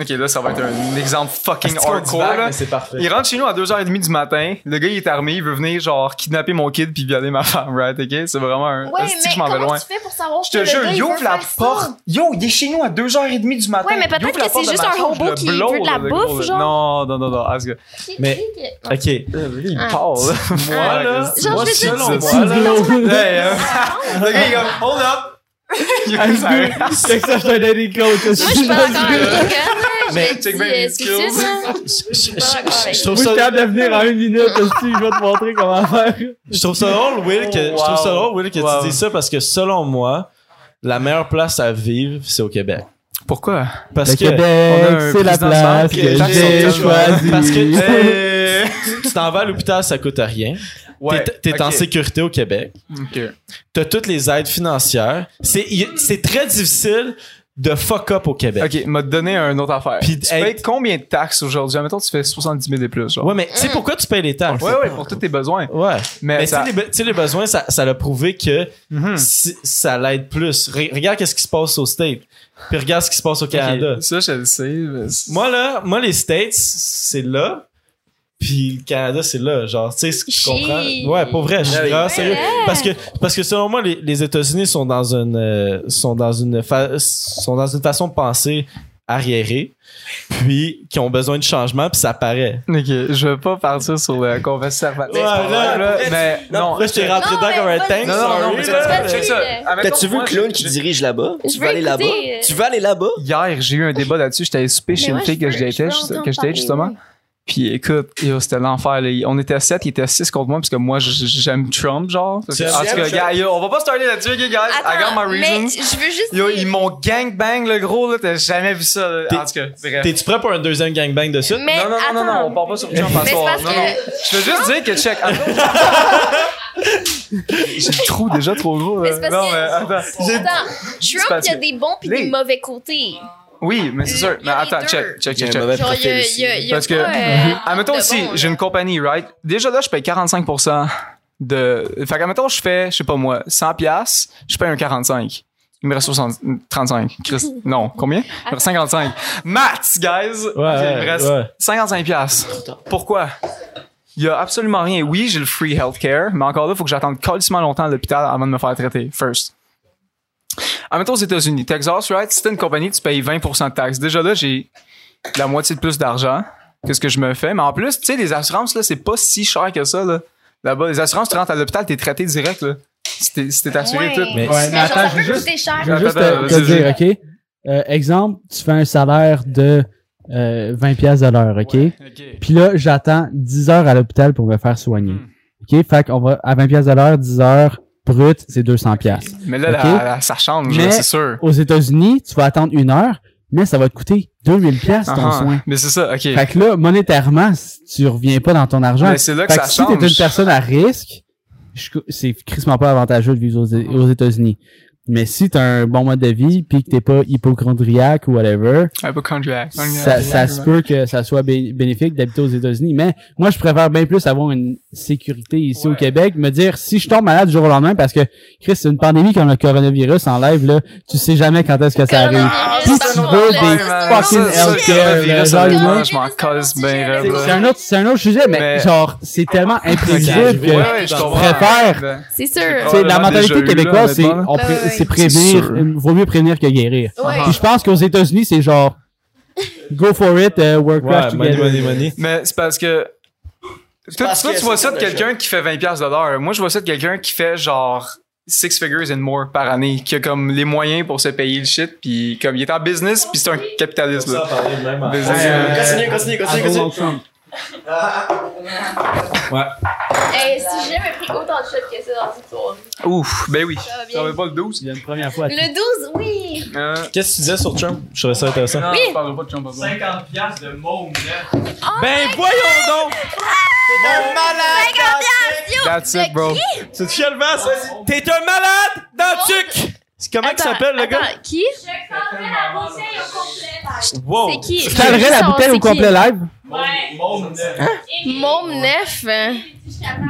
Ok, là, ça va être un exemple fucking hardcore, là. C'est parfait. Il rentre chez nous à 2h30 du matin. Le gars, il est armé. Il veut venir, genre, kidnapper mon kid puis violer ma femme, right? Ok? C'est vraiment un. Ouais, mais je m'en vais comment loin. tu fais pour savoir Je te le jure, il ouvre la porte. Yo, il est chez nous à 2h30 du matin. Ouais, mais peut-être que c'est juste un robot qui veut de la bouffe, genre. Non, non, non, non. ah, Mais- Ok. Il Ah. parle. Moi, là, Genre, moi, je là, Hey, euh, le gars, il est comme, hold up. C'est que ça, je coach. Moi, suis pas d'accord avec. Mais- check bien trouve Moi, je suis ça, capable de venir en une minute aussi. Je vais te montrer comment faire. je trouve ça drôle, Will, que, je trouve ça drôle, Will, que Wow. tu dis ça parce que selon moi, la meilleure place à vivre, c'est au Québec. Pourquoi? Parce Le que, Québec, c'est la place que j'ai choisie. Parce que- tu t'en vas à l'hôpital, ça coûte rien. Ouais, T'es en sécurité au Québec. Ok. T'as toutes les aides financières. C'est très difficile de fuck up au Québec. Ok, m'a donné une autre affaire. Puis tu être- payes combien de taxes aujourd'hui? Admettons, tu fais 70 000 et plus, genre. Ouais, mais tu sais pourquoi tu payes les taxes? Ouais, ouais, pour tous tes besoins. Ouais. Mais, Mais, ça... tu sais, les, besoins, ça, ça l'a prouvé que Mhm. si- ça l'aide plus. Re- regarde qu'est-ce qui se passe aux States. Puis regarde ce qui se passe au Canada. Ça, je le sais. mais Moi, là, moi, les States, c'est là. Puis le Canada, c'est là. Genre, tu sais, ce que Chier. comprends. Ouais, pour vrai, je suis vraiment sérieux. Ouais. Parce que, parce que selon moi, les, les États-Unis sont dans une, euh, sont dans une, fa- sont dans une façon de penser arriérée. Puis, qui ont besoin de changement, puis ça paraît. Ok, je vais pas partir sur le conservatisme. Ouais, là, là, après, mais non. Là, je t'ai rentré Non, dedans comme un tank. Non, non, non, T'as-tu vu le clown je- qui je- dirige là-bas? Je Tu veux veux aller là-bas? euh, Tu veux aller là-bas? Hier, j'ai eu un débat là-dessus. J'étais souper chez une fille je que veux- je je datais, veux je justement. Puis écoute, yo, c'était l'enfer. là. On était 7, il était 6 contre moi, parce que moi, j'aime Trump, genre. Parce que- En tout cas, Trump? gars, yo, on va pas starter là-dessus, ok, guys. I got my mais reasons. je veux juste Yo, dire- ils m'ont gangbang, le gros, là. T'as jamais vu ça, là. T'es- En tout cas, bref. T'es-tu prêt pour un deuxième gangbang de suite? Mais Non, non, non, non, on part pas sur Trump c'est soir. parce Non, que- non. Je veux juste dire que, check. J'ai le trou déjà trop gros, Mais là. c'est parce Non, que- mais attends. Attends, Trump, il y a des bons pis Les- des mauvais côtés. Oui, mais c'est sûr. Mais attends, check, check, Il y a check, un check. mauvais Genre, y a, y a, il y a Parce que, euh, admettons aussi, bon, j'ai une compagnie, right? Déjà là, je paye 45% de. Fait qu'admettons, je fais, je sais pas moi, 100 piastres, je paye un 45. Il me reste 60, 35. Chris- non, combien? Il me reste 55. Maths, guys! Ouais, il me reste ouais. 55 piastres. Pourquoi? Il y a absolument rien. Oui, j'ai le free healthcare, mais encore là, il faut que j'attende calissement longtemps à l'hôpital avant de me faire traiter. First. Admettons aux États-Unis, Texas, right? Si t'es une compagnie, tu payes 20% de taxes. Déjà là, j'ai la moitié de plus d'argent. que ce que je me fais. Mais en plus, tu sais, les assurances, là, c'est pas si cher que ça, là. Là-bas, les assurances, tu rentres à l'hôpital, t'es traité direct, là. Si t'es assuré Ouais. tout. Mais- Ouais, mais attends, je veux juste, coûter cher. je veux juste Attends, te, dire, OK? Euh, exemple, tu fais un salaire de euh, 20 pièces de l'heure, OK? Ouais, ok. Puis là, j'attends 10 heures à l'hôpital pour me faire soigner. Hmm. OK? Fait qu'on va à 20 pièces de l'heure, 10 heures brut, c'est 200 pièces. Mais là, la- la- ça change, c'est sûr. Aux États-Unis, tu vas attendre une heure, mais ça va te coûter 2000 pièces ton Ah, soin. Mais c'est ça, ok. Fait que là, monétairement, tu reviens pas dans ton argent. Mais c'est là que Fait ça que si t'es change. une personne à risque, c'est crissement pas avantageux de vivre aux, aux États-Unis. Mais si t'as un bon mode de vie puis que t'es pas hypochondriaque ou whatever, Hypochondriac. ça, ça se peut que ça soit bé- bénéfique d'habiter aux États-Unis. Mais moi, je préfère bien plus avoir une sécurité ici au Québec, me dire si je tombe malade du jour au lendemain, parce que Chris, c'est une pandémie comme le coronavirus en live là, tu sais jamais quand est-ce que ça arrive. Ça tu veux des fucking healthcare, je m'en bien C'est- un autre, c'est un autre sujet, mais, Mais- genre, c'est tellement imprévisible que ouais, je préfère- C'est sûr. La mentalité québécoise, c'est c'est prévenir, euh, vaut mieux prévenir que guérir. Ouais. Puis je pense qu'aux États-Unis, c'est genre go for it, uh, work Ouais, money, together. money, money. Mais c'est parce que. Toi, parce toi, que tu vois ça de quelqu'un qui fait 20$ piastres de l'heure. Moi, je vois ça de quelqu'un qui fait genre six figures and more par année, qui a comme les moyens pour se payer le shit, puis comme il est en business, puis c'est un capitaliste. Là. Business, Ouais, euh, Continue, continue, continue, continue. Donald Trump. Hey, si j'ai jamais pris autant de shots que ça dans cette soirée. Ouf, ben oui. Ça va Ça va bien. pas le 12. Il y a une première fois. Le 12, oui. Euh, Qu'est-ce que tu disais sur Trump? Je trouvais ça intéressant. non, Oui. je parlerai pas de Trump. 50 piastres de môme neuf. Ben voyons donc! That's it, bro. C'est ça? T'es un malade dans le tuc! C'est comment il s'appelle, le gars? Qui? Je comptais la bouteille au complet. Wow! C'est qui? Je t'enverrai la bouteille au complet live? Ouais. Môme neuf. Môme neuf.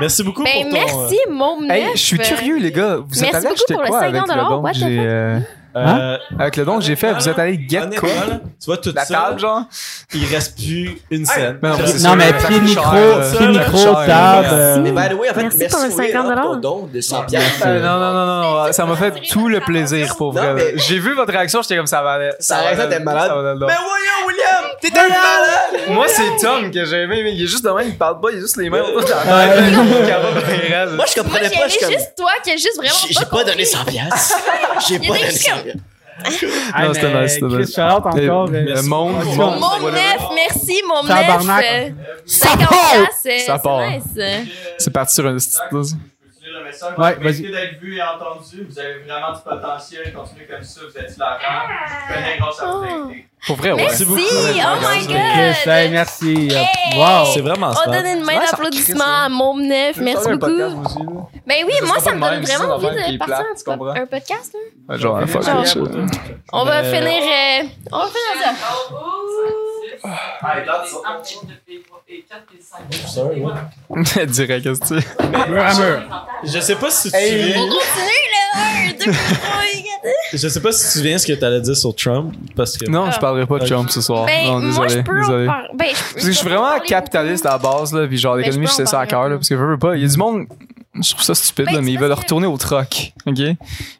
Merci beaucoup Ben, pour ton... merci, Môme neuf. Hey, je suis curieux, les gars. Vous êtes Merci allés beaucoup acheter pour le quoi 50 avec le don what que the j'ai... fuck? euh, avec le don que j'ai fait, vous êtes allés get quoi? Tu vois tout La ça, table, genre? il reste plus une scène. Mais non, c'est sûr, Non, mais ça pied micro, pied Ça, micro, table. là. euh, Mais by the way, en fait, Merci merci, pour le Will, 50 hein, pour ton don de 100 piastres. Euh, non, non, non, non, ça m'a fait tout le plaisir pour vrai. mais- J'ai vu votre réaction, j'étais comme ça valait. Sa réaction était malade. ça. Mais voyons, William! T'es un malade! Moi, c'est Tom que j'ai aimé, mais il est juste de même, il parle pas, il est juste les raide. Moi, je comprenais pas. Comme. juste toi qui a juste vraiment J'ai j'ai pas donné 100 piastres. J'ai pas donné juste 100 comme- piastres. Hey, Non, c'était nice, c'était nice. Charlotte encore. Euh, euh, Monde, Monde. monde, whatever. neuf, merci, Môme Tabarnak. neuf. Ça 50 part! euh, Ça part. c'est parti sur un petit Message. Ouais, méritez d'être vu et entendu. Vous avez vraiment du potentiel. Continuez comme ça. Vous êtes hilarant. Je connais grâce à vous. Oh. Pour vrai, ouais. Merci, oh my Chris, hey, god. merci. Hey! Wow. C'est vraiment On donne une main d'applaudissement à Môme neuf, merci beaucoup. Ben oui, moi, ça me donne vraiment envie de partir plate, un, un podcast. Là. Genre, fuck that shit. On va Euh, finir... euh, On va finir ça. Ah, et là, Direct, qu'est-ce que tu. Je sais pas si tu Hey. Un. Je sais pas si tu te souviens ce que t'allais dire sur Trump. Parce que. Non, je parlerai pas de Trump ce soir. Ben, non, moi, je désolé, peux désolé. en parler. Ben, je, Parce que je suis vraiment capitaliste à la base, là, puis genre, Mais l'économie, je sais ça à cœur, un là, parce que je veux pas. Il y a du monde, je trouve ça stupide, Ben, là, mais ils veulent retourner au troc, ok?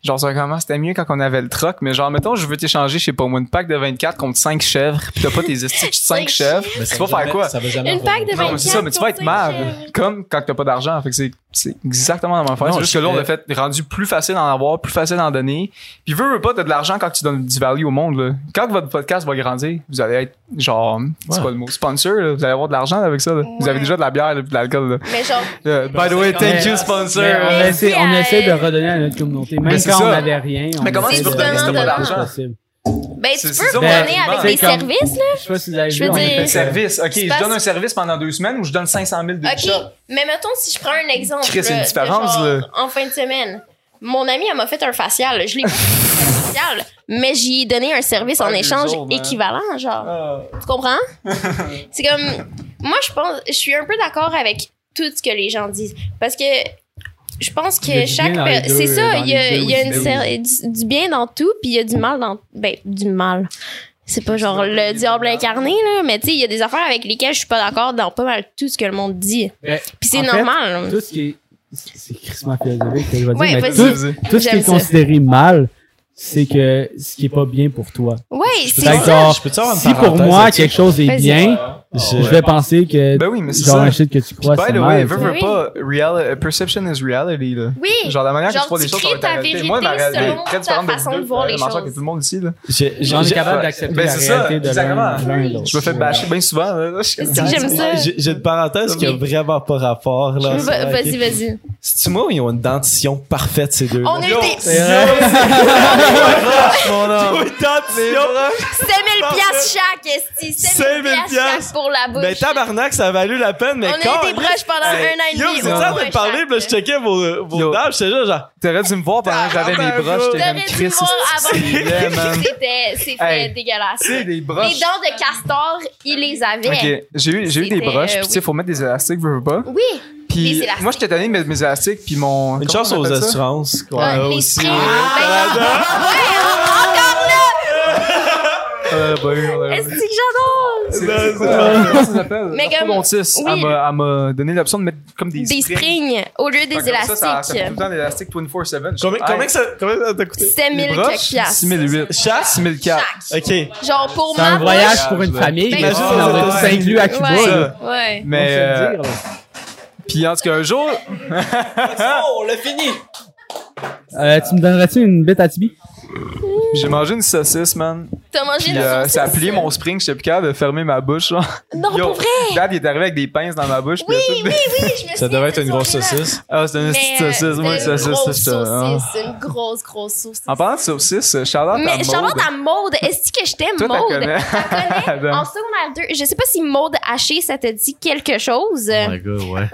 Genre, ça comment c'était mieux quand on avait le troc, mais genre, mettons, je veux t'échanger, je sais pas moi, une pack de 24 contre 5 chèvres, pis t'as pas tes estis de 5 Cinq chèvres. Mais Tu ça vas faire quoi? Ça va jamais Une pack de revenir. Non, mais c'est ça, mais tu vas être 24 chèvres. Comme quand t'as pas d'argent. Fait que c'est, c'est exactement la même affaire. Juste que là, on l'a fait rendu plus facile d'en avoir, plus facile d'en donner. Puis veux, veux pas, t'as de l'argent quand tu donnes du value au monde, là. Quand votre podcast va grandir, vous allez être, genre, c'est Ouais. quoi le mot? Sponsor, là. Vous allez avoir de l'argent avec ça, là. Vous avez déjà de la bière, et de l'alcool, là. Mais genre, Yeah, by the way, thank you, sponsor. Mais on, essaie, si, on essaie de redonner à notre communauté. Même quand on n'avait rien. on Mais comment tu peux de redonner donner si t'as pas d'argent? Ben, tu peux ça, redonner moi, avec des comme- services, là. Je sais pas si vous avez Je veux dire- fait Un ça. service. OK, je donne un service pendant deux semaines ou je donne 500 000 de OK, mais mettons, si je prends un exemple. Chris, une de différence, genre, là. En fin de semaine, mon ami, elle m'a fait un facial. Je l'ai pas fait un facial, mais j'y ai donné un service en échange autres, hein. équivalent, genre. Ah. Tu comprends? c'est comme. Moi, je pense. Je suis un peu d'accord avec tout ce que les gens disent. Parce que. Je pense que chaque. C'est ça, dans il y a, il y une ben du, bien dans tout, puis il y a du mal dans. Ben, du mal. C'est pas genre le diable incarné, là, mais tu sais, il y a des affaires avec lesquelles je suis pas d'accord dans pas mal tout ce que le monde dit. Mais, Puis c'est en fait, normal. Tout ce qui est. C'est crissement philosophique que je vais dire. Mais tout, tout ce qui est ça. considéré mal, c'est que ce qui est pas bien pour toi. Ouais, Je peux c'est que ça. genre, je avoir une si pour moi quelque chose est bien, Je- je vais penser que Ben oui, mais c'est genre ça. un shit que tu crois By c'est the way, mal. veux, tu veux Oui. pas, real, perception is reality, là. Oui. Genre, la manière que Genre, tu vois tu les choses, ta réalité. vérité Moi, ma réalité est très différente façon de vous voir deux, les choses. que tout le monde ici, là. Est j'ai- capable d'accepter Ben, la c'est ça, réalité de exactement. l'un et l'autre. Je me fais bâcher bien souvent, Si j'aime ça. J'ai une parenthèse qui a vraiment pas rapport, là. Vas-y, vas-y. C'est-tu moi ou ils ont une dentition parfaite, ces deux-là? On a eu des C'est vrai. Mon homme. Une dentition! 5000 piastres chaque, esti. 5000 5000 piastres pour la bouche. Ben, tabarnak, ça a valu la peine, mais On quand. a eu des broches pendant un an et Yo, demi. vous étiez au en train de parler, là, je checkais vos, vos Yo. dames, j'étais là, genre. T'aurais dû me voir pendant que j'avais mes broches. J'étais T'aurais comme dû Chris. me voir avant. c'est. C'était, dégueulasse. Tu sais, des Les broches. dents de castor, il les avait. Ok, j'ai eu, j'ai eu des broches, euh, puis tu sais, oui. faut mettre des élastiques, veux, veux pas. Oui. Puis élastiques. moi, j'étais tanné de mettre mes élastiques, puis mon. Une chance aux assurances. Ah, a les aussi. Euh, Est-ce que j'adore? C'est quoi? comment ça s'appelle? Mais comme- elle m'a- elle m'a donné l'option de mettre comme des, Des springs. springs au lieu des comme ça, Ça, ça élastiques. fait tout le temps d'élastiques 24-7. Combien, combien, que ça, t'a coûté? 7000 Les quelques broches? piastres. 6008. Chaque? 6004. Chaque. Ok. Genre pour C'est ma un voyage pour une Ouais. famille. Ben, Imagine, ouais, on tout inclus à Cuba. Ouais. Mais, puis en tout cas, un jour, Oh, on l'a fini! Euh, tu me donnerais-tu une bête à Tibi? j'ai mangé une saucisse, man. T'as mangé Puis une euh, ça a plié mon spring, j'étais plus capable de fermer ma bouche, genre. Non, Yo, pour vrai? Dad, il est arrivé avec des pinces dans ma bouche. Oui, oui, oui, je me Ça souviens devait de être une grosse saucisse. Ah, c'était une petite euh, saucisse. Moi, une saucisse, grosse saucisse, une grosse, grosse saucisse. En parlant de saucisse, Charlotte Mais à Charlotte à Maude, est-ce que je t'aime, Maude? connais. Connais? En secondaire 2, je sais pas si Maude Haché, ça te dit quelque chose. Oh my god, ouais.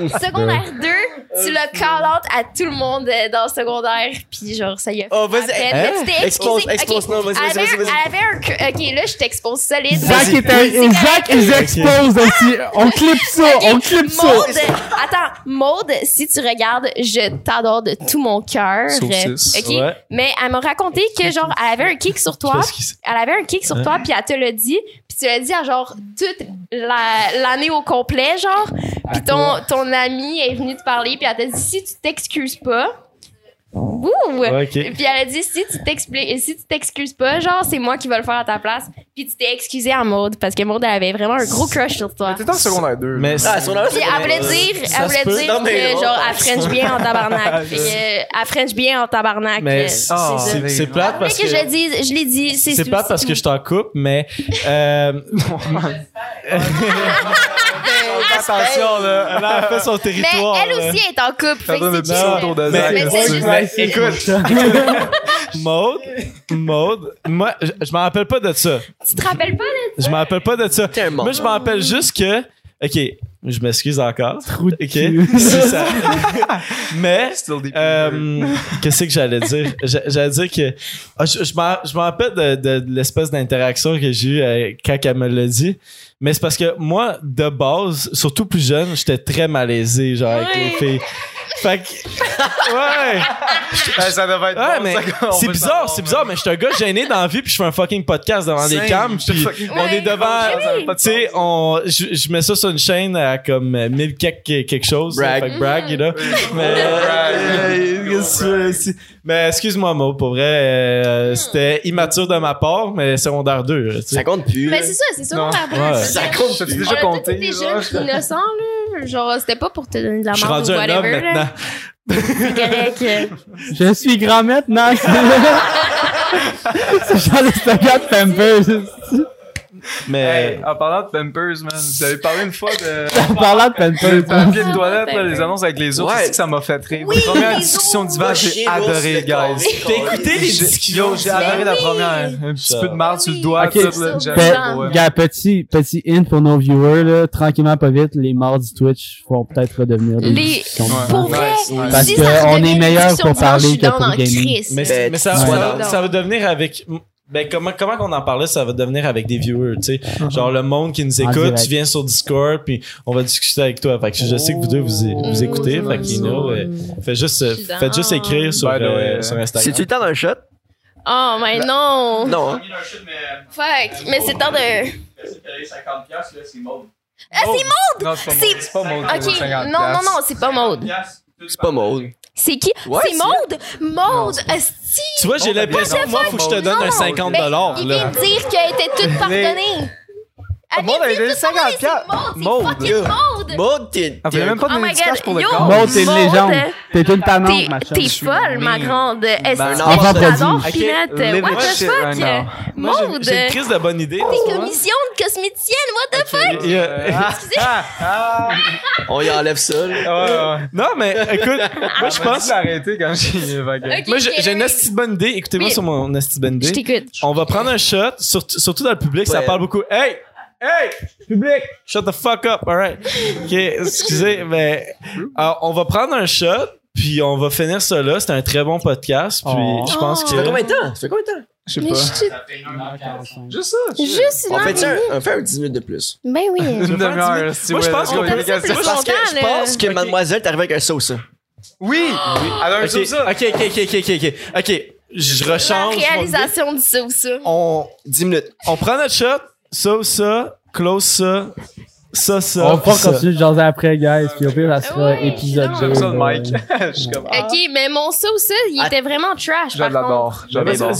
Oui, secondaire 2, tu l'as call out à tout le monde euh, dans le secondaire, puis genre, ça y fait Oh, vas-y, hein? Expose, Ok. non, vas-y, vas-y, vas-y, avait un... Ok, là, je t'expose solide. Zach est un, Zach, ils exposent aussi. On clip ça, on clip ça. Maude, attends, Maude, si tu regardes, je t'adore de tout mon cœur. Saucisse. Ok? Ouais. Mais elle m'a raconté que genre elle avait un kick sur toi, elle avait un kick sur toi puis elle te l'a dit, puis tu l'as dit à genre toute la- l'année au complet genre, puis ton ton ami est venu te parler puis elle t'a dit si tu t'excuses pas Ouh! Ok. Puis elle a dit si tu t'expliques si tu t'excuses pas, genre c'est moi qui vais le faire à ta place. Puis tu t'es excusé à Maude parce que Maude elle avait vraiment un gros crush sur toi. T'étais en secondaire 2. Mais Ah, nom, Puis elle voulait dire, Ça elle voulait dire Non, que genre pas elle French bien en tabarnak. Puis euh, elle French bien en tabarnak. Mais euh, c'est plate parce que. que je le dise, je l'ai dit, c'est C'est plate parce que je t'en coupe, mais. Euh, Attention, là. elle a fait son Mais territoire. elle aussi est en couple. Fait que c'est Mais- Zach. mais c'est juste- Mais écoute, Maude, Maude, moi, je, je m'en rappelle pas de ça. Tu te rappelles pas de Je m'en rappelle pas de ça. Moi, je m'en rappelle juste que. Ok, je m'excuse encore. Trou de ça- Mais. Euh, Qu'est-ce que j'allais dire? J'a- J'allais dire que. Ah, je je m'en je m'en rappelle de, de- de l'espèce d'interaction que j'ai eue euh, quand elle me l'a dit. Mais c'est parce que moi, de base, surtout plus jeune, j'étais très malaisé, genre, avec les filles. Fait que. Ouais! ça devait être Ouais, bon, mais c'est bizarre, c'est bizarre, mais je suis un gars gêné dans la vie, puis je fais un fucking podcast devant des cams, puis on est devant. Tu sais, on, je, mets ça sur une chaîne à comme euh, 1000 quelque, quelque chose. Brag. Fait que brag, you know. Mais, euh, mais excuse-moi, Mo, pour vrai, euh, c'était immature de ma part, mais secondaire 2. tu sais. Ça compte plus. Mais c'est ça, c'est ça. Ouais. Ça compte plus. déjà compté? jeunes puis innocents, là. Genre, c'était pas pour te donner de la Je suis merde rendu ou un homme là. maintenant. Correct. Je suis grand maintenant. C'est genre le de Pampers. Mais Hey, en parlant de Pampers, man, vous avez parlé une fois de. En parlant de Le Pampers. papier de toilette, là, les annonces avec les autres, Ouais. que ça m'a fait rire. Oui, la première les discussion d'hiver, j'ai adoré, guys. t'as écouté les discussions? Yo, j'ai adoré la première. Un petit peu de marde sur le doigt, le ouais. Gars, petit, petit hint pour nos viewers, là, tranquillement, pas vite, les morts du Twitch vont peut-être redevenir des Les-. Pour vrai. Parce si que ça on redevient est meilleur pour parler que pour gaming. Mais, Ben, ça va devenir avec. Ben, comment, comment qu'on en parlait, ça va devenir avec des viewers, tu sais. Genre, le monde qui nous écoute, tu viens sur Discord, puis on va discuter avec toi. Fait que je sais que vous deux, vous, vous écoutez. Mmh, fait que, you know, euh, faites juste, euh, faites juste écrire sur, euh, euh, sur Instagram. C'est-tu le temps d'un shot? Oh, mais non. Non, hein? Fuck. Mais c'est temps de. Merci de payer 50$, là, c'est mode. Ah, c'est Non, c'est pas C'est- Maud. C'est pas Maud. Ok, non, non, non, c'est pas mode. 50$, C'est pas Maud. C'est qui? Ouais, c'est Maude! Maude! Tu vois, j'ai l'impression, moi, faut que je te donne un 50 Mais dollars, il vient là. de dire qu'elle était toute pardonnée. Elle vient Maud, elle dire est toute pardonnée, 54. c'est Maud. Maud! Maud, t'es. Elle voulait même pas Oh donner my du cash God, pour le corps. Maud, t'es une Maud, légende. T'es une talente, ma t'es folle, ma grande. Est-ce que produit. Pinette? What the fuck? Maud! j'ai une crise de bonne idée. T'es commission de cosméticienne, what the fuck? A- On y enlève ça. Non, mais écoute, moi, je pense. arrêter quand j'ai Moi, j'ai une de bonne idée. Écoutez-moi sur mon esti de bonne Je idée. t'écoute. On va prendre un shot, surtout, dans le public, ça parle beaucoup. Hey! Hey! Public! Shut the fuck up, alright. Ok, excusez, mais euh, on va prendre un shot, puis on va finir ça là. C'était un très bon podcast, puis Oh. je pense Oh. Ça fait que. combien de temps? Ça fait combien de temps? Je sais Mais pas. je Juste ça. Juste On une fait, heure un, et on fait un 10 minutes de plus. demie. Ben oui. Une demi-heure. Moi, je pense qu'on fait plus Parce que je longtemps, pense que mademoiselle t'arrive avec un sauce. Oui! Alors, Ok, ça. ok, ok, ok, ok, ok, ok. Ok, je La rechange. mon réalisation du ça ou ça. On, 10 minutes. on prend notre shot, ça ou ça, close ça, ça, ça. On va ça. continuer de jaser après, guys. Puis au pire, ça sera Ouais, épisode non. 2. J'aime ça le mic. Je suis comme. ah, Ok, mais mon ça ou ça, il était vraiment trash. Je l'adore. Je Vas-y, l'adore.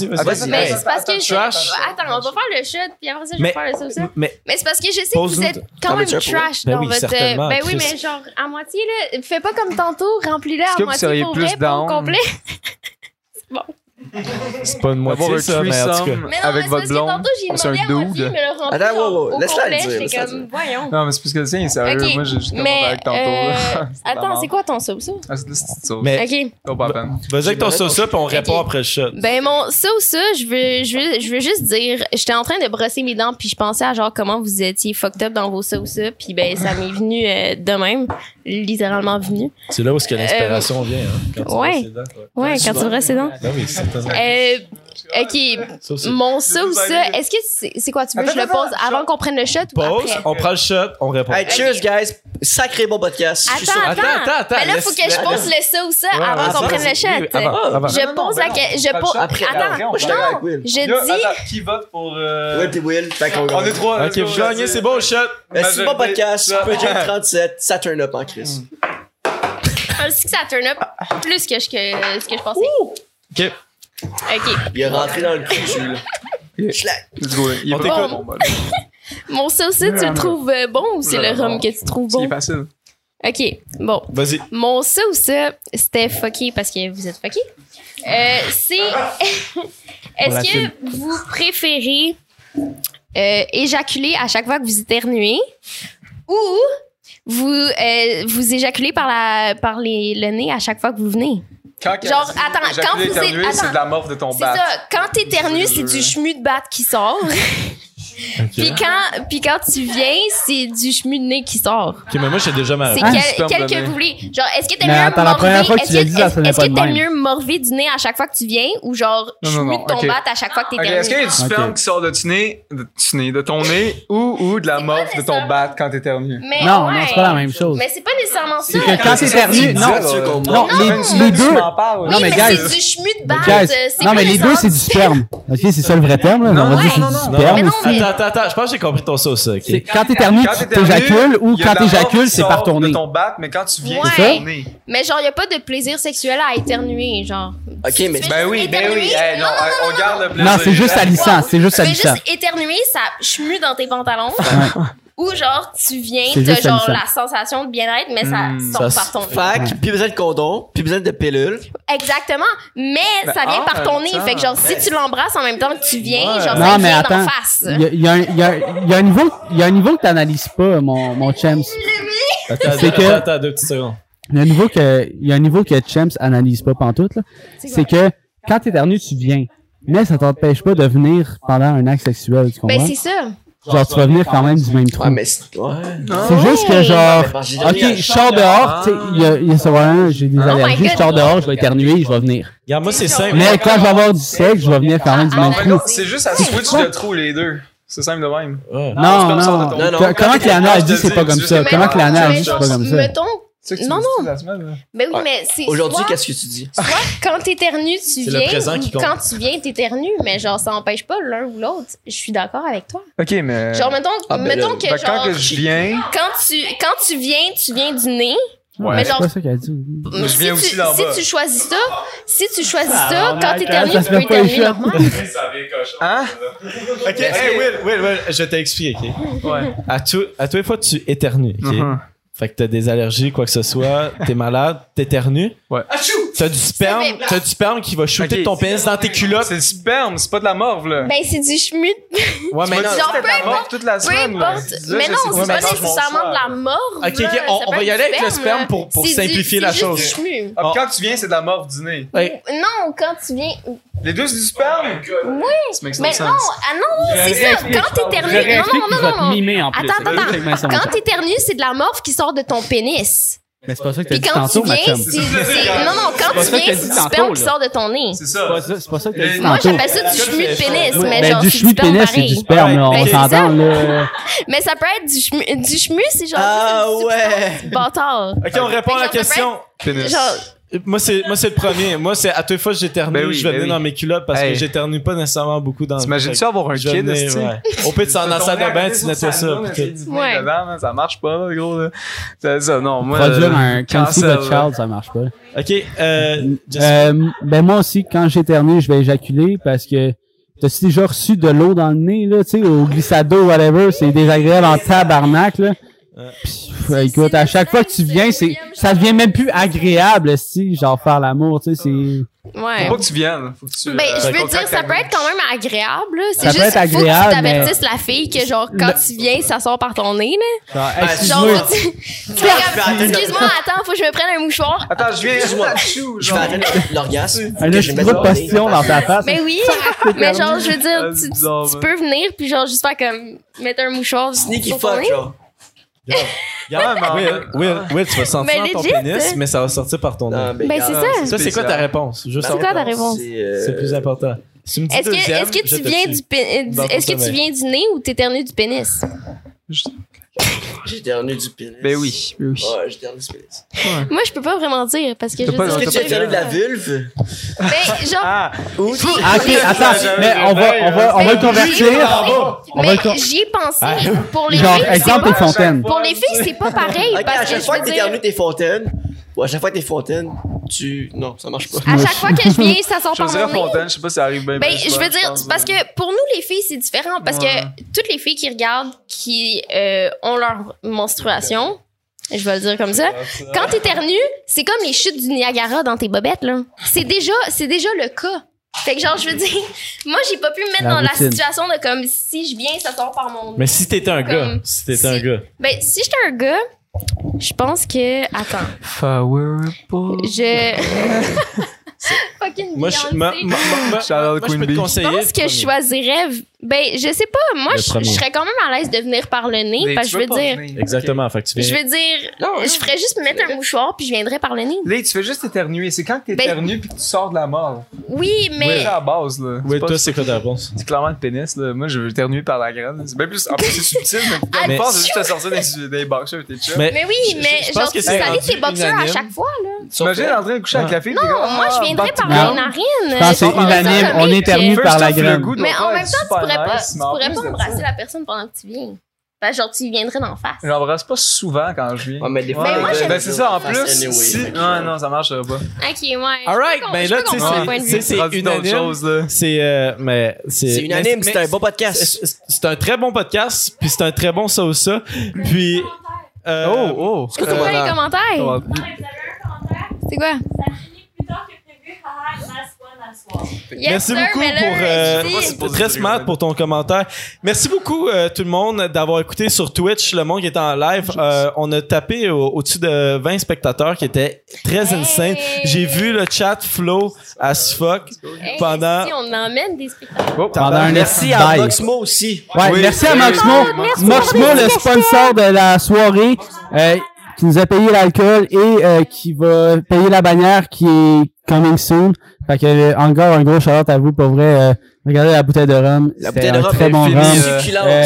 Mais c'est parce que je... Trash. Attends, on va faire le shot, puis après ça, je vais faire le ça ou ça. Mais Mais c'est parce que je sais que vous êtes quand même pour trash Ben dans oui, votre... Ben oui, mais genre, à moitié, là, fais pas comme tantôt, remplis-le Est-ce à que vous moitié seriez pour plus vrai, pas au down? c'est pas une moitié, ça, mais en tout cas. threesome Mais non, avec mais votre c'est parce que blonde. tantôt, j'ai C'est un dude. Attends, ouais, au laisse-la le dire, comme, voyons. Non, mais c'est parce que le tien est sérieux. Moi, j'ai juste avec tantôt. euh, Attends, c'est quoi ton ça? Ah, c'est de la petite sauce. Mais Ok. Peine. vas-y avec ton sauce puis on répond après le shot. Ben mon ça, je veux je veux je veux juste dire, j'étais en train de brosser mes dents puis je pensais à genre comment vous étiez fucked up dans vos ça puis ben ça m'est venu euh, de même, littéralement venu. C'est là où est-ce que l'inspiration vient, hein, quand tu ouais. brosses les dents, ouais. Ouais, quand tu brosses les dents. Ben oui, c'est tellement- Euh OK, Ça aussi. mon ça ou ça, est-ce que c'est c'est quoi tu veux que je le pose avant qu'on prenne le shot ou Pause, après? on prend le shot, on répond. Hey, cheers, guys. Sacré bon podcast. Je suis Attends, sûr- attends, Attends, attends, attends, Mais là, faut que je pose le ça ou ça avant attends, qu'on prenne le shot. oui, avant, avant. Je pose la que- je pose Après, Attends, d'accord avec Will. je dis attends, qui vote pour. Euh... Will puis Will. Fait qu'on On est trois. Ok, vous gagnez, c'est bon, le shot. Mais c'est bon podcast. Project 37. Ça turn up en Chris. je sais que ça turn up plus que je que ce que je pensais. Ok. OK. Il est rentré dans le cul, là. Schlack. Let's go. Il est bon. bon, Mon sauce, tu le trouves euh, bon ou c'est le rhum que tu trouves C'est bon? facile. OK, bon. Vas-y. Mon ça ou ça, c'était fucké parce que vous êtes fucké. Euh, c'est. Est-ce que vous préférez euh, éjaculer à chaque fois que vous éternuez ou vous, euh, vous éjaculez par, la, par les, le nez à chaque fois que vous venez? Quand Genre, attends, quand vous êtes- éternué, c'est de la morphe de ton C'est bat. ça. Quand t'éternues, c'est du chemu de batte qui sort. puis, quand, puis quand tu viens, c'est du chemu de nez qui sort. Ok, mais moi, j'ai déjà ma C'est quel, que vous voulez. Genre, est-ce que t'aimes Mais mieux attends, la première morver- fois que tu est-ce l'as dit, ça est-ce- sonnait Est-ce pas que t'aimes mieux morver du nez à chaque fois que tu viens ou genre Non, non, chemu non, de ton ok. bat à chaque fois que t'éternues? Est-ce qu'il y a du sperme qui sort de ton nez, de, tu nez, de ton nez ou, ou de la pas de ton nécessaire. bat quand t'éternues? Mais Non, ouais. non, c'est pas la même chose. Mais c'est pas nécessairement ça. C'est que quand t'éternues, non, non, les, deux, non, mais c'est du de batte. non, mais les deux, c'est du sperme. Ok, c'est ça le vrai terme, là. Non, On va dire c'est du sperme. Aussi. Attends, attends, attends. Je pense que j'ai compris ton sauce, ça. ok. C'est quand t'éternues, Quand tu t'éjacules ou il quand t'éjacules, c'est par ton nez. ton bat, mais quand tu viens, Ouais. c'est ton nez. Mais genre, y a pas de plaisir sexuel à éternuer, genre. Ok, mais Ben oui, ben oui. Hey, non, Non, non, on garde le plaisir. Non, c'est juste salissant, c'est juste salissant. juste éternuer, ça chemue dans tes pantalons. Ou genre, tu viens, t'as genre la sensation de bien-être, mais ça Hmm, sort ça par ton nez. Fac, plus besoin de condom, plus besoin de pilule. Exactement. Mais Ben, ça vient ah, par ton nez. Fait que genre, si tu l'embrasses en même temps que tu viens, genre, Non, ça mais vient attends. d'en face. Il y y a un- il y a- il y a un niveau, il y a un niveau que t'analyses pas, mon, mon Champs. Attends, C'est attends, que- attends, attends, deux petites secondes. Il y a un niveau que, il y a un niveau que Champs analyse pas pantoute, là. C'est que quand t'éternues, tu viens. Mais ça t'empêche pas de venir pendant un acte sexuel, tu comprends? Ben, c'est ça. Genre, tu vas venir quand même du même trou. Ouais, mais c'est. Ouais. C'est juste que genre, ok, je sors dehors, tu sais, il y a, il y a ça va un, j'ai des Oh allergies, je sors dehors, je vais éternuer, je vais venir. Regarde, moi, c'est simple. Mais quand je vais avoir du sexe, je vais venir quand même du même non, trou. c'est juste à switch de trou les deux. C'est simple de même. Non, non. Non, non. Co- comment que Léana a dit c'est pas comme ça? Comment que Léana a dit c'est pas comme ça? Mettons, C'est ça que tu Non, non. la semaine, là? ben oui, Ouais. mais c'est. Aujourd'hui, soit- qu'est-ce que tu dis? Soit quand t'éternues, tu C'est le viens, présent qui ou compte. quand tu viens, t'éternues, mais genre, ça empêche pas l'un ou l'autre. Je suis d'accord avec toi. Ok, mais. Genre, mettons, Ah, ben mettons que que genre, quand que je viens, quand tu, quand tu viens, tu viens du nez, Ouais. Mais C'est genre, pas ça qu'elle a dit. Mais je viens si, aussi tu, d'en si tu choisis ça, si tu choisis Ah, ça, quand t'éternues, tu peux éternuer normal. Hein? Ok, hey, Will, Will, Will, je vais t'expliquer, ok? Ouais. À, tout, à tous les fois, tu éternues, ok? Fait que t'as des allergies, quoi que ce soit, t'es malade, t'éternues. Ouais. T'as du sperme, t'as du sperme qui va shooter Ok. ton pénis dans tes culottes. C'est du sperme, c'est pas de la morve, là. Ben, c'est du schmut. Ouais, mais non. Genre, peu C'était de la morve importe, toute la peu semaine, là? importe. Disais, Mais je non, sais c'est pas, nécessairement de la soir. morve. Ok, ok, là. on- Ça on peut va y aller avec le sperme pour- pour C'est du- simplifier c'est la juste chose. du schmu. Ah, puis quand tu viens, c'est de la morve du nez. Ouais. Non, quand tu viens. Les deux, c'est du sperme? Oui. Ça makes no Mais sense. non, ah non, c'est ça. Quand t'éternues. Non, non, non, non, non. mimer en plus. Attends, attends, son Quand t'éternues, c'est de la morve qui sort de ton pénis. Mais c'est pas ça que t'as dit quand tu tantôt, ma viens, chum. c'est. c'est- Non, non, quand tu viens, c'est du sperme qui sort de ton nez. C'est ça. pas ça, c'est pas ça que t'as dit Moi, tantôt. j'appelle ça du schmu de pénis, mais Ben, genre, du du sperme pénis, c'est du sperme, là, on c'est s'entend, là. Mais ça peut être du schmu, du schmu, c'est genre. Ah ouais. Bâtard. Ok, on répond à la question. Pénis. Genre, Moi, c'est, moi, c'est le premier. Moi, c'est à toutes les fois que j'éternue, Ben oui, je vais ben venir oui. dans mes culottes parce Hey. que j'éternue pas nécessairement beaucoup dans T'imagines-tu avoir un kid, venir, esti? ouais. Au pire, tu en as salle de bain, tu nettoies ça. Ouais. Ouais. Ça marche pas, là, gros, là. C'est ça, non, moi. Produire euh, un cancel, the là. Child, ça marche pas. Ok, euh, Euh, ben moi aussi, quand j'éternue, je vais éjaculer parce que t'as-tu déjà reçu de l'eau dans le nez, là, tu sais, au glissado ou whatever, c'est désagréable en tabarnak, là. Pff, écoute, à chaque fois que tu viens, c'est, ça devient même plus agréable, si, genre faire l'amour, tu sais, c'est, ouais. Faut pas que tu viennes. Faut que tu. Ben, euh, je veux dire, ça peut être quand même agréable, là. C'est Ça peut juste, être faut agréable, que tu t'avertisses la fille que, genre, quand Le- tu viens, ça sort par ton nez, là. genre, Ben, excuse-moi, Genre, tu, excuse-moi, attends, faut que je me prenne un mouchoir. Attends, je viens. Je genre? vais atteindre l'orgasme. un je petit de postillon dans ta face. Mais oui, mais genre, je veux dire, Ah, tu, man. peux venir, puis genre, juste faire comme, mettre un mouchoir Sneaky fuck, genre. Regarde, Will, Will, Will, tu vas sentir Mais ton legit, pénis, hein. mais ça va sortir par ton nez. Ben, c'est ça. Ça, c'est quoi ta réponse? C'est quoi ta réponse? C'est euh, C'est plus important. Si tu me dis Est-ce que, est-ce que je tu viens du, du- est-ce que tu sommeil. viens du nez ou t'éternues du pénis? J'ai éternué du pénis. Ben oui, ben oui. Ouais, du pénis. Moi, je peux pas vraiment dire, parce que je pas- Est-ce que tu éternué de la vulve? ben, genre, Ah, Ou Ah, ok, attends, mais on va, on va, on va le convertir. On va mais con- j'y ai pensé. Ah. Pour les Genre, filles, c'est exemple, tes fontaines. pour les filles, c'est pas pareil, à parce que chaque fois que t'éternues tes fontaines, à chaque fois que tes fontaines, tu. Non, ça marche pas. à chaque fois que je viens, ça sort Je par dirais mon nez. Fontaine, je sais pas si ça arrive bien. Ben, je veux dire, pense, parce que pour nous, les filles, c'est différent. Parce Ouais. que toutes les filles qui regardent, qui euh, ont leur menstruation, je vais le dire comme ça, quand t'éternues, c'est comme les chutes du Niagara dans tes bobettes, là. C'est déjà, c'est déjà le cas. Fait que genre, je veux dire, moi, j'ai pas pu me mettre La dans la situation de comme, si je viens, ça sort par mon. Mais si t'étais un gars, si t'étais un gars. Ben, si j'étais un gars, je pense que, attends, Powerful. je... Fucking Moi, je, Beyoncé. ma- ma- ma- ma- Shout out moi, je peux te pense que je choisirais. Ben, je sais pas. Moi, je, serais quand même à l'aise de venir par le nez. Mais parce tu que je veux dire. venir. Exactement, fait que tu Je veux dire. Non, je ferais juste me mettre un mouchoir puis je viendrais par le nez. Là, tu fais juste éternuer. C'est quand que t'éternues puis que tu sors de la mort. Oui, C'est mais. à la base, là. Oui, toi, c'est quoi ta réponse? C'est clairement le pénis, là. Moi, je veux éternuer par la graine. C'est bien plus. En plus, c'est subtil, mais Mais- je pense c'est juste à sortir des, des boxers, t'es chill. Mais, Mais oui, je- mais genre, que tu c'est salis tes boxeurs à chaque fois, là. T'imagines en train de coucher avec la fille? t'es Non, moi, ah, je viendrais back par les narines. C'est unanime, on éternue par la graine. Mais en même temps, tu pourrais pas, nice, tu pourrais pas embrasser ça- la personne pendant que tu viens. Ben, genre, tu viendrais d'en face. J'embrasse pas souvent quand je viens. Ouais, mais des fois, Ouais, Mais moi, ben c'est ça, en plus, Anyway, si... fait que- Non, non, ça marcherait pas. Ok, ouais. Alright, Je ben là, je tu sais, c'est- unanime. C'est, euh, mais c'est. C'est unanime, c'est un bon podcast. C'est un très bon podcast, puis c'est un très bon ça ou ça. Puis. euh, Oh, oh. C'est quoi les commentaires? Ouais. Ouais, vous avez un commentaire? C'est quoi? Yes, Merci sir, beaucoup pour euh, très smart pour ton commentaire. Merci beaucoup euh, tout le monde d'avoir écouté sur Twitch le monde qui était en live. Euh, on a tapé au- au-dessus de 20 spectateurs qui étaient très Hey! insane. J'ai vu le chat flow as fuck Hey, pendant si on emmène des spectacles. Oh, Pendant un Merci à de Moxmo aussi. Ouais, Oui. merci à. Moxmo. merci Moxmo, le sponsor de la soirée, euh, qui nous a payé l'alcool et euh, qui va payer la bannière qui est coming soon. Fait que euh, encore un gros shout à vous pour vrai. euh, regardez la bouteille de rhum. La bouteille de un rhum très bon rhum. euh, euh.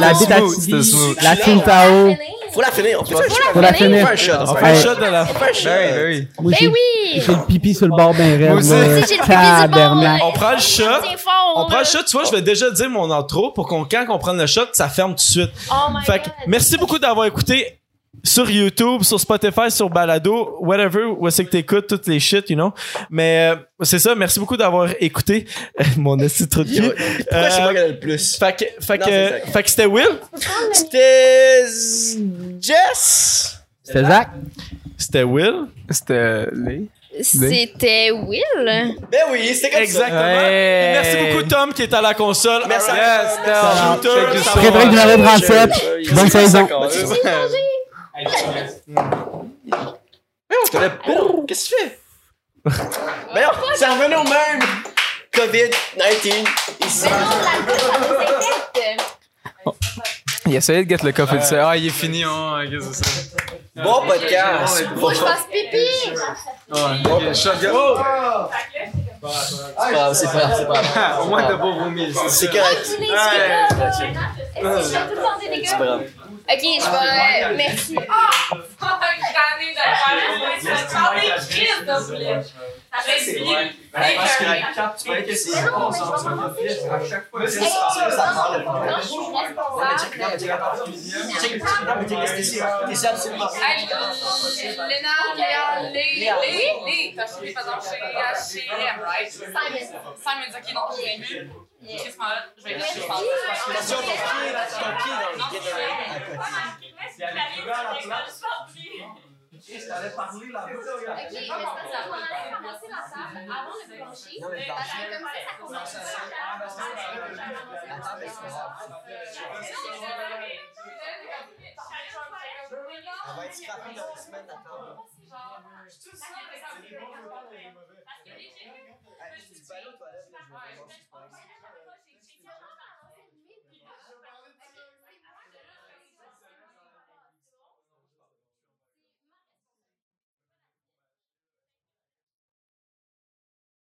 La smooth. la. Tintao. Faut la finir. On fait. Faut la finir. On fait un shot. On on fait un shot. de la On fait un shot. Ben oui, ben oui. J'ai- le pipi sur le bord ben. Moi aussi. Si j'ai le pipi sur le bord, Tabarnak. là. On prend le shot. On prend le shot, tu vois, je vais déjà dire mon intro pour qu'on quand on prend le shot, ça ferme tout de suite. Oh my Fait que merci beaucoup d'avoir écouté. Sur YouTube, sur Spotify, sur Balado, whatever, où c'est que t'écoutes toutes les shit, you know. Mais euh, c'est ça, merci beaucoup d'avoir écouté mon esti de trou de cul. Pourquoi je sais Euh, pas qu'elle a le plus? Fait que, fait Non, que, c'est Zach. fait que c'était Will, C'était Jess. C'était Zach. c'était Will. C'était les. C'était Will. Ben oui, c'était comme Exactement. Ouais. Et Merci beaucoup Tom qui est à la console. Merci. Yes, Tom. Ça. Frédéric numéro 37. Bonne saison. Mais on se connaît pas. Qu'est-ce que tu fais? Mais non, c'est revenu au même. COVID-19 ici. Il essayait de get le coffee de ça. Ah, il est fini, hein. Qu'est-ce que c'est ça? Bon podcast. Faut que je fasse pipi. C'est pas, c'est pas, c'est pas. Au moins, t'as pas vomi. C'est correct. Tous les speakers. Est-ce que je vais tout demander les C'est pas gars? grave. Ok, je vais. Merci. Simon, ok, non, je l'ai vu. Qu'est-ce qu'on a? Je vais je vais parler. Attention, ton pied, là, ton pied dans le Non, guide c'est à côté. Ok, mais c'est parce qu'on allait commencer la table avant le plancher. Comme ça, ça commence. On va être dans gens-